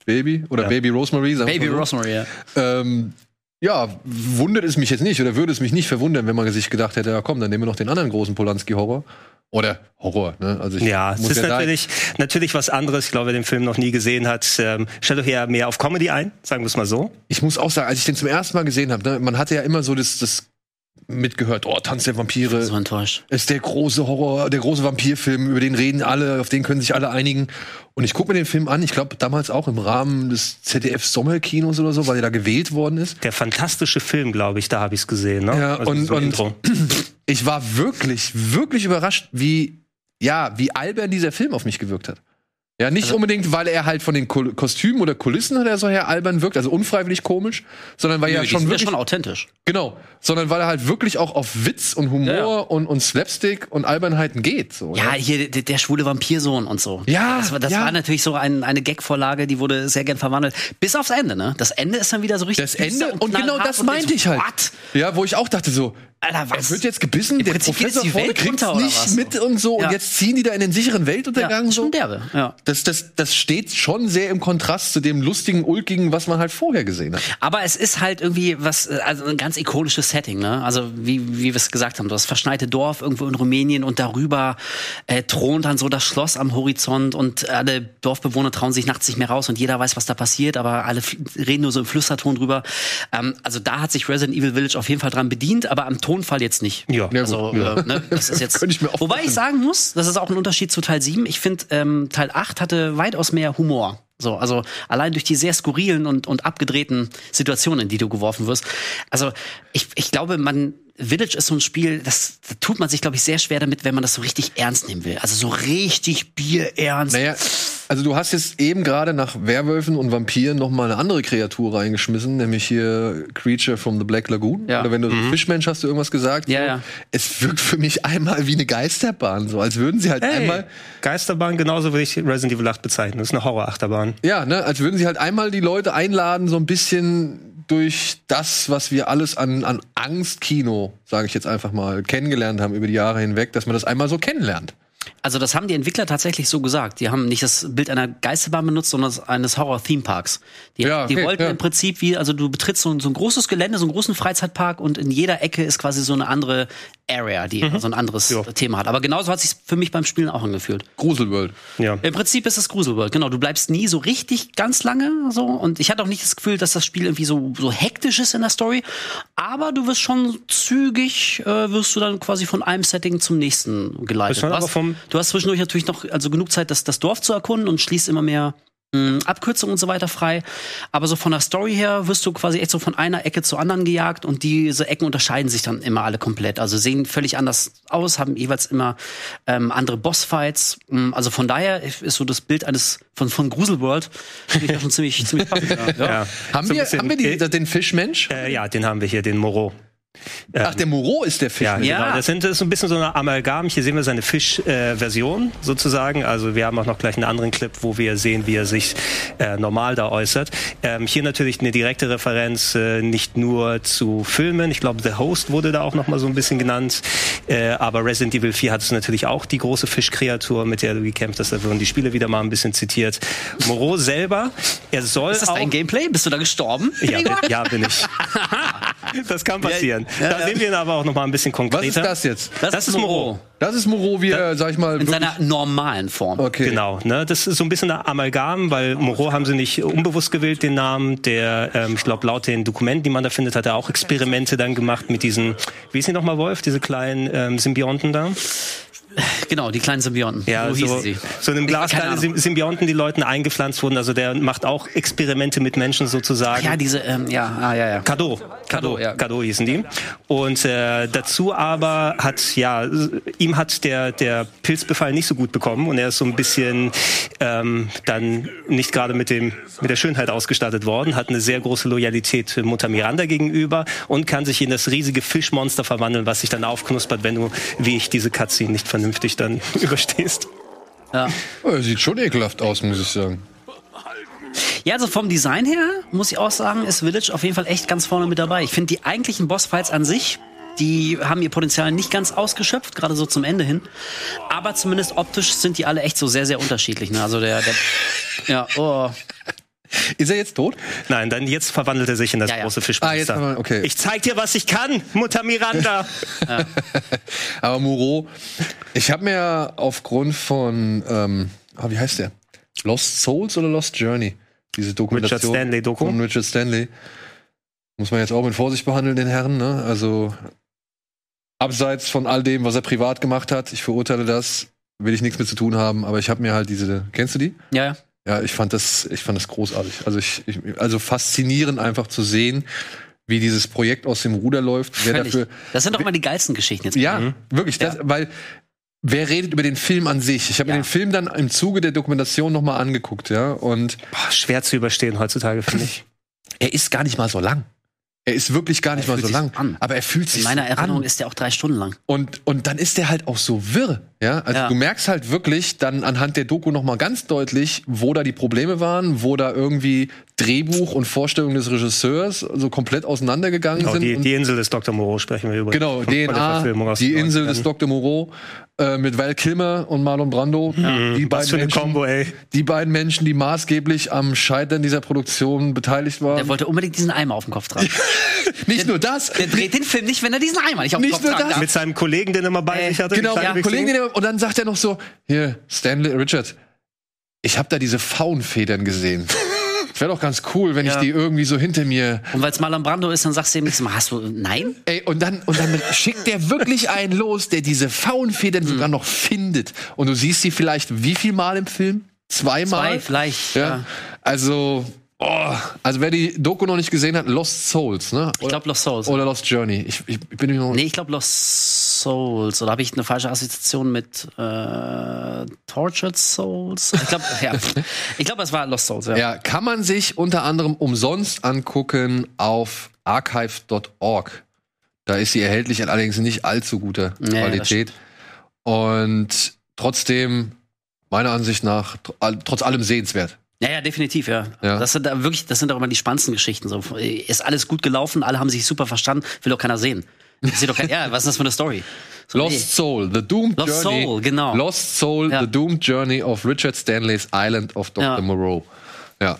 Baby oder Ja. Baby Rosemary, sagen Baby so. Rosemary, ja. ähm, ja, wundert es mich jetzt nicht oder würde es mich nicht verwundern, wenn man sich gedacht hätte, ja komm, dann nehmen wir noch den anderen großen Polanski-Horror. Oder Horror, ne? Also ich Ja, es ist da- natürlich, natürlich was anderes. Ich glaube, wer den Film noch nie gesehen hat, ähm, stellt euch eher mehr auf Comedy ein, sagen wir es mal so. ich muss auch sagen, als ich den zum ersten Mal gesehen habe, ne, man hatte ja immer so das, das mitgehört, oh, Tanz der Vampire, So enttäuscht. ist der große Horror, der große Vampirfilm, über den reden alle, auf den können sich alle einigen. Und ich gucke mir den Film an, ich glaube damals auch im Rahmen des ZDF Sommerkinos oder so, weil er da gewählt worden ist. Der fantastische Film, glaube ich, da habe ich es gesehen. Ne? Ja, und- so und-. Ich war wirklich, wirklich überrascht, wie, ja, wie albern dieser Film auf mich gewirkt hat. Ja, nicht unbedingt, weil er halt von den Kol Kostümen oder Kulissen oder so her albern wirkt, also unfreiwillig komisch, sondern weil Nö, er schon sind ja wirklich schon authentisch. Genau, sondern weil er halt wirklich auch auf Witz und Humor Ja, ja. Und, und Slapstick und Albernheiten geht. So, Ja, hier der, der schwule Vampirsohn und so. Ja, das, war- das war natürlich so ein, eine Gag-Vorlage, die wurde sehr gern verwandelt. Bis aufs Ende, ne? Das Ende ist dann wieder so richtig. Das Ende, düster und, genau das und meinte ich halt. What? Ja, wo ich auch dachte so, Alter, was? er wird jetzt gebissen, Im der Prinzip Professor die vorne oder nicht mit und so. Ja. Und jetzt ziehen die da in den sicheren Weltuntergang ja, so. schon derbe, ja. Das, das, das steht schon sehr im Kontrast zu dem lustigen, ulkigen, was man halt vorher gesehen hat. Aber es ist halt irgendwie was, also ein ganz ikonisches Setting, ne? Also wie, wie wir es gesagt haben, das verschneite Dorf irgendwo in Rumänien und darüber äh, thront dann so das Schloss am Horizont und alle Dorfbewohner trauen sich nachts nicht mehr raus und jeder weiß, was da passiert, aber alle reden nur so im Flüsterton drüber. Ähm, also da hat sich Resident Evil Village auf jeden Fall dran bedient, aber am Tonfall jetzt nicht. Ja. Also, ja. äh, ne, das ist jetzt. Ich wobei ich sagen muss, das ist auch ein Unterschied zu Teil 7. Ich finde, ähm, Teil 8 hatte weitaus mehr Humor. So, also allein durch die sehr skurrilen und, und abgedrehten Situationen, in die du geworfen wirst. Also ich, ich glaube, man Village ist so ein Spiel, das da tut man sich, glaube ich, sehr schwer damit, wenn man das so richtig ernst nehmen will. Also so richtig bierernst. Naja, also du hast jetzt eben gerade nach Werwölfen und Vampiren noch mal eine andere Kreatur reingeschmissen, nämlich hier Creature from the Black Lagoon. Ja. Oder wenn du Fischmensch hast du irgendwas gesagt. Ja, so. ja. Es wirkt für mich einmal wie eine Geisterbahn, so als würden sie halt Hey, einmal, Geisterbahn, genauso würde ich Resident Evil 8 bezeichnen. Das ist eine Horrorachterbahn. ja, ne, als würden sie halt einmal die Leute einladen, so ein bisschen durch das, was wir alles an, an Angstkino, sage ich jetzt einfach mal, kennengelernt haben über die Jahre hinweg, dass man das einmal so kennenlernt. Also das haben die Entwickler tatsächlich so gesagt. Die haben nicht das Bild einer Geisterbahn benutzt, sondern das eines Horror-Theme-Parks. Die, Ja, okay, die wollten ja. im Prinzip wie, also du betrittst so, ein- so ein großes Gelände, so einen großen Freizeitpark und in jeder Ecke ist quasi so eine andere Area, die so ein anderes Ja. Thema hat. Aber genauso hat sich für mich beim Spielen auch angefühlt. Gruselworld. Ja. Im Prinzip ist es Gruselworld, genau. Du bleibst nie so richtig ganz lange so. Und ich hatte auch nicht das Gefühl, dass das Spiel irgendwie so, so hektisch ist in der Story. Aber du wirst schon zügig, äh, wirst du dann quasi von einem Setting zum nächsten geleitet. Ist man Du aber vom- du hast zwischendurch natürlich noch also genug Zeit, das, das Dorf zu erkunden und schließt immer mehr mh, Abkürzungen und so weiter frei. Aber so von der Story her wirst du quasi echt so von einer Ecke zur anderen gejagt und diese Ecken unterscheiden sich dann immer alle komplett. Also sehen völlig anders aus, haben jeweils immer ähm, andere Bossfights. Mm, Also von daher ist so das Bild eines von, von Gruselworld schon ziemlich, ziemlich passend. Ja. Ja. Haben So wir, haben wir die, den Fischmensch? Äh, ja, den haben wir hier, den Moro. Ach, der Moreau ist der Ja, Fischmensch. Ja. genau. Das sind das ist so ein bisschen so eine Amalgam. Hier sehen wir seine Fisch-Version sozusagen. Also wir haben auch noch gleich einen anderen Clip, wo wir sehen, wie er sich äh, normal da äußert. Ähm, hier natürlich eine direkte Referenz äh, nicht nur zu Filmen. Ich glaube, The Host wurde da auch noch mal so ein bisschen genannt. Äh, aber Resident Evil 4 hat es natürlich auch die große Fischkreatur, mit der du gekämpft hast. Da wurden die Spiele wieder mal ein bisschen zitiert. Moreau selber, er soll Ist das auch dein Gameplay? Bist du da gestorben? ja, bin, ja, bin ich. Das kann passieren. Da sehen wir ihn aber auch noch mal ein bisschen Was konkreter. ist das jetzt? Das, ist Moreau. Das ist Moreau, wie er, sag ich mal, In seiner normalen Form. Okay. Genau, ne? Das ist so ein bisschen ein Amalgam, weil Moreau haben sie nicht unbewusst gewählt, den Namen. Der, ähm, ich glaube, laut den Dokumenten, die man da findet, hat er auch Experimente dann gemacht mit diesen, wie ist die nochmal, Wolf, diese kleinen ähm, Symbionten da? Genau, die kleinen Symbionten. Ja, so so, sie. so in einem Glas kleine Symbionten, die Leuten eingepflanzt wurden. Also der macht auch Experimente mit Menschen sozusagen. Ja, diese, ähm, ja, ah, ja, ja. Cadeau. Cadeau, ja. Cadeau hießen die. Und äh, dazu aber hat, ja, ihm hat der, der Pilzbefall nicht so gut bekommen und er ist so ein bisschen ähm, dann nicht gerade mit dem mit der Schönheit ausgestattet worden, hat eine sehr große Loyalität Mutter Miranda gegenüber und kann sich in das riesige Fischmonster verwandeln, was sich dann aufknuspert, wenn du, wie ich, diese Cutscene nicht vernünftig dann überstehst. ja. Oh, sieht schon ekelhaft aus, muss ich sagen. Ja, also vom Design her muss ich auch sagen, ist Village auf jeden Fall echt ganz vorne mit dabei. Ich finde die eigentlichen Bossfights an sich, die haben ihr Potenzial nicht ganz ausgeschöpft, gerade so zum Ende hin. Aber zumindest optisch sind die alle echt so sehr, sehr unterschiedlich. Ne? Also der, der ja, oh. Ist er jetzt tot? Nein, dann jetzt verwandelt er sich in das Ja, ja. große Ah, jetzt Fischmonster. verwandelt- okay. Ich zeig dir, was ich kann, Mutter Miranda. Aber Moreau, ich habe mir aufgrund von, ähm, ah, wie heißt der? Lost Souls oder Lost Journey? Diese Dokumentation. Richard Stanley Doku. Von Richard Stanley. Muss man jetzt auch mit Vorsicht behandeln, den Herrn, ne? Also, abseits von all dem, was er privat gemacht hat, ich verurteile das, will ich nichts mit zu tun haben, aber ich habe mir halt diese, kennst du die? Ja, ja. Ja, ich fand das, ich fand das großartig. Also ich, ich also faszinierend einfach zu sehen, wie dieses Projekt aus dem Ruder läuft. Wer Völlig. dafür, Das sind doch immer die geilsten Geschichten jetzt. ja, wirklich, das, weil wer redet über den Film an sich? Ich habe Ja. mir den Film dann im Zuge der Dokumentation noch mal angeguckt, ja, und Boah, schwer zu überstehen heutzutage, finde ich. er ist gar nicht mal so lang. Er ist wirklich gar nicht Er mal so lang, an. aber er fühlt sich In meiner so Erinnerung an. ist der auch drei Stunden lang. Und, und dann ist der halt auch so wirr. Ja, also Ja. du merkst halt wirklich dann anhand der Doku noch mal ganz deutlich, wo da die Probleme waren, wo da irgendwie Drehbuch und Vorstellung des Regisseurs so komplett auseinandergegangen Genau, sind. die, die Insel des Dr. Moreau sprechen wir über. Genau, DNA, die Insel 90ern. des Dr. Moreau äh, mit Val Kilmer und Marlon Brando. Die, Was beiden für eine Menschen, Combo, ey. die beiden Menschen, die maßgeblich am Scheitern dieser Produktion beteiligt Der waren. wollte unbedingt diesen Eimer auf den Kopf tragen. Nicht nur das, Der dreht den Film nicht, wenn er diesen Eimer nicht auf den Nicht Kopf nur tragen das. darf. Mit seinem Kollegen, den er immer bei Äh, sich hatte. genau, ja, Kollegen, den er- und dann sagt er noch so, hier, Stanley, Richard, ich habe da diese Faunfedern gesehen. Wäre doch ganz cool, wenn ich Ja. die irgendwie so hinter mir Und weil es Marlon Brando ist, dann sagst du ihm nichts. Hast du, nein? Ey, und dann, und dann schickt der wirklich einen los, der diese Faunfedern Hm. sogar noch findet. Und du siehst sie vielleicht wie viel Mal im Film? Zweimal? Zwei, vielleicht. Ja. Ja. Also, oh, also wer die Doku noch nicht gesehen hat, Lost Souls, ne? Ich glaube Lost Souls. Oder Lost Journey. Ich, ich bin mir noch. Nee, ich glaube Lost Souls. Oder habe ich eine falsche Assoziation mit äh, Tortured Souls? Ich glaube, ja. Ich glaube, es war Lost Souls, ja. Ja, kann man sich unter anderem umsonst angucken auf archive.org. Da ist sie erhältlich, in allerdings nicht allzu guter ja, Qualität. Und trotzdem, meiner Ansicht nach, trotz allem sehenswert. Ja, ja, definitiv, ja. Ja. Das sind da wirklich, das sind auch immer die spannendsten Geschichten. So, ist alles gut gelaufen, alle haben sich super verstanden, will doch keiner sehen. Ich seh doch kein, ja, was ist das für eine Story? So, Lost Soul, The Doomed Lost Journey. Soul, genau. Lost Soul, Ja. The Doomed Journey of Richard Stanley's Island of Dr. Ja. Moreau. Ja.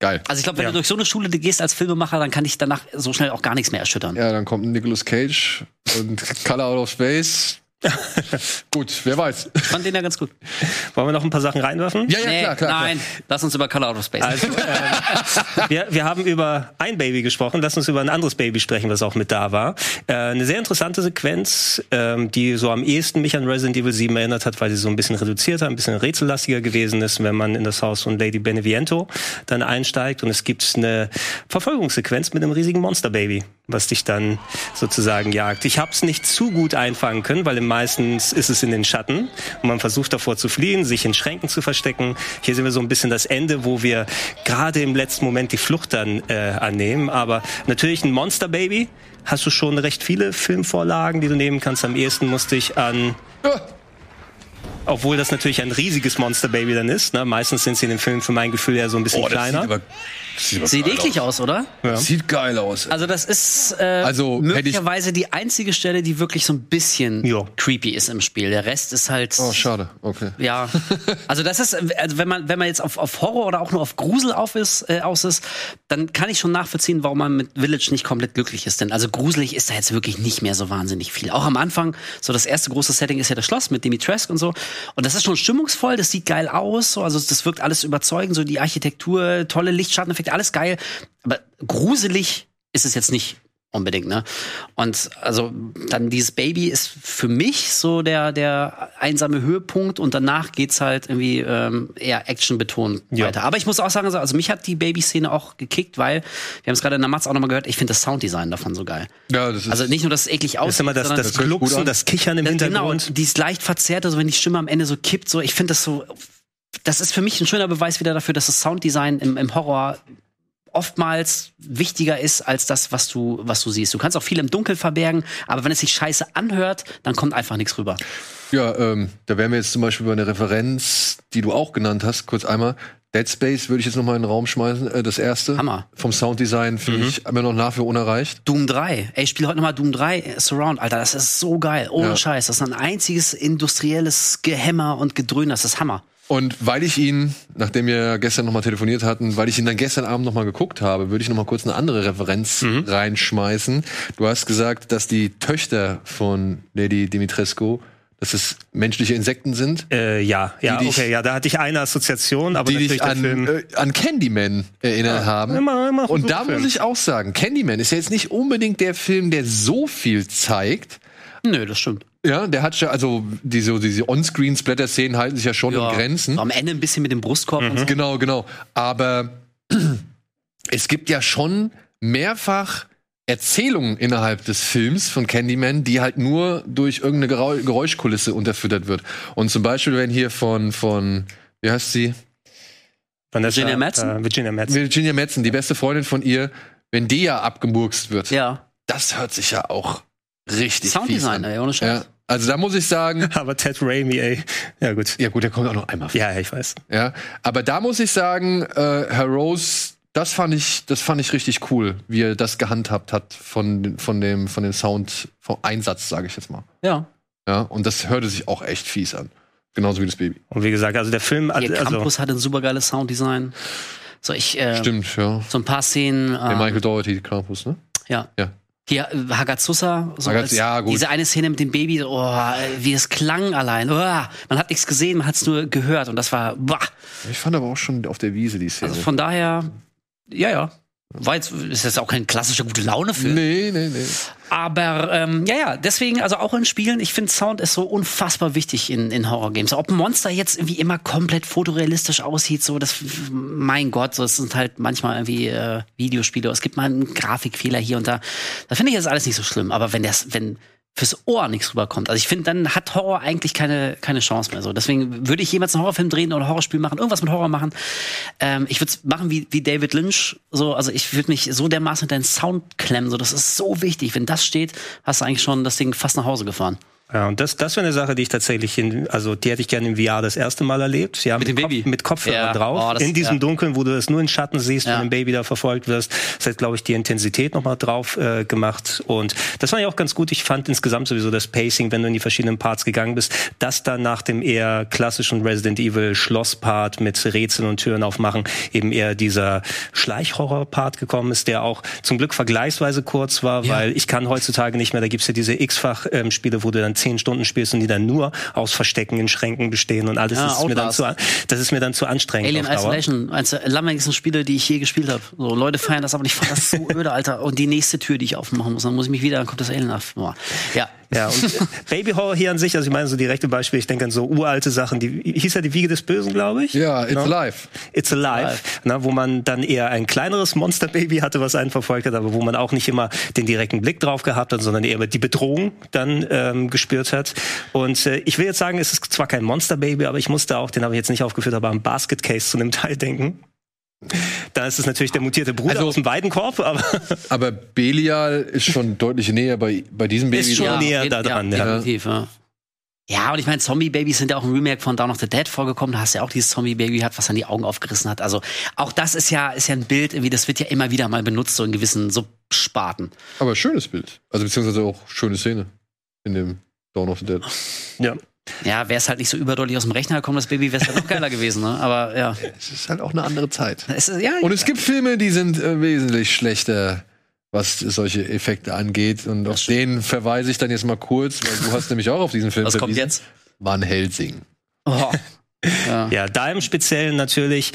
Geil. Also ich glaube, wenn Ja. du durch so eine Schule gehst als Filmemacher, dann kann dich danach so schnell auch gar nichts mehr erschüttern. Ja, dann kommt Nicolas Cage und Color Out of Space. Gut, wer weiß. Ich fand den ja ganz gut. Wollen wir noch ein paar Sachen reinwerfen? Ja, ja, Nee, klar, klar. nein, lass uns über Color Out of Space. Also, ähm, wir, wir haben über ein Baby gesprochen. Lass uns über ein anderes Baby sprechen, was auch mit da war. Äh, eine sehr interessante Sequenz, ähm, die so am ehesten mich an Resident Evil 7 erinnert hat, weil sie so ein bisschen reduzierter, ein bisschen rätsellastiger gewesen ist, wenn man in das Haus von Lady Beneviento dann einsteigt. Und es gibt eine Verfolgungssequenz mit einem riesigen Monsterbaby, was dich dann sozusagen jagt. Ich habe es nicht zu gut einfangen können, weil im meistens ist es in den Schatten und man versucht davor zu fliehen, sich in Schränken zu verstecken. Hier sehen wir so ein bisschen das Ende, wo wir gerade im letzten Moment die Flucht dann äh, annehmen. Aber natürlich ein Monsterbaby. Hast du schon recht viele Filmvorlagen, die du nehmen kannst. Am ehesten musste ich an obwohl das natürlich ein riesiges Monsterbaby dann ist. Ne? Meistens sind sie in den Filmen für mein Gefühl ja so ein bisschen Oh, das kleiner. sieht aber, sieht aber Sieht eklig aus, oder? aus. Sieht geil aus. Also das ist äh, Also, möglicherweise die einzige Stelle, die wirklich so ein bisschen Ja. creepy ist im Spiel. Der Rest ist halt Oh, schade. Okay. ja. Also das ist, also wenn man wenn man jetzt auf, auf Horror oder auch nur auf Grusel auf ist, äh, aus ist, dann kann ich schon nachvollziehen, warum man mit Village nicht komplett glücklich ist. Denn also gruselig ist da jetzt wirklich nicht mehr so wahnsinnig viel. Auch am Anfang, so das erste große Setting ist ja das Schloss mit Dimitrescu und so. Und das ist schon stimmungsvoll, das sieht geil aus, so, also das wirkt alles überzeugend, so die Architektur, tolle Lichtschatteneffekte, alles geil. Aber gruselig ist es jetzt nicht unbedingt, ne? Und also dann dieses Baby ist für mich so der der einsame Höhepunkt und danach geht's halt irgendwie ähm, eher actionbetont Ja. weiter. Aber ich muss auch sagen, also- also mich hat die Baby-Szene auch gekickt, weil wir haben es gerade in der Matz auch nochmal gehört. Ich finde das Sounddesign davon so geil. Ja, das ist. Also nicht nur, dass es eklig aussieht, ist immer das, das Glucksen, das Kichern im das, Hintergrund. Genau, die ist leicht verzerrt, also wenn die Stimme am Ende so kippt, so ich finde das so. Das ist für mich ein schöner Beweis wieder dafür, dass das Sounddesign im, im Horror oftmals wichtiger ist als das, was du, was du siehst. Du kannst auch viel im Dunkel verbergen, aber wenn es sich scheiße anhört, dann kommt einfach nichts rüber. Ja, ähm, da wären wir jetzt zum Beispiel bei einer Referenz, die du auch genannt hast, kurz einmal. Dead Space würde ich jetzt noch mal in den Raum schmeißen, äh, das erste. Hammer. Vom Sounddesign finde ich immer noch nach wie vor unerreicht. Doom 3. Ey, ich spiele heute nochmal Doom 3 äh, Surround, Alter. Das ist so geil. Ohne Ja. Scheiß. Das ist ein einziges industrielles Gehämmer und Gedröhn. Das ist Hammer. Und weil ich ihn, nachdem wir gestern nochmal telefoniert hatten, weil ich ihn dann gestern Abend nochmal geguckt habe, würde ich nochmal kurz eine andere Referenz Mhm. reinschmeißen. Du hast gesagt, dass die Töchter von Lady Dimitrescu, dass es menschliche Insekten sind, Äh, ja, ja, dich- okay, ja, da hatte ich eine Assoziation, aber die natürlich dich an, Film. äh, an Candyman erinnert haben. immer- immer Und da muss ich auch sagen, Candyman ist ja jetzt nicht unbedingt der Film, der so viel zeigt. Nö, das stimmt. Ja, der hat ja, also diese, diese On-Screen-Splatter-Szenen halten sich ja schon in Grenzen. Am Ende ein bisschen mit dem Brustkorb und so. Genau, genau. Aber es gibt ja schon mehrfach Erzählungen innerhalb des Films von Candyman, die halt nur durch irgendeine Geräuschkulisse unterfüttert wird. Und zum Beispiel, wenn hier von, von, wie heißt sie? Vanessa, Virginia Madsen? Äh, Virginia Madsen. Virginia Madsen, die beste Freundin von ihr, wenn die ja abgemurkst wird. Ja. Das hört sich ja auch richtig fies Sounddesign, an. ey, ohne Scheiß. Ja, also da muss ich sagen, Aber Ted Raimi, ey. Ja, gut. ja gut, der kommt auch noch einmal vor. Ja, ja, ich weiß. Ja, aber da muss ich sagen, äh, Herr Rose, das fand ich, das fand ich richtig cool, wie er das gehandhabt hat von, von dem, von dem Sound, vom Einsatz, sage ich jetzt mal. Ja. Ja, und das hörte sich auch echt fies an. Genauso wie das Baby. Und wie gesagt, also der Film, also, Campus hat ein supergeiles Sounddesign. So, ich, äh, Stimmt, ja. so ein paar Szenen. Der Äh, Michael Doherty Campus, ne? ja. Ja. Hier, äh, Hagazusa, so Hagaz- ja, gut. diese eine Szene mit dem Baby, oh, wie es klang allein. Oh, man hat nichts gesehen, man hat es nur gehört und das war, boah. Ich fand aber auch schon auf der Wiese die Szene. Also von daher, ja, ja. War jetzt, ist jetzt auch kein klassischer gute Laune-Film. nee, nee, nee. Aber ähm, ja, ja, deswegen, also auch in Spielen, ich finde Sound ist so unfassbar wichtig in, in Horror-Games. Ob ein Monster jetzt irgendwie immer komplett fotorealistisch aussieht, so das, mein Gott, so es sind halt manchmal irgendwie äh, Videospiele. Es gibt mal einen Grafikfehler hier und da. Da finde ich jetzt alles nicht so schlimm. Aber wenn das, wenn fürs Ohr nichts rüberkommt, also ich finde, dann hat Horror eigentlich keine keine Chance mehr. So, deswegen würde ich jemals einen Horrorfilm drehen oder ein Horrorspiel machen, irgendwas mit Horror machen. Ähm, ich würde es machen wie, wie David Lynch. So, also ich würde mich so dermaßen in deinen Sound klemmen. So, das ist so wichtig. Wenn das steht, hast du eigentlich schon das Ding fast nach Hause gefahren. Ja, und das, das wäre eine Sache, die ich tatsächlich in, also die hätte ich gerne im VR das erste Mal erlebt. Ja, Mit dem Kopf, Baby. Mit Kopfhörern Ja, drauf. oh, das- in diesem ja. Dunkeln, wo du es nur in Schatten siehst, Ja. wenn ein Baby da verfolgt wirst. Das hat, glaube ich, die Intensität nochmal drauf äh, gemacht. Und das fand ich auch ganz gut. Ich fand insgesamt sowieso das Pacing, wenn du in die verschiedenen Parts gegangen bist, dass dann nach dem eher klassischen Resident Evil Schloss-Part mit Rätseln und Türen aufmachen, eben eher dieser Schleichhorror-Part gekommen ist, der auch zum Glück vergleichsweise kurz war, weil ich kann heutzutage nicht mehr, da gibt's ja diese X-Fach-Spiele, wo du dann zehn Stunden spielst und die dann nur aus Verstecken in Schränken bestehen und alles. Ja, ist mir dann zu, das ist mir dann zu anstrengend. Alien. Isolation, eines der langweiligsten Spiele, die ich je gespielt habe. So, Leute feiern das, aber ich fand das so öde, Alter. Und die nächste Tür, die ich aufmachen muss, dann muss ich mich wieder, dann kommt das Alien auf. Ja. Ja, und äh, Baby Horror hier an sich, also ich meine so direkte Beispiele, ich denke an so uralte Sachen, die hieß ja die Wiege des Bösen, glaube ich. Ja, it's No? alive. It's Alive, na, wo man dann eher ein kleineres Monsterbaby hatte, was einen verfolgt hat, aber wo man auch nicht immer den direkten Blick drauf gehabt hat, sondern eher die Bedrohung dann ähm, gespürt hat. Und äh, ich will jetzt sagen, es ist zwar kein Monsterbaby, aber ich musste auch, den habe ich jetzt nicht aufgeführt, aber am Basket Case zu einem Teil denken. Da ist es natürlich der mutierte Bruder Also- aus dem Weidenkorb, aber Aber Belial ist schon deutlich näher bei, bei diesem Baby. Ist schon dran. näher ja, da dran, ja. Definitiv, ja. Ja, und ich meine, Zombie-Babys sind ja auch ein Remake von Dawn of the Dead vorgekommen. Da hast du ja auch dieses Zombie-Baby gehabt, was dann die Augen aufgerissen hat. Also auch das ist ja, ist ja ein Bild, irgendwie, das wird ja immer wieder mal benutzt, so in gewissen Subsparten. Aber schönes Bild. Also beziehungsweise auch schöne Szene in dem Dawn of the Dead. ja. Ja, wäre es halt nicht so überdeutlich aus dem Rechner gekommen, das Baby, wäre es halt noch geiler gewesen, ne? Aber ja. Es ist halt auch eine andere Zeit. Es ist, ja, Und es gibt Filme, die sind äh, wesentlich schlechter, was solche Effekte angeht. Und auf den verweise ich dann jetzt mal kurz, weil du hast nämlich auch auf diesen Film was kommt jetzt? Van Helsing. Oh. Ja. Ja, da im Speziellen natürlich,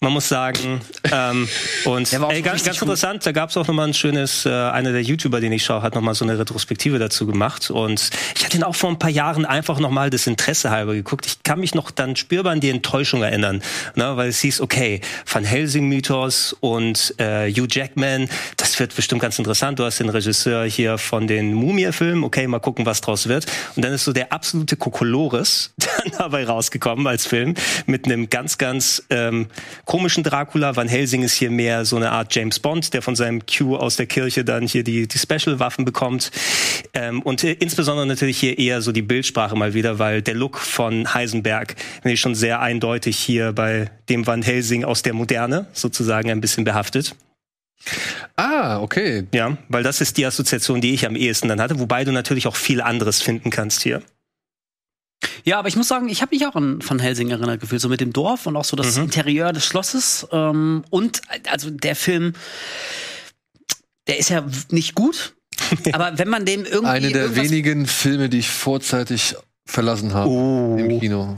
man muss sagen, ähm, und ey, ganz, ganz interessant, da gab es auch nochmal ein schönes, äh, einer der YouTuber, den ich schaue, hat nochmal so eine Retrospektive dazu gemacht und ich hatte ihn auch vor ein paar Jahren einfach nochmal das Interesse halber geguckt. Ich kann mich noch dann spürbar an die Enttäuschung erinnern, ne, weil es hieß, okay, Van Helsing-Mythos und äh, Hugh Jackman, das wird bestimmt ganz interessant. Du hast den Regisseur hier von den Mumie-Filmen, okay, mal gucken, was draus wird. Und dann ist so der absolute Kokolores dann dabei rausgekommen als Film mit einem ganz, ganz ähm, komischen Dracula. Van Helsing ist hier mehr so eine Art James Bond, der von seinem Q aus der Kirche dann hier die, die Special-Waffen bekommt. Ähm, und äh, insbesondere natürlich hier eher so die Bildsprache mal wieder, weil der Look von Heisenberg finde ich schon sehr eindeutig hier bei dem Van Helsing aus der Moderne sozusagen ein bisschen behaftet. Ah, okay. Ja, weil das ist die Assoziation, die ich am ehesten dann hatte, wobei du natürlich auch viel anderes finden kannst hier. Ja, aber ich muss sagen, ich habe mich auch an Van Helsing erinnert gefühlt, so mit dem Dorf und auch so das Interieur des Schlosses. Ähm, und also der Film, der ist ja nicht gut. aber wenn man dem irgendwie Eine der wenigen Filme, die ich vorzeitig verlassen habe im Kino.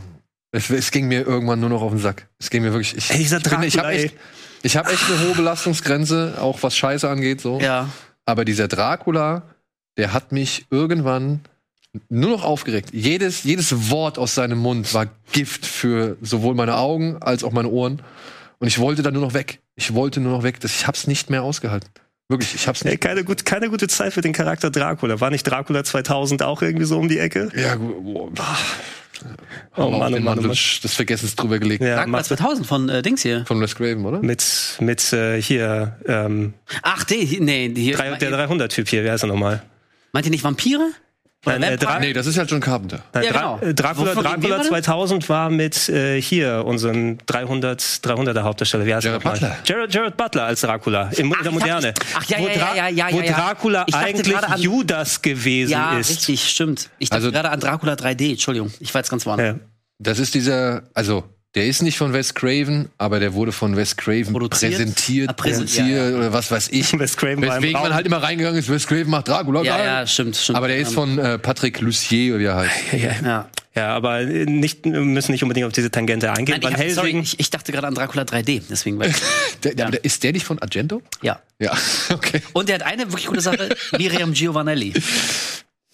Es, es ging mir irgendwann nur noch auf den Sack. Es ging mir wirklich. Ich, Ey, ich, bin- ich habe echt, ich hab echt eine hohe Belastungsgrenze, auch was Scheiße angeht. So. Ja. Aber dieser Dracula, der hat mich irgendwann nur noch aufgeregt. Jedes, jedes Wort aus seinem Mund war Gift für sowohl meine Augen als auch meine Ohren. Und ich wollte dann nur noch weg. Ich wollte nur noch weg. Das, ich hab's nicht mehr ausgehalten. Wirklich, ich hab's Ey, nicht. keine, gut, keine gute Zeit für den Charakter Dracula. War nicht Dracula 2000 auch irgendwie so um die Ecke? Ja, gut. Oh Auf Mann, oh Mann, oh Mann. des Vergessens drüber gelegt. Ja, Dracula macht 2000 von äh, Dings hier. Von Wes Craven, oder? mit, mit äh, hier, ähm, Ach, die, hier- nee, hier. drei, der 300-Typ hier, wer ist er nochmal? Meint ihr nicht Vampire? Nein, äh? Dra- Nee, das ist ja John Carpenter. Nein, Ja, Dra genau. äh, Dracula, Dracula gerade? 2000 war mit äh, hier unserem 300 300er Hauptdarsteller. Wie heißt Jared er? Butler. Jared, Jared Butler als Dracula in, Ach, in der Moderne. dachte- ach, ja, ja, Dra- ja, ja, ja, Wo ja. Dracula dachte eigentlich an- Judas gewesen Ja, ist. richtig, stimmt. Ich dachte Also- gerade an Dracula 3D, Entschuldigung. Ich war jetzt ganz woanders. Ja. Das ist dieser, also, der ist nicht von Wes Craven, aber der wurde von Wes Craven Produziert? präsentiert, Ah, präsentiert, produziert ja, oder was weiß ich. Wes Craven Weswegen man halt immer reingegangen ist, Wes Craven macht Dracula. Ja, ja, stimmt, stimmt. Aber der ist von äh, Patrick Lucier, oder wie er heißt. Ja. Ja, aber äh, nicht, wir müssen nicht unbedingt auf diese Tangente eingehen. Nein, ich, hab, sorry, ich, ich dachte gerade an Dracula 3D, deswegen ich, Der, der, der, ist der nicht von Argento? ja. Ja, okay. Und der hat eine wirklich gute Sache, Miriam Giovanelli.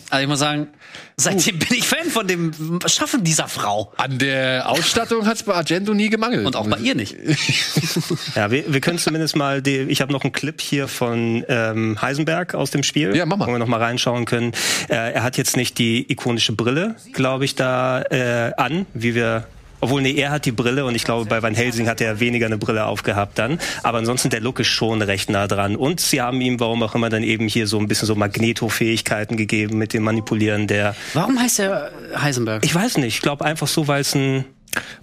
Also ich muss sagen, seitdem bin ich Fan von dem Schaffen dieser Frau. An der Ausstattung hat's bei Argento nie gemangelt. Und auch bei ihr nicht. ja, wir, wir können zumindest mal, die, ich habe noch einen Clip hier von ähm, Heisenberg aus dem Spiel, Ja, mach mal. wo wir noch mal reinschauen können. Äh, er hat jetzt nicht die ikonische Brille, glaube ich, da äh, an, wie wir obwohl, nee, er hat die Brille und ich glaube, bei Van Helsing hat er weniger eine Brille aufgehabt dann. Aber ansonsten, der Look ist schon recht nah dran. Und sie haben ihm, warum auch immer, dann eben hier so ein bisschen so Magneto-Fähigkeiten gegeben mit dem Manipulieren der... Warum heißt er Heisenberg? Ich weiß nicht, ich glaube einfach so, weil es ein...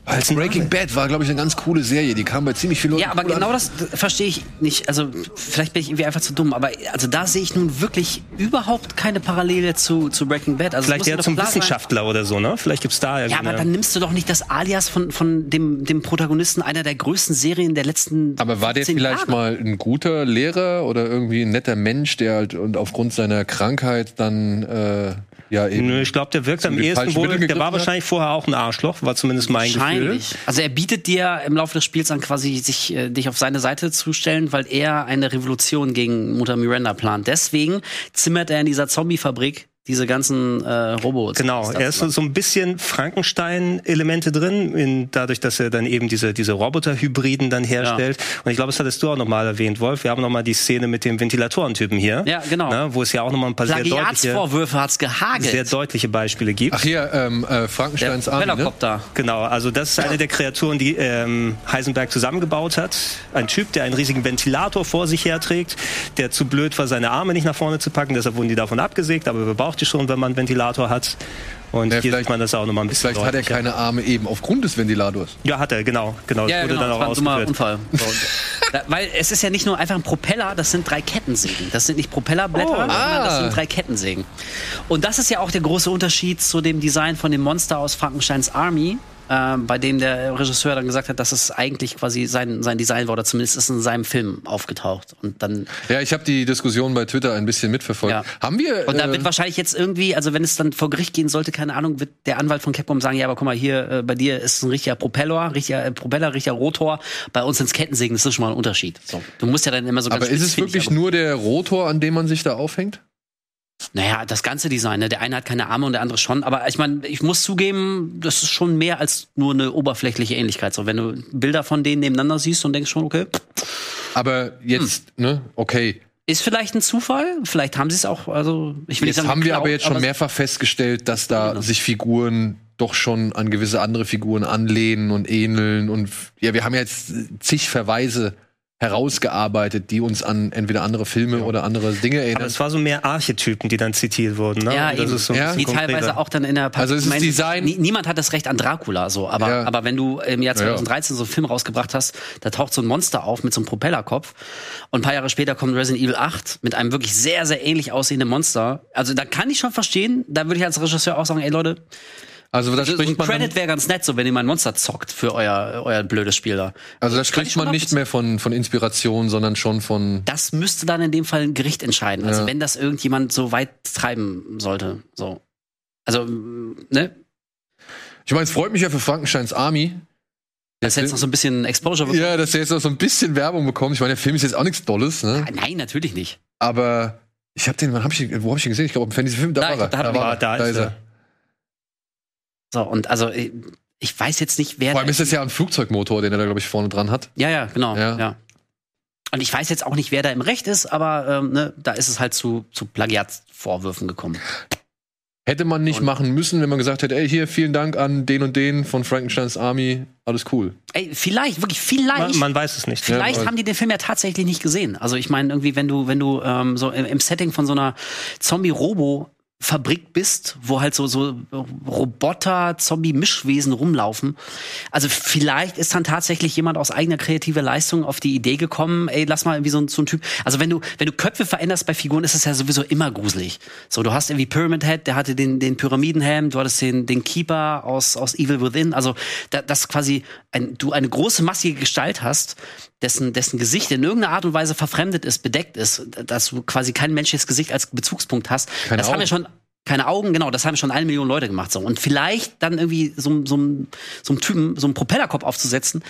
Als Breaking Bad war, glaube ich, eine ganz coole Serie. Die kam bei ziemlich vielen Leuten Ja, aber cool genau an. das verstehe ich nicht. Also vielleicht bin ich irgendwie einfach zu dumm, aber also da sehe ich nun wirklich überhaupt keine Parallele zu, zu Breaking Bad. Also Vielleicht eher zum sein- Wissenschaftler oder so, ne? Vielleicht gibt's da Ja, irgendeine... aber dann nimmst du doch nicht das Alias von, von dem, dem Protagonisten einer der größten Serien der letzten Aber war der 15 vielleicht Jahre. mal ein guter Lehrer oder irgendwie ein netter Mensch, der halt und aufgrund seiner Krankheit dann äh, ja eben. Nö, ich glaube, der wirkt am ehesten wohl. Der war hat? wahrscheinlich vorher auch ein Arschloch, war zumindest mein Gefühl. Wahrscheinlich. Also er bietet dir im Laufe des Spiels an, quasi sich äh, dich auf seine Seite zu stellen, weil er eine Revolution gegen Mutter Miranda plant. Deswegen zimmert er in dieser Zombiefabrik diese ganzen äh, Robots. Genau, er ist so, so ein bisschen Frankenstein-Elemente drin, in, dadurch, dass er dann eben diese, diese Roboter-Hybriden dann herstellt. Und ich glaube, das hattest du auch nochmal erwähnt, Wolf. Wir haben nochmal die Szene mit dem Ventilatorentypen hier. Ja, genau. Ne, wo es ja auch nochmal ein paar sehr deutliche, Plagiatsvorwürfe hat's gehagelt. sehr deutliche Beispiele gibt. Ach hier, ähm, äh, der Frankensteins Army, ne? Propellercopter. Genau, also das ist eine der Kreaturen, die ähm, Heisenberg zusammengebaut hat. Ein Typ, der einen riesigen Ventilator vor sich herträgt, der zu blöd war, seine Arme nicht nach vorne zu packen, deshalb wurden die davon abgesägt, aber wer braucht die schon, wenn man einen Ventilator hat? Und Ja, hier vielleicht- sieht man das auch nochmal ein bisschen Vielleicht hat er keine Arme eben aufgrund des Ventilators. Ja, hat er, genau. genau. Ja, ja, wurde genau, dann das auch war ein dummer ausgeführt. Unfall. So. Da- Weil es ist ja nicht nur einfach ein Propeller, das sind drei Kettensägen. Das sind nicht Propellerblätter, Oh, sondern ah. das sind drei Kettensägen. Und das ist ja auch der große Unterschied zu dem Design von dem Monster aus Frankensteins Army, äh, bei dem der Regisseur dann gesagt hat, dass es eigentlich quasi sein, sein Design war, oder zumindest ist es in seinem Film aufgetaucht. Und dann Ja, ich habe die Diskussion bei Twitter ein bisschen mitverfolgt. Ja. Haben wir. Und da äh, wird wahrscheinlich jetzt irgendwie, also wenn es dann vor Gericht gehen sollte, keine Ahnung, wird der Anwalt von Capcom sagen, ja, aber guck mal, hier äh, bei dir ist ein richtiger Propeller, richtiger äh, Propeller, richtiger Rotor, bei uns ins Kettensägen, das ist schon mal ein Unterschied. So. Du musst ja dann immer so ganz aber ist es wirklich nur der Rotor, an dem man sich da aufhängt? Naja, das ganze Design, ne? Der eine hat keine Arme und der andere schon. Aber ich meine, ich muss zugeben, das ist schon mehr als nur eine oberflächliche Ähnlichkeit. So, wenn du Bilder von denen nebeneinander siehst und denkst schon, okay, Aber jetzt, Hm. ne, okay. ist vielleicht ein Zufall, vielleicht haben sie es auch, also ich will nicht Jetzt sagen, haben wir aber jetzt schon aber- mehrfach festgestellt, dass da Genau. sich Figuren doch schon an gewisse andere Figuren anlehnen und ähneln. Und ja, wir haben jetzt zig Verweise herausgearbeitet, die uns an entweder andere Filme oder andere Dinge Aber erinnern. es war so mehr Archetypen, die dann zitiert wurden. Ne? Ja, Und das eben. ist so ein Ja. bisschen die teilweise auch dann in der Also es ist ich meine, Design- nie- niemand hat das Recht an Dracula so, aber Ja. aber wenn du im Jahr Ja, ja. 2013 so einen Film rausgebracht hast, da taucht so ein Monster auf mit so einem Propellerkopf und ein paar Jahre später kommt Resident Evil 8 mit einem wirklich sehr sehr ähnlich aussehenden Monster. Also da kann ich schon verstehen, da würde ich als Regisseur auch sagen, ey Leute, Also da so ein spricht man Credit wäre ganz nett, so wenn ihr mal ein Monster zockt für euer, euer blödes Spiel da. also da ich spricht man nicht mehr von, von Inspiration, sondern schon von Das müsste dann in dem Fall ein Gericht entscheiden. Also Ja. wenn das irgendjemand so weit treiben sollte. So. Also, ne? Ich meine, es freut mich ja für Frankensteins Army. Dass Der jetzt noch so ein bisschen Exposure bekommt. ja, dass er jetzt noch so ein bisschen Werbung bekommt. Ich meine, der Film ist jetzt auch nichts Dolles, ne? Nein, natürlich nicht. Aber ich habe den, wann hab ich, den- wo habe ich den gesehen? Ich glaube, im Fantasy-Film, da, Da, war er. da er war Ah, da ist er. So, und also, äh, ich weiß jetzt nicht, wer. Vor allem ist das ja ein Flugzeugmotor, den er da, glaube ich, vorne dran hat. Ja, ja, genau. Ja. Ja. Und ich weiß jetzt auch nicht, wer da im Recht ist, aber ähm, ne, da ist es halt zu, zu Plagiatsvorwürfen gekommen. Hätte man nicht Und- machen müssen, wenn man gesagt hätte, ey, hier, vielen Dank an den und den von Frankensteins Army, alles cool. Ey, vielleicht, wirklich, vielleicht. Man, man weiß es nicht. Vielleicht Ja, haben die den Film ja tatsächlich nicht gesehen. Also ich meine, irgendwie, wenn du, wenn du ähm, so im, im Setting von so einer Zombie-Robo Fabrik bist, wo halt so so Roboter, Zombie-Mischwesen rumlaufen. Also vielleicht ist dann tatsächlich jemand aus eigener kreativer Leistung auf die Idee gekommen, ey, lass mal irgendwie so, so ein Typ. Also wenn du wenn du Köpfe veränderst bei Figuren, ist es ja sowieso immer gruselig. So, du hast irgendwie Pyramid Head, der hatte den den Pyramidenhelm, du hattest den den Keeper aus aus Evil Within. Also da, das quasi ein, du eine große massige Gestalt hast, dessen dessen Gesicht in irgendeiner Art und Weise verfremdet ist, bedeckt ist, dass du quasi kein menschliches Gesicht als Bezugspunkt hast. Keine das haben ja Augen. schon keine Augen, genau, das haben schon eine Million Leute gemacht. So. Und vielleicht dann irgendwie so, so, so einem Typen, so einen Propellerkopf aufzusetzen.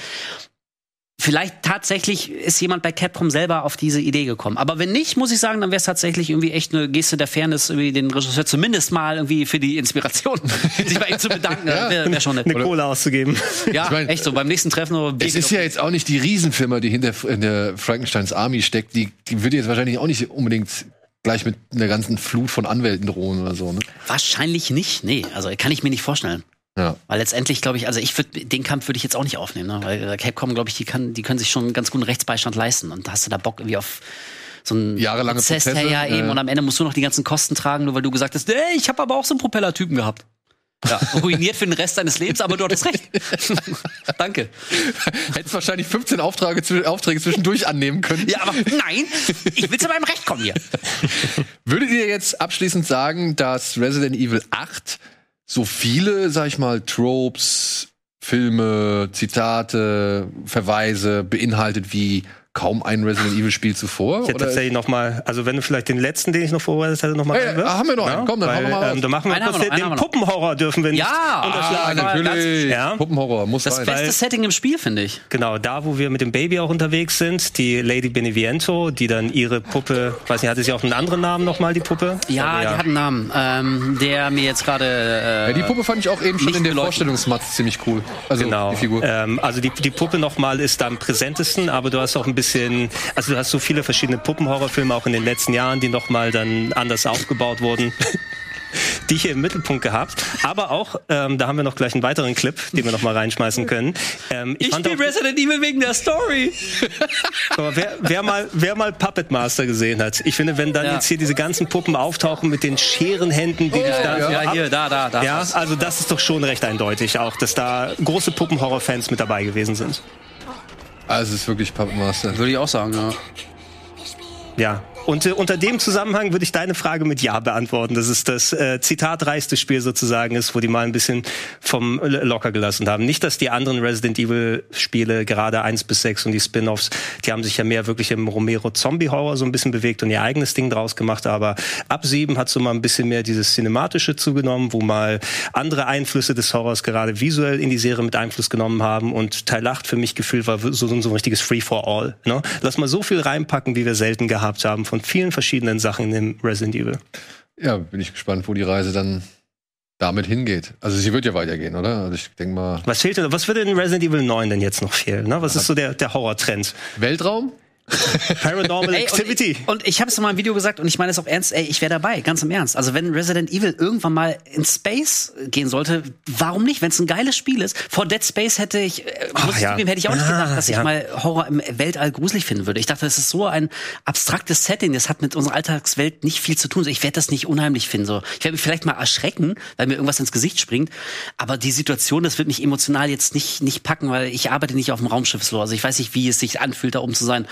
Vielleicht tatsächlich ist jemand bei Capcom selber auf diese Idee gekommen. Aber wenn nicht, muss ich sagen, dann wäre es tatsächlich irgendwie echt eine Geste der Fairness, irgendwie den Regisseur zumindest mal irgendwie für die Inspiration sich bei ihm zu bedanken. Ja. Wäre wär schon nett. Eine Kohle auszugeben. Ja, Ich mein, echt so, beim nächsten Treffen oder Es ist ja jetzt auch nicht die Riesenfirma, die hinter in der Frankensteins Army steckt. Die, die würde jetzt wahrscheinlich auch nicht unbedingt gleich mit einer ganzen Flut von Anwälten drohen oder so. Ne? Wahrscheinlich nicht, nee. Also kann ich mir nicht vorstellen. Ja. Weil letztendlich, glaube ich, also ich würde den Kampf würde ich jetzt auch nicht aufnehmen, ne? Weil äh, Capcom, glaube ich, die kann, die können sich schon einen ganz guten Rechtsbeistand leisten. Und hast du da Bock irgendwie auf so einen Jahrelange Prozess, Prozesse, ja, eben. ja. Und am Ende musst du noch die ganzen Kosten tragen, nur weil du gesagt hast, ey, ich habe aber auch so einen Propellertypen gehabt. Ja, ruiniert für den Rest deines Lebens, aber du hattest recht. Danke. Hättest wahrscheinlich 15 Aufträge, Aufträge zwischendurch annehmen können. Ja, aber nein, ich will zu meinem Recht kommen hier. Würdet ihr jetzt abschließend sagen, dass Resident Evil 8 so viele, sag ich mal, Tropes, Filme, Zitate, Verweise beinhaltet wie kaum ein Resident Evil Spiel zuvor? Ich hätte Oder- tatsächlich noch mal, also wenn du vielleicht den letzten, den ich noch vorbereitet hatte, noch mal Ja, ja, haben wir noch einen. Komm, dann weil, wir mal ähm, dann machen wir Einen kurz noch, den, den noch. Puppenhorror dürfen wir nicht Ja, Ah, unterschlagen. natürlich. Ja. Puppenhorror muss Das rein. beste Setting im Spiel, finde ich. Genau, da wo wir mit dem Baby auch unterwegs sind, die Lady Beneviento, die dann ihre Puppe, weiß nicht, hatte sie auch einen anderen Namen nochmal, die Puppe? Ja, Aber die hat einen Namen, ähm, der mir jetzt gerade. Äh, Ja, die Puppe fand ich auch eben schon in der. Vorstellungsmatz ziemlich cool. Also Genau. die Figur. Ähm, also die, die Puppe nochmal ist da am präsentesten, aber du hast auch ein bisschen, also du hast so viele verschiedene Puppenhorrorfilme auch in den letzten Jahren, die nochmal dann anders aufgebaut wurden. Die hier im Mittelpunkt gehabt, aber auch, ähm, da haben wir noch gleich einen weiteren Clip, den wir noch mal reinschmeißen können. Ähm, ich fand spiele Resident Evil wegen der Story. Aber wer, wer, mal, wer mal Puppet Master gesehen hat, ich finde, wenn dann Ja. jetzt hier diese ganzen Puppen auftauchen mit den Scherenhänden, die dich da so Ja, hier, da, da, da. Ja, also das ist doch schon recht eindeutig auch, dass da große Puppenhorror-Fans mit dabei gewesen sind. Also es ist wirklich Puppet Master. Würde ich auch sagen, ja. Ja. Und äh, unter dem Zusammenhang würde ich deine Frage mit Ja beantworten. Das ist das äh, zitatreichste Spiel sozusagen ist, wo die mal ein bisschen vom locker gelassen haben. Nicht, dass die anderen Resident Evil Spiele, gerade 1 bis 6 und die Spin-offs, die haben sich ja mehr wirklich im Romero Zombie Horror so ein bisschen bewegt und ihr eigenes Ding draus gemacht. Aber ab 7 hat so mal ein bisschen mehr dieses Cinematische zugenommen, wo mal andere Einflüsse des Horrors gerade visuell in die Serie mit Einfluss genommen haben. Und Teil 8 für mich gefühlt war so, so ein richtiges Free for All. Ne? Lass mal so viel reinpacken, wie wir selten gehabt haben von vielen verschiedenen Sachen in dem Resident Evil. Ja, bin ich gespannt, wo die Reise dann damit hingeht. Also sie wird ja weitergehen, oder? Also ich denke mal. Was fehlt denn, was würde in Resident Evil 9 denn jetzt noch fehlen? Ne? Was ist so der, der Horrortrend? Weltraum? Paranormal Ey, Activity. Und, und ich habe es mal im Video gesagt und ich meine es auch ernst, ey, ich wäre dabei, ganz im Ernst. Also wenn Resident Evil irgendwann mal in Space gehen sollte, warum nicht? Wenn es ein geiles Spiel ist. Vor Dead Space hätte ich, äh, muss ich ja. zugeben, hätte ich auch nicht Ah, gedacht, dass ja. ich mal Horror im Weltall gruselig finden würde. Ich dachte, das ist so ein abstraktes Setting, das hat mit unserer Alltagswelt nicht viel zu tun. Ich werde das nicht unheimlich finden. So. Ich werde mich vielleicht mal erschrecken, weil mir irgendwas ins Gesicht springt. Aber die Situation, das wird mich emotional jetzt nicht, nicht packen, weil ich arbeite nicht auf dem Raumschiff so. Also ich weiß nicht, wie es sich anfühlt, da oben zu sein.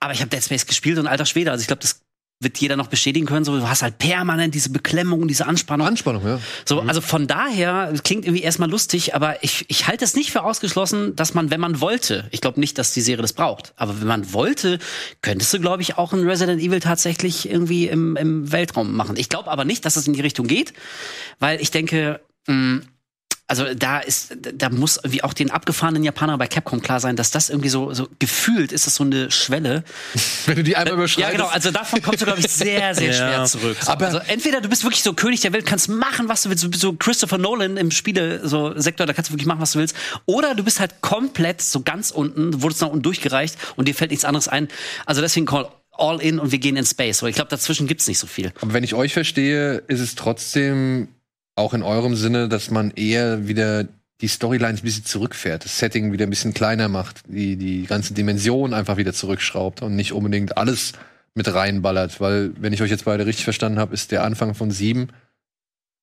Aber ich habe Dead Space gespielt und alter Schwede. Also ich glaube, das wird jeder noch bestätigen können. So, du hast halt permanent diese Beklemmung, diese Anspannung. Anspannung, ja. So, also von daher klingt irgendwie erstmal lustig, aber ich, ich halte es nicht für ausgeschlossen, dass man, wenn man wollte, ich glaube nicht, dass die Serie das braucht, aber wenn man wollte, könntest du, glaube ich, auch ein Resident Evil tatsächlich irgendwie im, im Weltraum machen. Ich glaube aber nicht, dass es in die Richtung geht, weil ich denke, mh, also da ist, da muss irgendwie auch den abgefahrenen Japanern bei Capcom klar sein, dass das irgendwie so, so gefühlt ist das so eine Schwelle. Wenn du die einmal überschreitest. Ja, genau. Also davon kommst du, glaube ich, sehr, sehr Ja. schwer zurück. So, Aber- also entweder du bist wirklich so König der Welt, kannst machen, was du willst, du bist so Christopher Nolan im Spiele so Sektor, da kannst du wirklich machen, was du willst. Oder du bist halt komplett so ganz unten, du wurdest nach unten durchgereicht und dir fällt nichts anderes ein. Also deswegen call all in und wir gehen in Space. So, ich glaube, dazwischen gibt's nicht so viel. Aber wenn ich euch verstehe, ist es trotzdem auch in eurem Sinne, dass man eher wieder die Storylines ein bisschen zurückfährt, das Setting wieder ein bisschen kleiner macht, die, die ganze Dimension einfach wieder zurückschraubt und nicht unbedingt alles mit reinballert. Weil, wenn ich euch jetzt beide richtig verstanden habe, ist der Anfang von sieben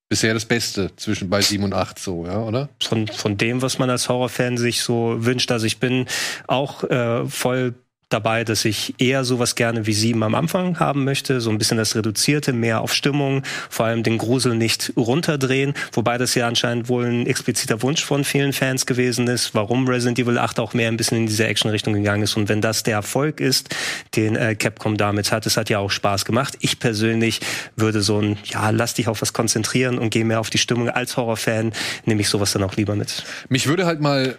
bisher das Beste zwischen bei sieben und acht so, ja, oder? von, von dem, was man als Horrorfan sich so wünscht. Also ich bin auch äh, voll dabei, dass ich eher sowas gerne wie sieben am Anfang haben möchte, so ein bisschen das Reduzierte, mehr auf Stimmung, vor allem den Grusel nicht runterdrehen, wobei das ja anscheinend wohl ein expliziter Wunsch von vielen Fans gewesen ist, warum Resident Evil 8 auch mehr ein bisschen in diese Action-Richtung gegangen ist und wenn das der Erfolg ist, den äh, Capcom damit hat, es hat ja auch Spaß gemacht. Ich persönlich würde so ein, ja, lass dich auf was konzentrieren und geh mehr auf die Stimmung als Horrorfan, nehme ich sowas dann auch lieber mit. Mich würde halt mal,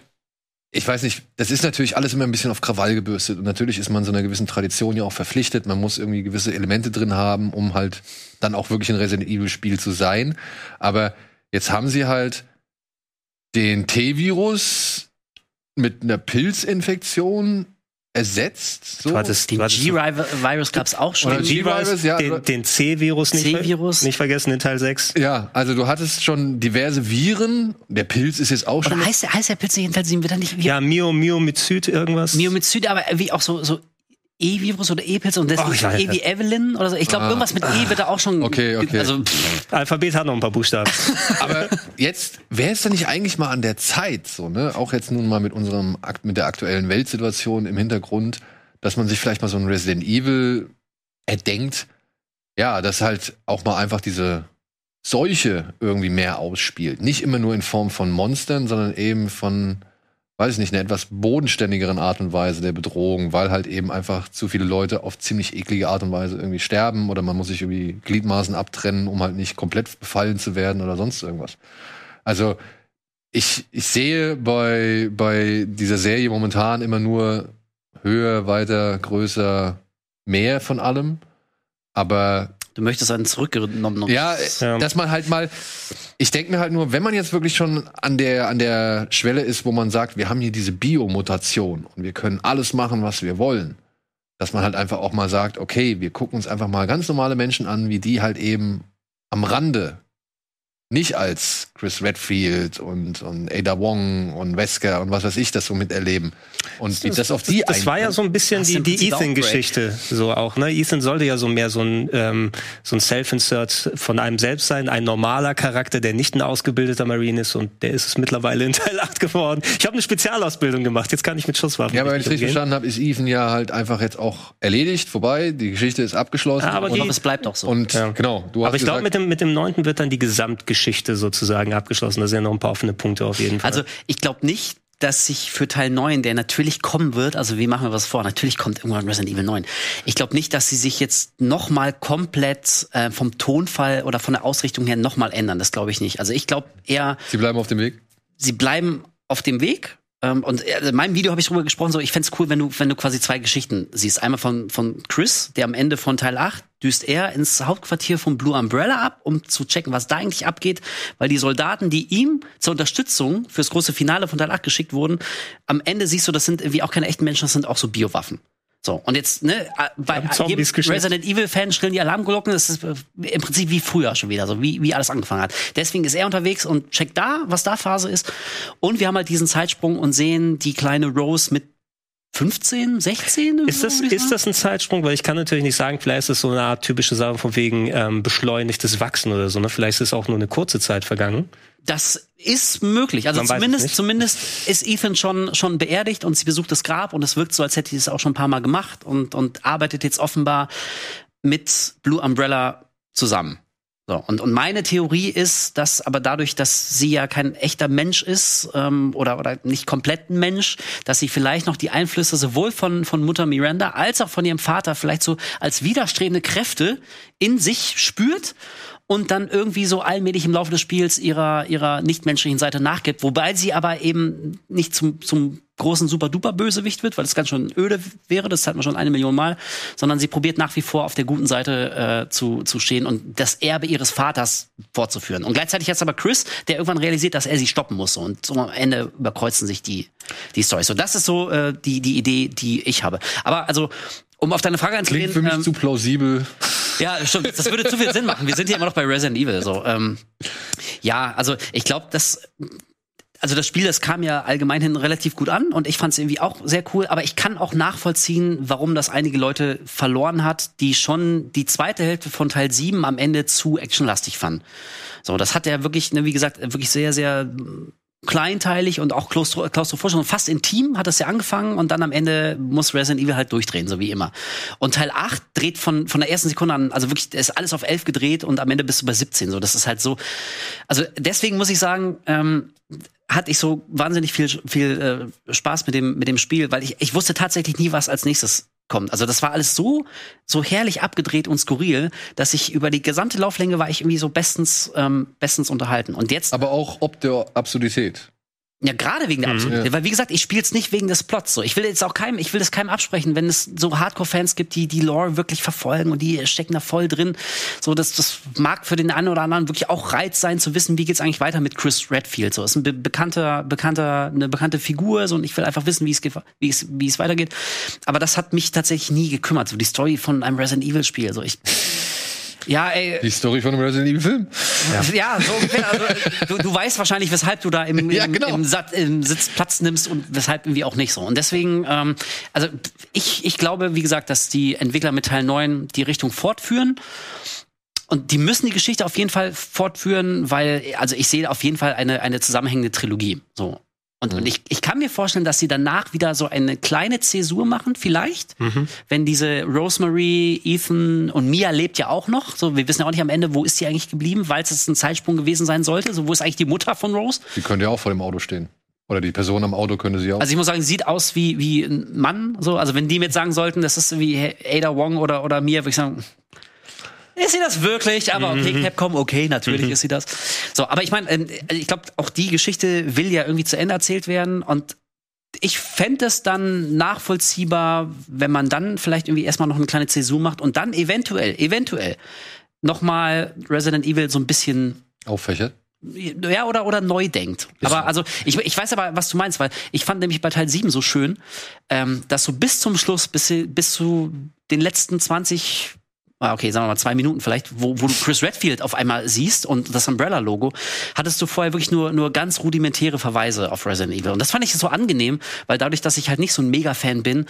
ich weiß nicht, das ist natürlich alles immer ein bisschen auf Krawall gebürstet und natürlich ist man so einer gewissen Tradition ja auch verpflichtet. Man muss irgendwie gewisse Elemente drin haben, um halt dann auch wirklich ein Resident Evil Spiel zu sein. Aber jetzt haben sie halt den T-Virus mit einer Pilzinfektion ersetzt. So. Du hattest, Den G-Virus gab's auch schon. Den G-Virus, ja, den, den C-Virus nicht, ver- nicht vergessen in Teil 6. ja, also du hattest schon diverse Viren. Der Pilz ist jetzt auch schon. Oder heißt der, heißt der Pilz jedenfalls sehen wir dann nicht wie Ja, Mio, Mio mit Süd irgendwas. Myomycid, aber wie auch so, so E-Virus oder E-Pilz und das ich weiß E wie Evelyn oder so. Ich glaube, irgendwas mit E wird da auch schon. Okay, okay. Also, pff, Alphabet hat noch ein paar Buchstaben. Aber jetzt wäre es dann nicht eigentlich mal an der Zeit, so, ne? Auch jetzt nun mal mit unserem Akt, mit der aktuellen Weltsituation im Hintergrund, dass man sich vielleicht mal so ein Resident Evil erdenkt, ja, dass halt auch mal einfach diese Seuche irgendwie mehr ausspielt. Nicht immer nur in Form von Monstern, sondern eben von, weiß ich nicht, einer etwas bodenständigeren Art und Weise der Bedrohung, weil halt eben einfach zu viele Leute auf ziemlich eklige Art und Weise irgendwie sterben oder man muss sich irgendwie Gliedmaßen abtrennen, um halt nicht komplett befallen zu werden oder sonst irgendwas. Also ich, ich sehe bei, bei dieser Serie momentan immer nur höher, weiter, größer, mehr von allem. Aber du möchtest einen zurückgenommen. ja, Ja. dass man halt mal, ich denke mir halt nur, wenn man jetzt wirklich schon an der, an der Schwelle ist, wo man sagt, wir haben hier diese Biomutation und wir können alles machen, was wir wollen, dass man halt einfach auch mal sagt, okay, wir gucken uns einfach mal ganz normale Menschen an, wie die halt eben am Rande nicht als Chris Redfield und, und Ada Wong und Wesker und was weiß ich das so miterleben. Und wie das auf die Das war ja so ein bisschen Das die, die Ethan-Geschichte, so auch, ne? Ethan sollte ja so mehr so ein, ähm, so ein Self-Insert von einem selbst sein, ein normaler Charakter, der nicht ein ausgebildeter Marine ist und der ist es mittlerweile in Teil 8 geworden. Ich habe eine Spezialausbildung gemacht, jetzt kann ich mit Schusswaffen. Ja, aber wenn ich richtig verstanden habe, ist Ethan ja halt einfach jetzt auch erledigt, vorbei. Die Geschichte ist abgeschlossen. Ja, aber Und die- es bleibt auch so. und Ja. genau, du hast Aber ich glaube, mit dem, mit dem neunten wird dann die Gesamtgeschichte sozusagen abgeschlossen. Da sind ja noch ein paar offene Punkte auf jeden Fall. Also ich glaube nicht, dass sich für Teil 9, der natürlich kommen wird, also wie machen wir was vor? Natürlich kommt irgendwann Resident Evil 9. Ich glaube nicht, dass sie sich jetzt noch mal komplett äh, vom Tonfall oder von der Ausrichtung her noch mal ändern. Das glaube ich nicht. Also ich glaube eher, sie bleiben auf dem Weg. sie bleiben auf dem Weg. Ähm, und äh, in meinem Video habe ich drüber gesprochen, so ich fänd's cool, wenn du, wenn du quasi zwei Geschichten siehst. Einmal von, von Chris, der am Ende von Teil 8 düst er ins Hauptquartier von Blue Umbrella ab, um zu checken, was da eigentlich abgeht, weil die Soldaten, die ihm zur Unterstützung fürs große Finale von Teil 8 geschickt wurden, am Ende siehst du, das sind irgendwie auch keine echten Menschen, das sind auch so Biowaffen. So, und jetzt, ne, äh, bei jedem. Resident Evil-Fan schrillen die Alarmglocken, das ist äh, im Prinzip wie früher schon wieder, so wie, wie alles angefangen hat. Deswegen ist er unterwegs und checkt da, was da Phase ist. Und wir haben halt diesen Zeitsprung und sehen die kleine Rose mit 15, 16? Ist das, ist das ein Zeitsprung? Weil ich kann natürlich nicht sagen, vielleicht ist es so eine Art typische Sache von wegen ähm, beschleunigtes Wachsen oder so. Ne? Vielleicht ist es auch nur eine kurze Zeit vergangen. Das ist möglich. Also Man zumindest, zumindest ist Ethan schon, schon beerdigt und sie besucht das Grab und es wirkt so, als hätte sie es auch schon ein paar Mal gemacht und, und arbeitet jetzt offenbar mit Blue Umbrella zusammen. So, und, und meine Theorie ist, dass aber dadurch, dass sie ja kein echter Mensch ist ähm, oder, oder nicht komplett ein Mensch, dass sie vielleicht noch die Einflüsse sowohl von, von Mutter Miranda als auch von ihrem Vater vielleicht so als widerstrebende Kräfte in sich spürt und dann irgendwie so allmählich im Laufe des Spiels ihrer, ihrer nichtmenschlichen Seite nachgibt, wobei sie aber eben nicht zum, zum großen Super-Duper-Bösewicht wird, weil das ganz schön öde wäre, das hat man schon eine Million Mal, sondern sie probiert nach wie vor auf der guten Seite äh, zu, zu stehen und das Erbe ihres Vaters fortzuführen. Und gleichzeitig jetzt aber Chris, der irgendwann realisiert, dass er sie stoppen muss und so am Ende überkreuzen sich die, die Storys. So, das ist so äh, die, die Idee, die ich habe. Aber also, um auf deine Frage Klingt einzugehen. für mich ähm, zu plausibel. ja, stimmt. Das würde zu viel Sinn machen. Wir sind hier immer noch bei Resident Evil. So, ähm, ja, also ich glaube, dass also das Spiel, das kam ja allgemein hin relativ gut an und ich fand es irgendwie auch sehr cool, aber ich kann auch nachvollziehen, warum das einige Leute verloren hat, die schon die zweite Hälfte von Teil 7 am Ende zu actionlastig fanden. So, das hat er wirklich, ne, wie gesagt, wirklich sehr, sehr kleinteilig und auch klaustro klaustrophobisch und fast intim hat das ja angefangen und dann am Ende muss Resident Evil halt durchdrehen, so wie immer. Und Teil 8 dreht von, von der ersten Sekunde an, also wirklich, ist alles auf 11 gedreht und am Ende bist du bei 17, so. Das ist halt so. Also deswegen muss ich sagen, ähm, hatte ich so wahnsinnig viel, viel äh, Spaß mit dem, mit dem Spiel, weil ich, ich wusste tatsächlich nie, was als nächstes kommt. Also das war alles so, so herrlich abgedreht und skurril, dass ich über die gesamte Lauflänge war ich irgendwie so bestens, ähm, bestens unterhalten. Und jetzt Aber auch ob der Absurdität. Ja, gerade wegen der Absurdität. Weil, wie gesagt, ich spiele es nicht wegen des Plots. So, ich will jetzt auch keinem, ich will das keinem absprechen, wenn es so Hardcore-Fans gibt, die die Lore wirklich verfolgen und die stecken da voll drin. So, das, das mag für den einen oder anderen wirklich auch Reiz sein, zu wissen, wie geht's eigentlich weiter mit Chris Redfield. So, ist ein be bekannter, bekannter, eine bekannte Figur. So, und ich will einfach wissen, wie es geht, wie es, wie es weitergeht. Aber das hat mich tatsächlich nie gekümmert. So, die Story von einem Resident Evil-Spiel. So, ich, ja, ey, Die Story von einem Resident Evil Film. ja, so ungefähr. Also, du, du weißt wahrscheinlich, weshalb du da im, im, Ja, genau. im, im Sitz Platz nimmst und weshalb irgendwie auch nicht so. Und deswegen, ähm, also ich, ich glaube, wie gesagt, dass die Entwickler mit Teil 9 die Richtung fortführen. Und die müssen die Geschichte auf jeden Fall fortführen, weil, also ich sehe auf jeden Fall eine, eine zusammenhängende Trilogie. So. Und, und ich, ich kann mir vorstellen, dass sie danach wieder so eine kleine Zäsur machen, vielleicht. Wenn diese Rosemary, Ethan und Mia lebt ja auch noch. So, wir wissen ja auch nicht am Ende, wo ist sie eigentlich geblieben, weil es ein Zeitsprung gewesen sein sollte. So, wo ist eigentlich die Mutter von Rose? Die könnte ja auch vor dem Auto stehen. Oder die Person am Auto könnte sie auch. Also ich muss sagen, sieht aus wie, wie ein Mann. So, also wenn die mir jetzt sagen sollten, das ist wie Ada Wong oder, oder Mia, würde ich sagen, ist sie das wirklich? Aber okay, Capcom, okay, natürlich ist sie das. So, aber ich meine, ähm, ich glaube, auch die Geschichte will ja irgendwie zu Ende erzählt werden und ich fände es dann nachvollziehbar, wenn man dann vielleicht irgendwie erstmal noch eine kleine Zäsur macht und dann eventuell, eventuell nochmal Resident Evil so ein bisschen Auffächert. ja, oder, oder neu denkt. Aber also, ich, ich weiß aber, was du meinst, weil ich fand nämlich bei Teil 7 so schön, ähm, dass so bis zum Schluss, bis, bis zu den letzten 20, ah, okay, sagen wir mal zwei Minuten vielleicht, wo, wo du Chris Redfield auf einmal siehst und das Umbrella-Logo, hattest du vorher wirklich nur, nur ganz rudimentäre Verweise auf Resident Evil. Und das fand ich so angenehm, weil dadurch, dass ich halt nicht so ein Mega-Fan bin,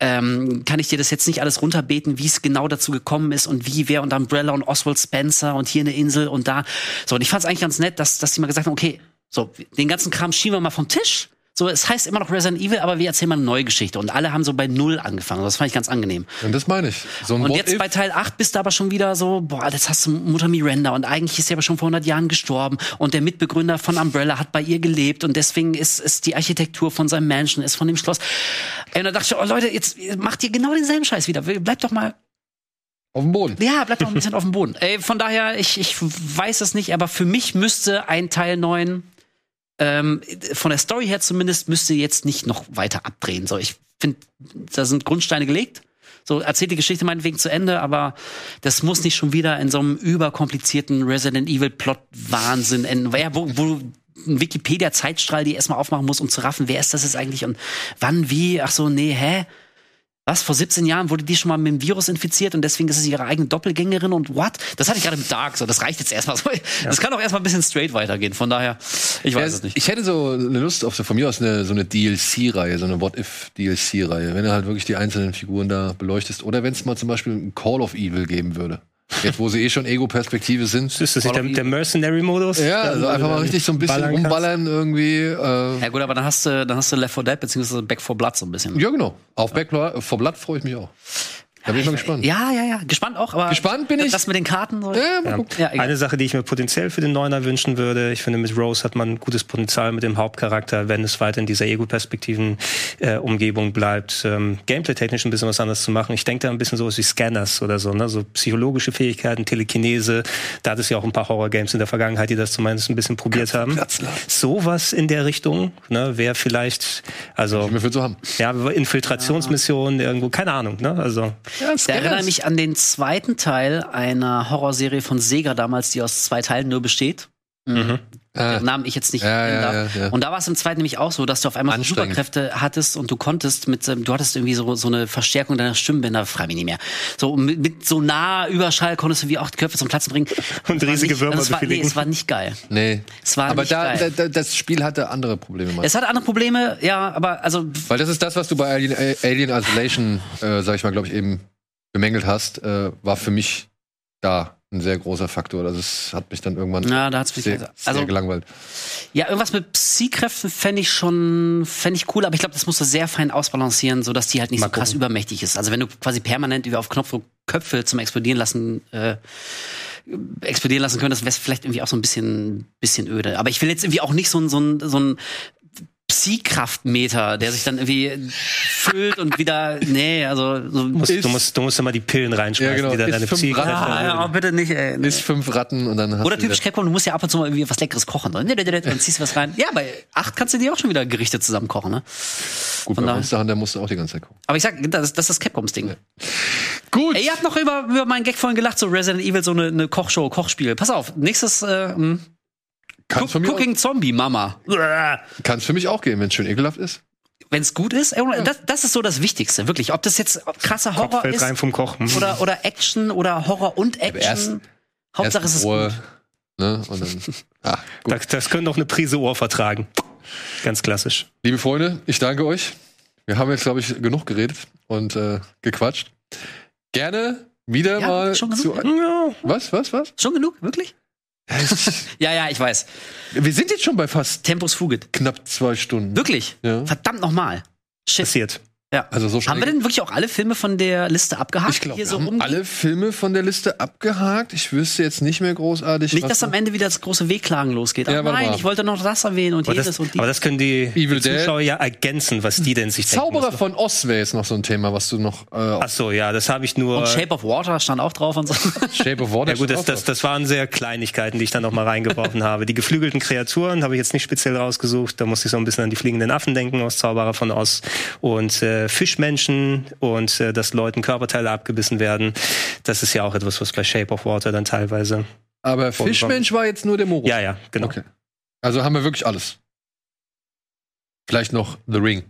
ähm, kann ich dir das jetzt nicht alles runterbeten, wie es genau dazu gekommen ist und wie, wer und Umbrella und Oswald Spencer und hier eine Insel und da. So, und ich fand es eigentlich ganz nett, dass, dass die mal gesagt haben, okay, so, den ganzen Kram schieben wir mal vom Tisch. So, es heißt immer noch Resident Evil, aber wir erzählen mal eine neue Geschichte. Und alle haben so bei Null angefangen. Das fand ich ganz angenehm. Und das meine ich. So Und jetzt bei Teil 8 bist du aber schon wieder so, boah, jetzt hast du Mutter Miranda und eigentlich ist sie aber schon vor 100 Jahren gestorben und der Mitbegründer von Umbrella hat bei ihr gelebt und deswegen ist, ist die Architektur von seinem Mansion, ist von dem Schloss. Und da dachte ich, oh Leute, jetzt macht ihr genau denselben Scheiß wieder. Bleibt doch mal auf dem Boden. ja, bleibt doch ein bisschen auf dem Boden. Ey, von daher, ich, ich weiß es nicht, aber für mich müsste ein Teil 9, ähm, von der Story her zumindest, müsste jetzt nicht noch weiter abdrehen. So, ich finde, da sind Grundsteine gelegt. So, erzählt die Geschichte meinetwegen zu Ende, aber das muss nicht schon wieder in so einem überkomplizierten Resident Evil Plot-Wahnsinn enden. Ja, wo, wo ein Wikipedia-Zeitstrahl die erstmal aufmachen muss, um zu raffen, wer ist das jetzt eigentlich und wann, wie, ach so, nee, hä? Was? Vor 17 Jahren wurde die schon mal mit dem Virus infiziert und deswegen ist es ihre eigene Doppelgängerin und what? Das hatte ich gerade mit Dark, so das reicht jetzt erstmal so. Das kann auch erstmal ein bisschen straight weitergehen. Von daher, ich weiß Ja, es nicht. Ich hätte so eine Lust auf von mir aus eine, so eine DLC-Reihe, so eine What-If-DLC-Reihe, wenn du halt wirklich die einzelnen Figuren da beleuchtest. Oder wenn es mal zum Beispiel ein Call of Evil geben würde. Jetzt, wo sie eh schon Ego-Perspektive sind. Ist das nicht der, der Mercenary-Modus? Ja, also einfach mal richtig so ein bisschen Ballern kannst? rumballern irgendwie. Äh, Ja gut, aber dann hast du, dann hast du Left 4 Dead beziehungsweise Back 4 Blood so ein bisschen. ja, genau. Auf Back for Blood freue ich mich auch. Da bin ich mal gespannt. Ja, ja, ja. Gespannt auch, aber. Gespannt bin ich. Das mit den Karten. So. Ja, mal Ja. gucken. Ja, egal. Eine Sache, die ich mir potenziell für den Neuner wünschen würde, ich finde, mit Rose hat man gutes Potenzial mit dem Hauptcharakter, wenn es weiter in dieser Ego-Perspektiven-Umgebung bleibt, ähm, gameplay-technisch ein bisschen was anderes zu machen. Ich denke da ein bisschen sowas wie Scanners oder so, ne? so psychologische Fähigkeiten, Telekinese. Da hat es ja auch ein paar Horror-Games in der Vergangenheit, die das zumindest ein bisschen probiert haben. Sowas in der Richtung, ne, wäre vielleicht, also Ich mir für zu haben. ja, Infiltrationsmissionen irgendwo, keine Ahnung, ne? Also Da erinnere mich an den zweiten Teil einer Horrorserie von Sega damals, die aus zwei Teilen nur besteht. Mhm. Den Namen ich jetzt nicht Ja, nennen darf. ja, ja. Und da war es im zweiten nämlich auch so, dass du auf einmal so. Superkräfte hattest und du konntest mit, du hattest irgendwie so, so eine Verstärkung deiner Stimmbänder, frei mich nicht mehr. So mit, mit so nah Überschall konntest du wie auch die Köpfe zum Platzen bringen. Und riesige nicht- Würmer also war, nee, es war nicht geil. Nee. Es war aber nicht da, geil. da, das Spiel hatte andere Probleme. Mann. Es hat andere Probleme, ja, aber also Weil das ist das, was du bei Alien, äh, Alien Isolation, äh, sag ich mal, glaube ich, eben bemängelt hast, äh, war für mich da ein sehr großer Faktor. Also es hat mich dann irgendwann Ja, da hat's mich sehr, also- sehr gelangweilt. Ja, irgendwas mit Psy-Kräften fände ich schon, fände ich cool, aber ich glaube, das musst du sehr fein ausbalancieren, sodass die halt nicht Mal so krass gucken. übermächtig ist. Also wenn du quasi permanent über auf Knopfdruck Köpfe zum Explodieren lassen, äh, explodieren lassen könntest, wäre es vielleicht irgendwie auch so ein bisschen, bisschen öde. Aber ich will jetzt irgendwie auch nicht so ein, so ein, so ein Psy-Kraftmeter, der sich dann irgendwie füllt und wieder, nee, also so. du musst, Ist- du musst, du musst immer die Pillen reinschmeißen, Ja, genau. die dann Ist deine fünf Psyche Ratten. Ah, ja, bitte nicht, ey. nee. Ist fünf Ratten und dann hast Oder du typisch Capcom, du musst ja ab und zu mal irgendwie was Leckeres kochen. ne? Dann ziehst du was rein. Ja, bei acht kannst du dir auch schon wieder Gerichte zusammen kochen, ne? Gut, von bei Monster Hunter musst du auch die ganze Zeit gucken. Aber ich sag, das, das ist Capcoms Ding. Gut. Ey, ihr habt noch über, über meinen Gag vorhin gelacht, so Resident Evil, so eine, eine Kochshow, Kochspiel. Pass auf, nächstes äh, m, Kann's Cook- Cooking Zombie Mama. auch- kann's für mich auch gehen, wenn es schön ekelhaft ist. Wenn es gut ist, das, das ist so das Wichtigste, wirklich. Ob das jetzt krasser Horror Kopf fällt ist rein vom Kochen. oder, oder Action oder Horror und Action. erst- Hauptsache es Erst ist Ruhe, gut. ne? Und dann, ah, gut. Das, das können doch eine Prise Ohr vertragen. Ganz klassisch. Liebe Freunde, ich danke euch. Wir haben jetzt, glaube ich, genug geredet und äh, gequatscht. Gerne wieder Ja, mal schon zu. Ja. Was, was, was? Schon genug, wirklich? Ja, ja, ich weiß. Wir sind jetzt schon bei fast Tempus Fugit. knapp zwei Stunden. Wirklich? Ja. Verdammt nochmal. Shit. Passiert. Ja. Also so. Haben wir denn wirklich auch alle Filme von der Liste abgehakt? Ich glaube, wir so haben rumgehen? alle Filme von der Liste abgehakt. Ich wüsste jetzt nicht mehr großartig. Nicht, was dass am Ende wieder das große Wehklagen losgeht. Ja, warte nein, mal. ich wollte noch das erwähnen und Aber jedes das, und die. aber das können die, die. Zuschauer ja ergänzen, was die denn sich Zauberer denken. von Oz wäre jetzt noch so ein Thema, was du noch. Äh, Ach so, ja, das habe ich nur. und Shape of Water stand auch drauf und so. Shape of Water. ja gut, das, das, das waren sehr Kleinigkeiten, die ich dann noch mal reingeworfen habe. Die geflügelten Kreaturen habe ich jetzt nicht speziell rausgesucht. Da musste ich so ein bisschen an die fliegenden Affen denken aus Zauberer von Oz. Und äh, Fischmenschen und äh, dass Leuten Körperteile abgebissen werden. Das ist ja auch etwas, was bei Shape of Water dann teilweise. Aber Fischmensch war jetzt nur der Moro. Ja, ja, genau. Okay. Also haben wir wirklich alles. Vielleicht noch The Ring.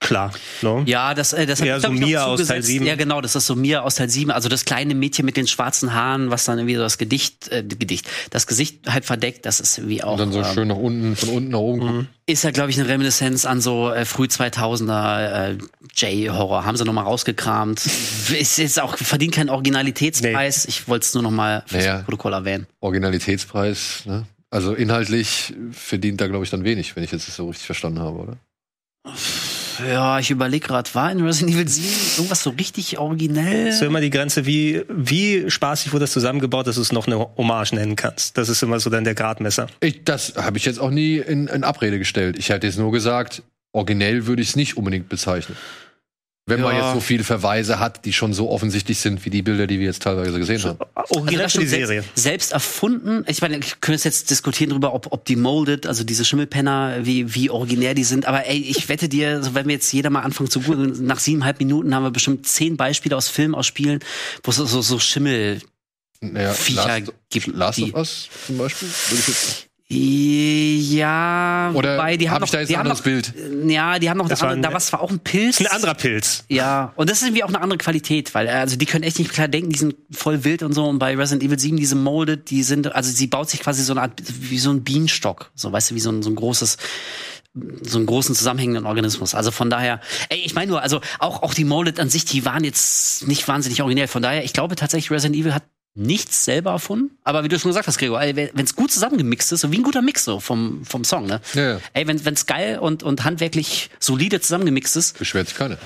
Klar. No? Ja, das, äh, das hat Ja, so ich, noch Mia aus Teil zugesetzt. 7. Ja, genau, das ist so Mia aus Teil 7. Also das kleine Mädchen mit den schwarzen Haaren, was dann irgendwie so das Gedicht, äh, Gedicht, das Gesicht halt verdeckt, das ist irgendwie auch. Und dann so ähm, schön nach unten, von unten nach oben gucken. Ist ja, glaube ich, eine Reminiszenz an so äh, früh 2000er äh, J-Horror. Haben sie noch mal rausgekramt. ist jetzt auch, verdient keinen Originalitätspreis. Ich wollte es nur noch mal fürs Naja. Protokoll erwähnen. Originalitätspreis. Ne? Also inhaltlich verdient da, glaube ich, dann wenig, wenn ich jetzt das so richtig verstanden habe, oder? Ja, ich überlege gerade, war in Resident Evil 7 irgendwas so richtig originell? ist immer die Grenze, wie, wie spaßig wurde das zusammengebaut, dass du es noch eine Hommage nennen kannst. Das ist immer so dann der Gradmesser. Ich, das habe ich jetzt auch nie in, in Abrede gestellt. Ich hätte jetzt nur gesagt, originell würde ich es nicht unbedingt bezeichnen. Wenn man Ja. jetzt so viele Verweise hat, die schon so offensichtlich sind wie die Bilder, die wir jetzt teilweise gesehen haben. Original das für die Serie. Selbst, selbst erfunden. Ich meine, ich könnte jetzt diskutieren darüber, ob, ob die Molded, also diese Schimmelpenner, wie, wie originär die sind. Aber ey, ich wette dir, so wenn wir jetzt jeder mal anfangen zu googeln, nach siebeneinhalb Minuten haben wir bestimmt zehn Beispiele aus Filmen, aus Spielen, wo es so, so, Schimmel. Naja, Viecher Last, gibt, Last of Us zum Beispiel? Ich Ja, oder wobei, die haben habe ich noch, da jetzt ein anderes noch, Bild? Ja, die haben noch Das eine war andere, ein- da war zwar auch ein Pilz. Das ist ein anderer Pilz. Ja, und das ist irgendwie auch eine andere Qualität, weil äh, also die können echt nicht klar denken, die sind voll wild und so. Und bei Resident Evil 7, diese Molded, die sind, also sie baut sich quasi so eine Art, wie so ein Bienenstock, so weißt du, wie so ein, so ein großes, so einen großen zusammenhängenden Organismus. Also von daher, ey, ich meine nur, also auch, auch die Molded an sich, die waren jetzt nicht wahnsinnig originell. Von daher, ich glaube tatsächlich, Resident Evil hat nichts selber erfunden. Aber wie du schon gesagt hast, Gregor, wenn es gut zusammengemixt ist, so wie ein guter Mix so vom, vom Song, ne? Ja, ja. Ey, wenn es geil und, und handwerklich solide zusammengemixt ist, Beschwert sich keiner.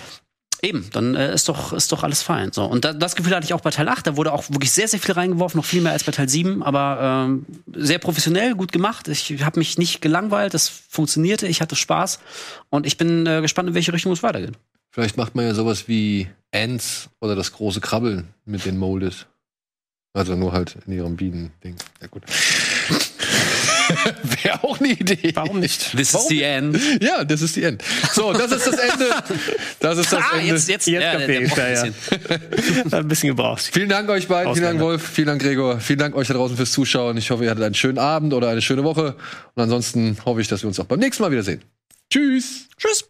Eben, dann äh, ist doch ist doch alles fein. So und da, das Gefühl hatte ich auch bei Teil 8, da wurde auch wirklich sehr sehr viel reingeworfen, noch viel mehr als bei Teil 7, aber ähm, sehr professionell, gut gemacht. Ich habe mich nicht gelangweilt, das funktionierte, ich hatte Spaß und ich bin äh, gespannt, in welche Richtung es weitergeht. Vielleicht macht man ja sowas wie Ants oder das große Krabbeln mit den Molded. Also nur halt in ihrem Bienen-Ding. Ja, gut. Wäre auch eine Idee. Warum nicht? This Warum? is the end. Ja, das ist die End. So, das ist das Ende. Das ist das Ah, Ende. jetzt jetzt, Jetzt ja, der, der ja, ein ja. ein bisschen gebraucht. Vielen Dank euch beiden, vielen Dank. Wolf, vielen Dank Gregor, vielen Dank euch da draußen fürs Zuschauen. Ich hoffe, ihr hattet einen schönen Abend oder eine schöne Woche. Und ansonsten hoffe ich, dass wir uns auch beim nächsten Mal wiedersehen. Tschüss. Tschüss.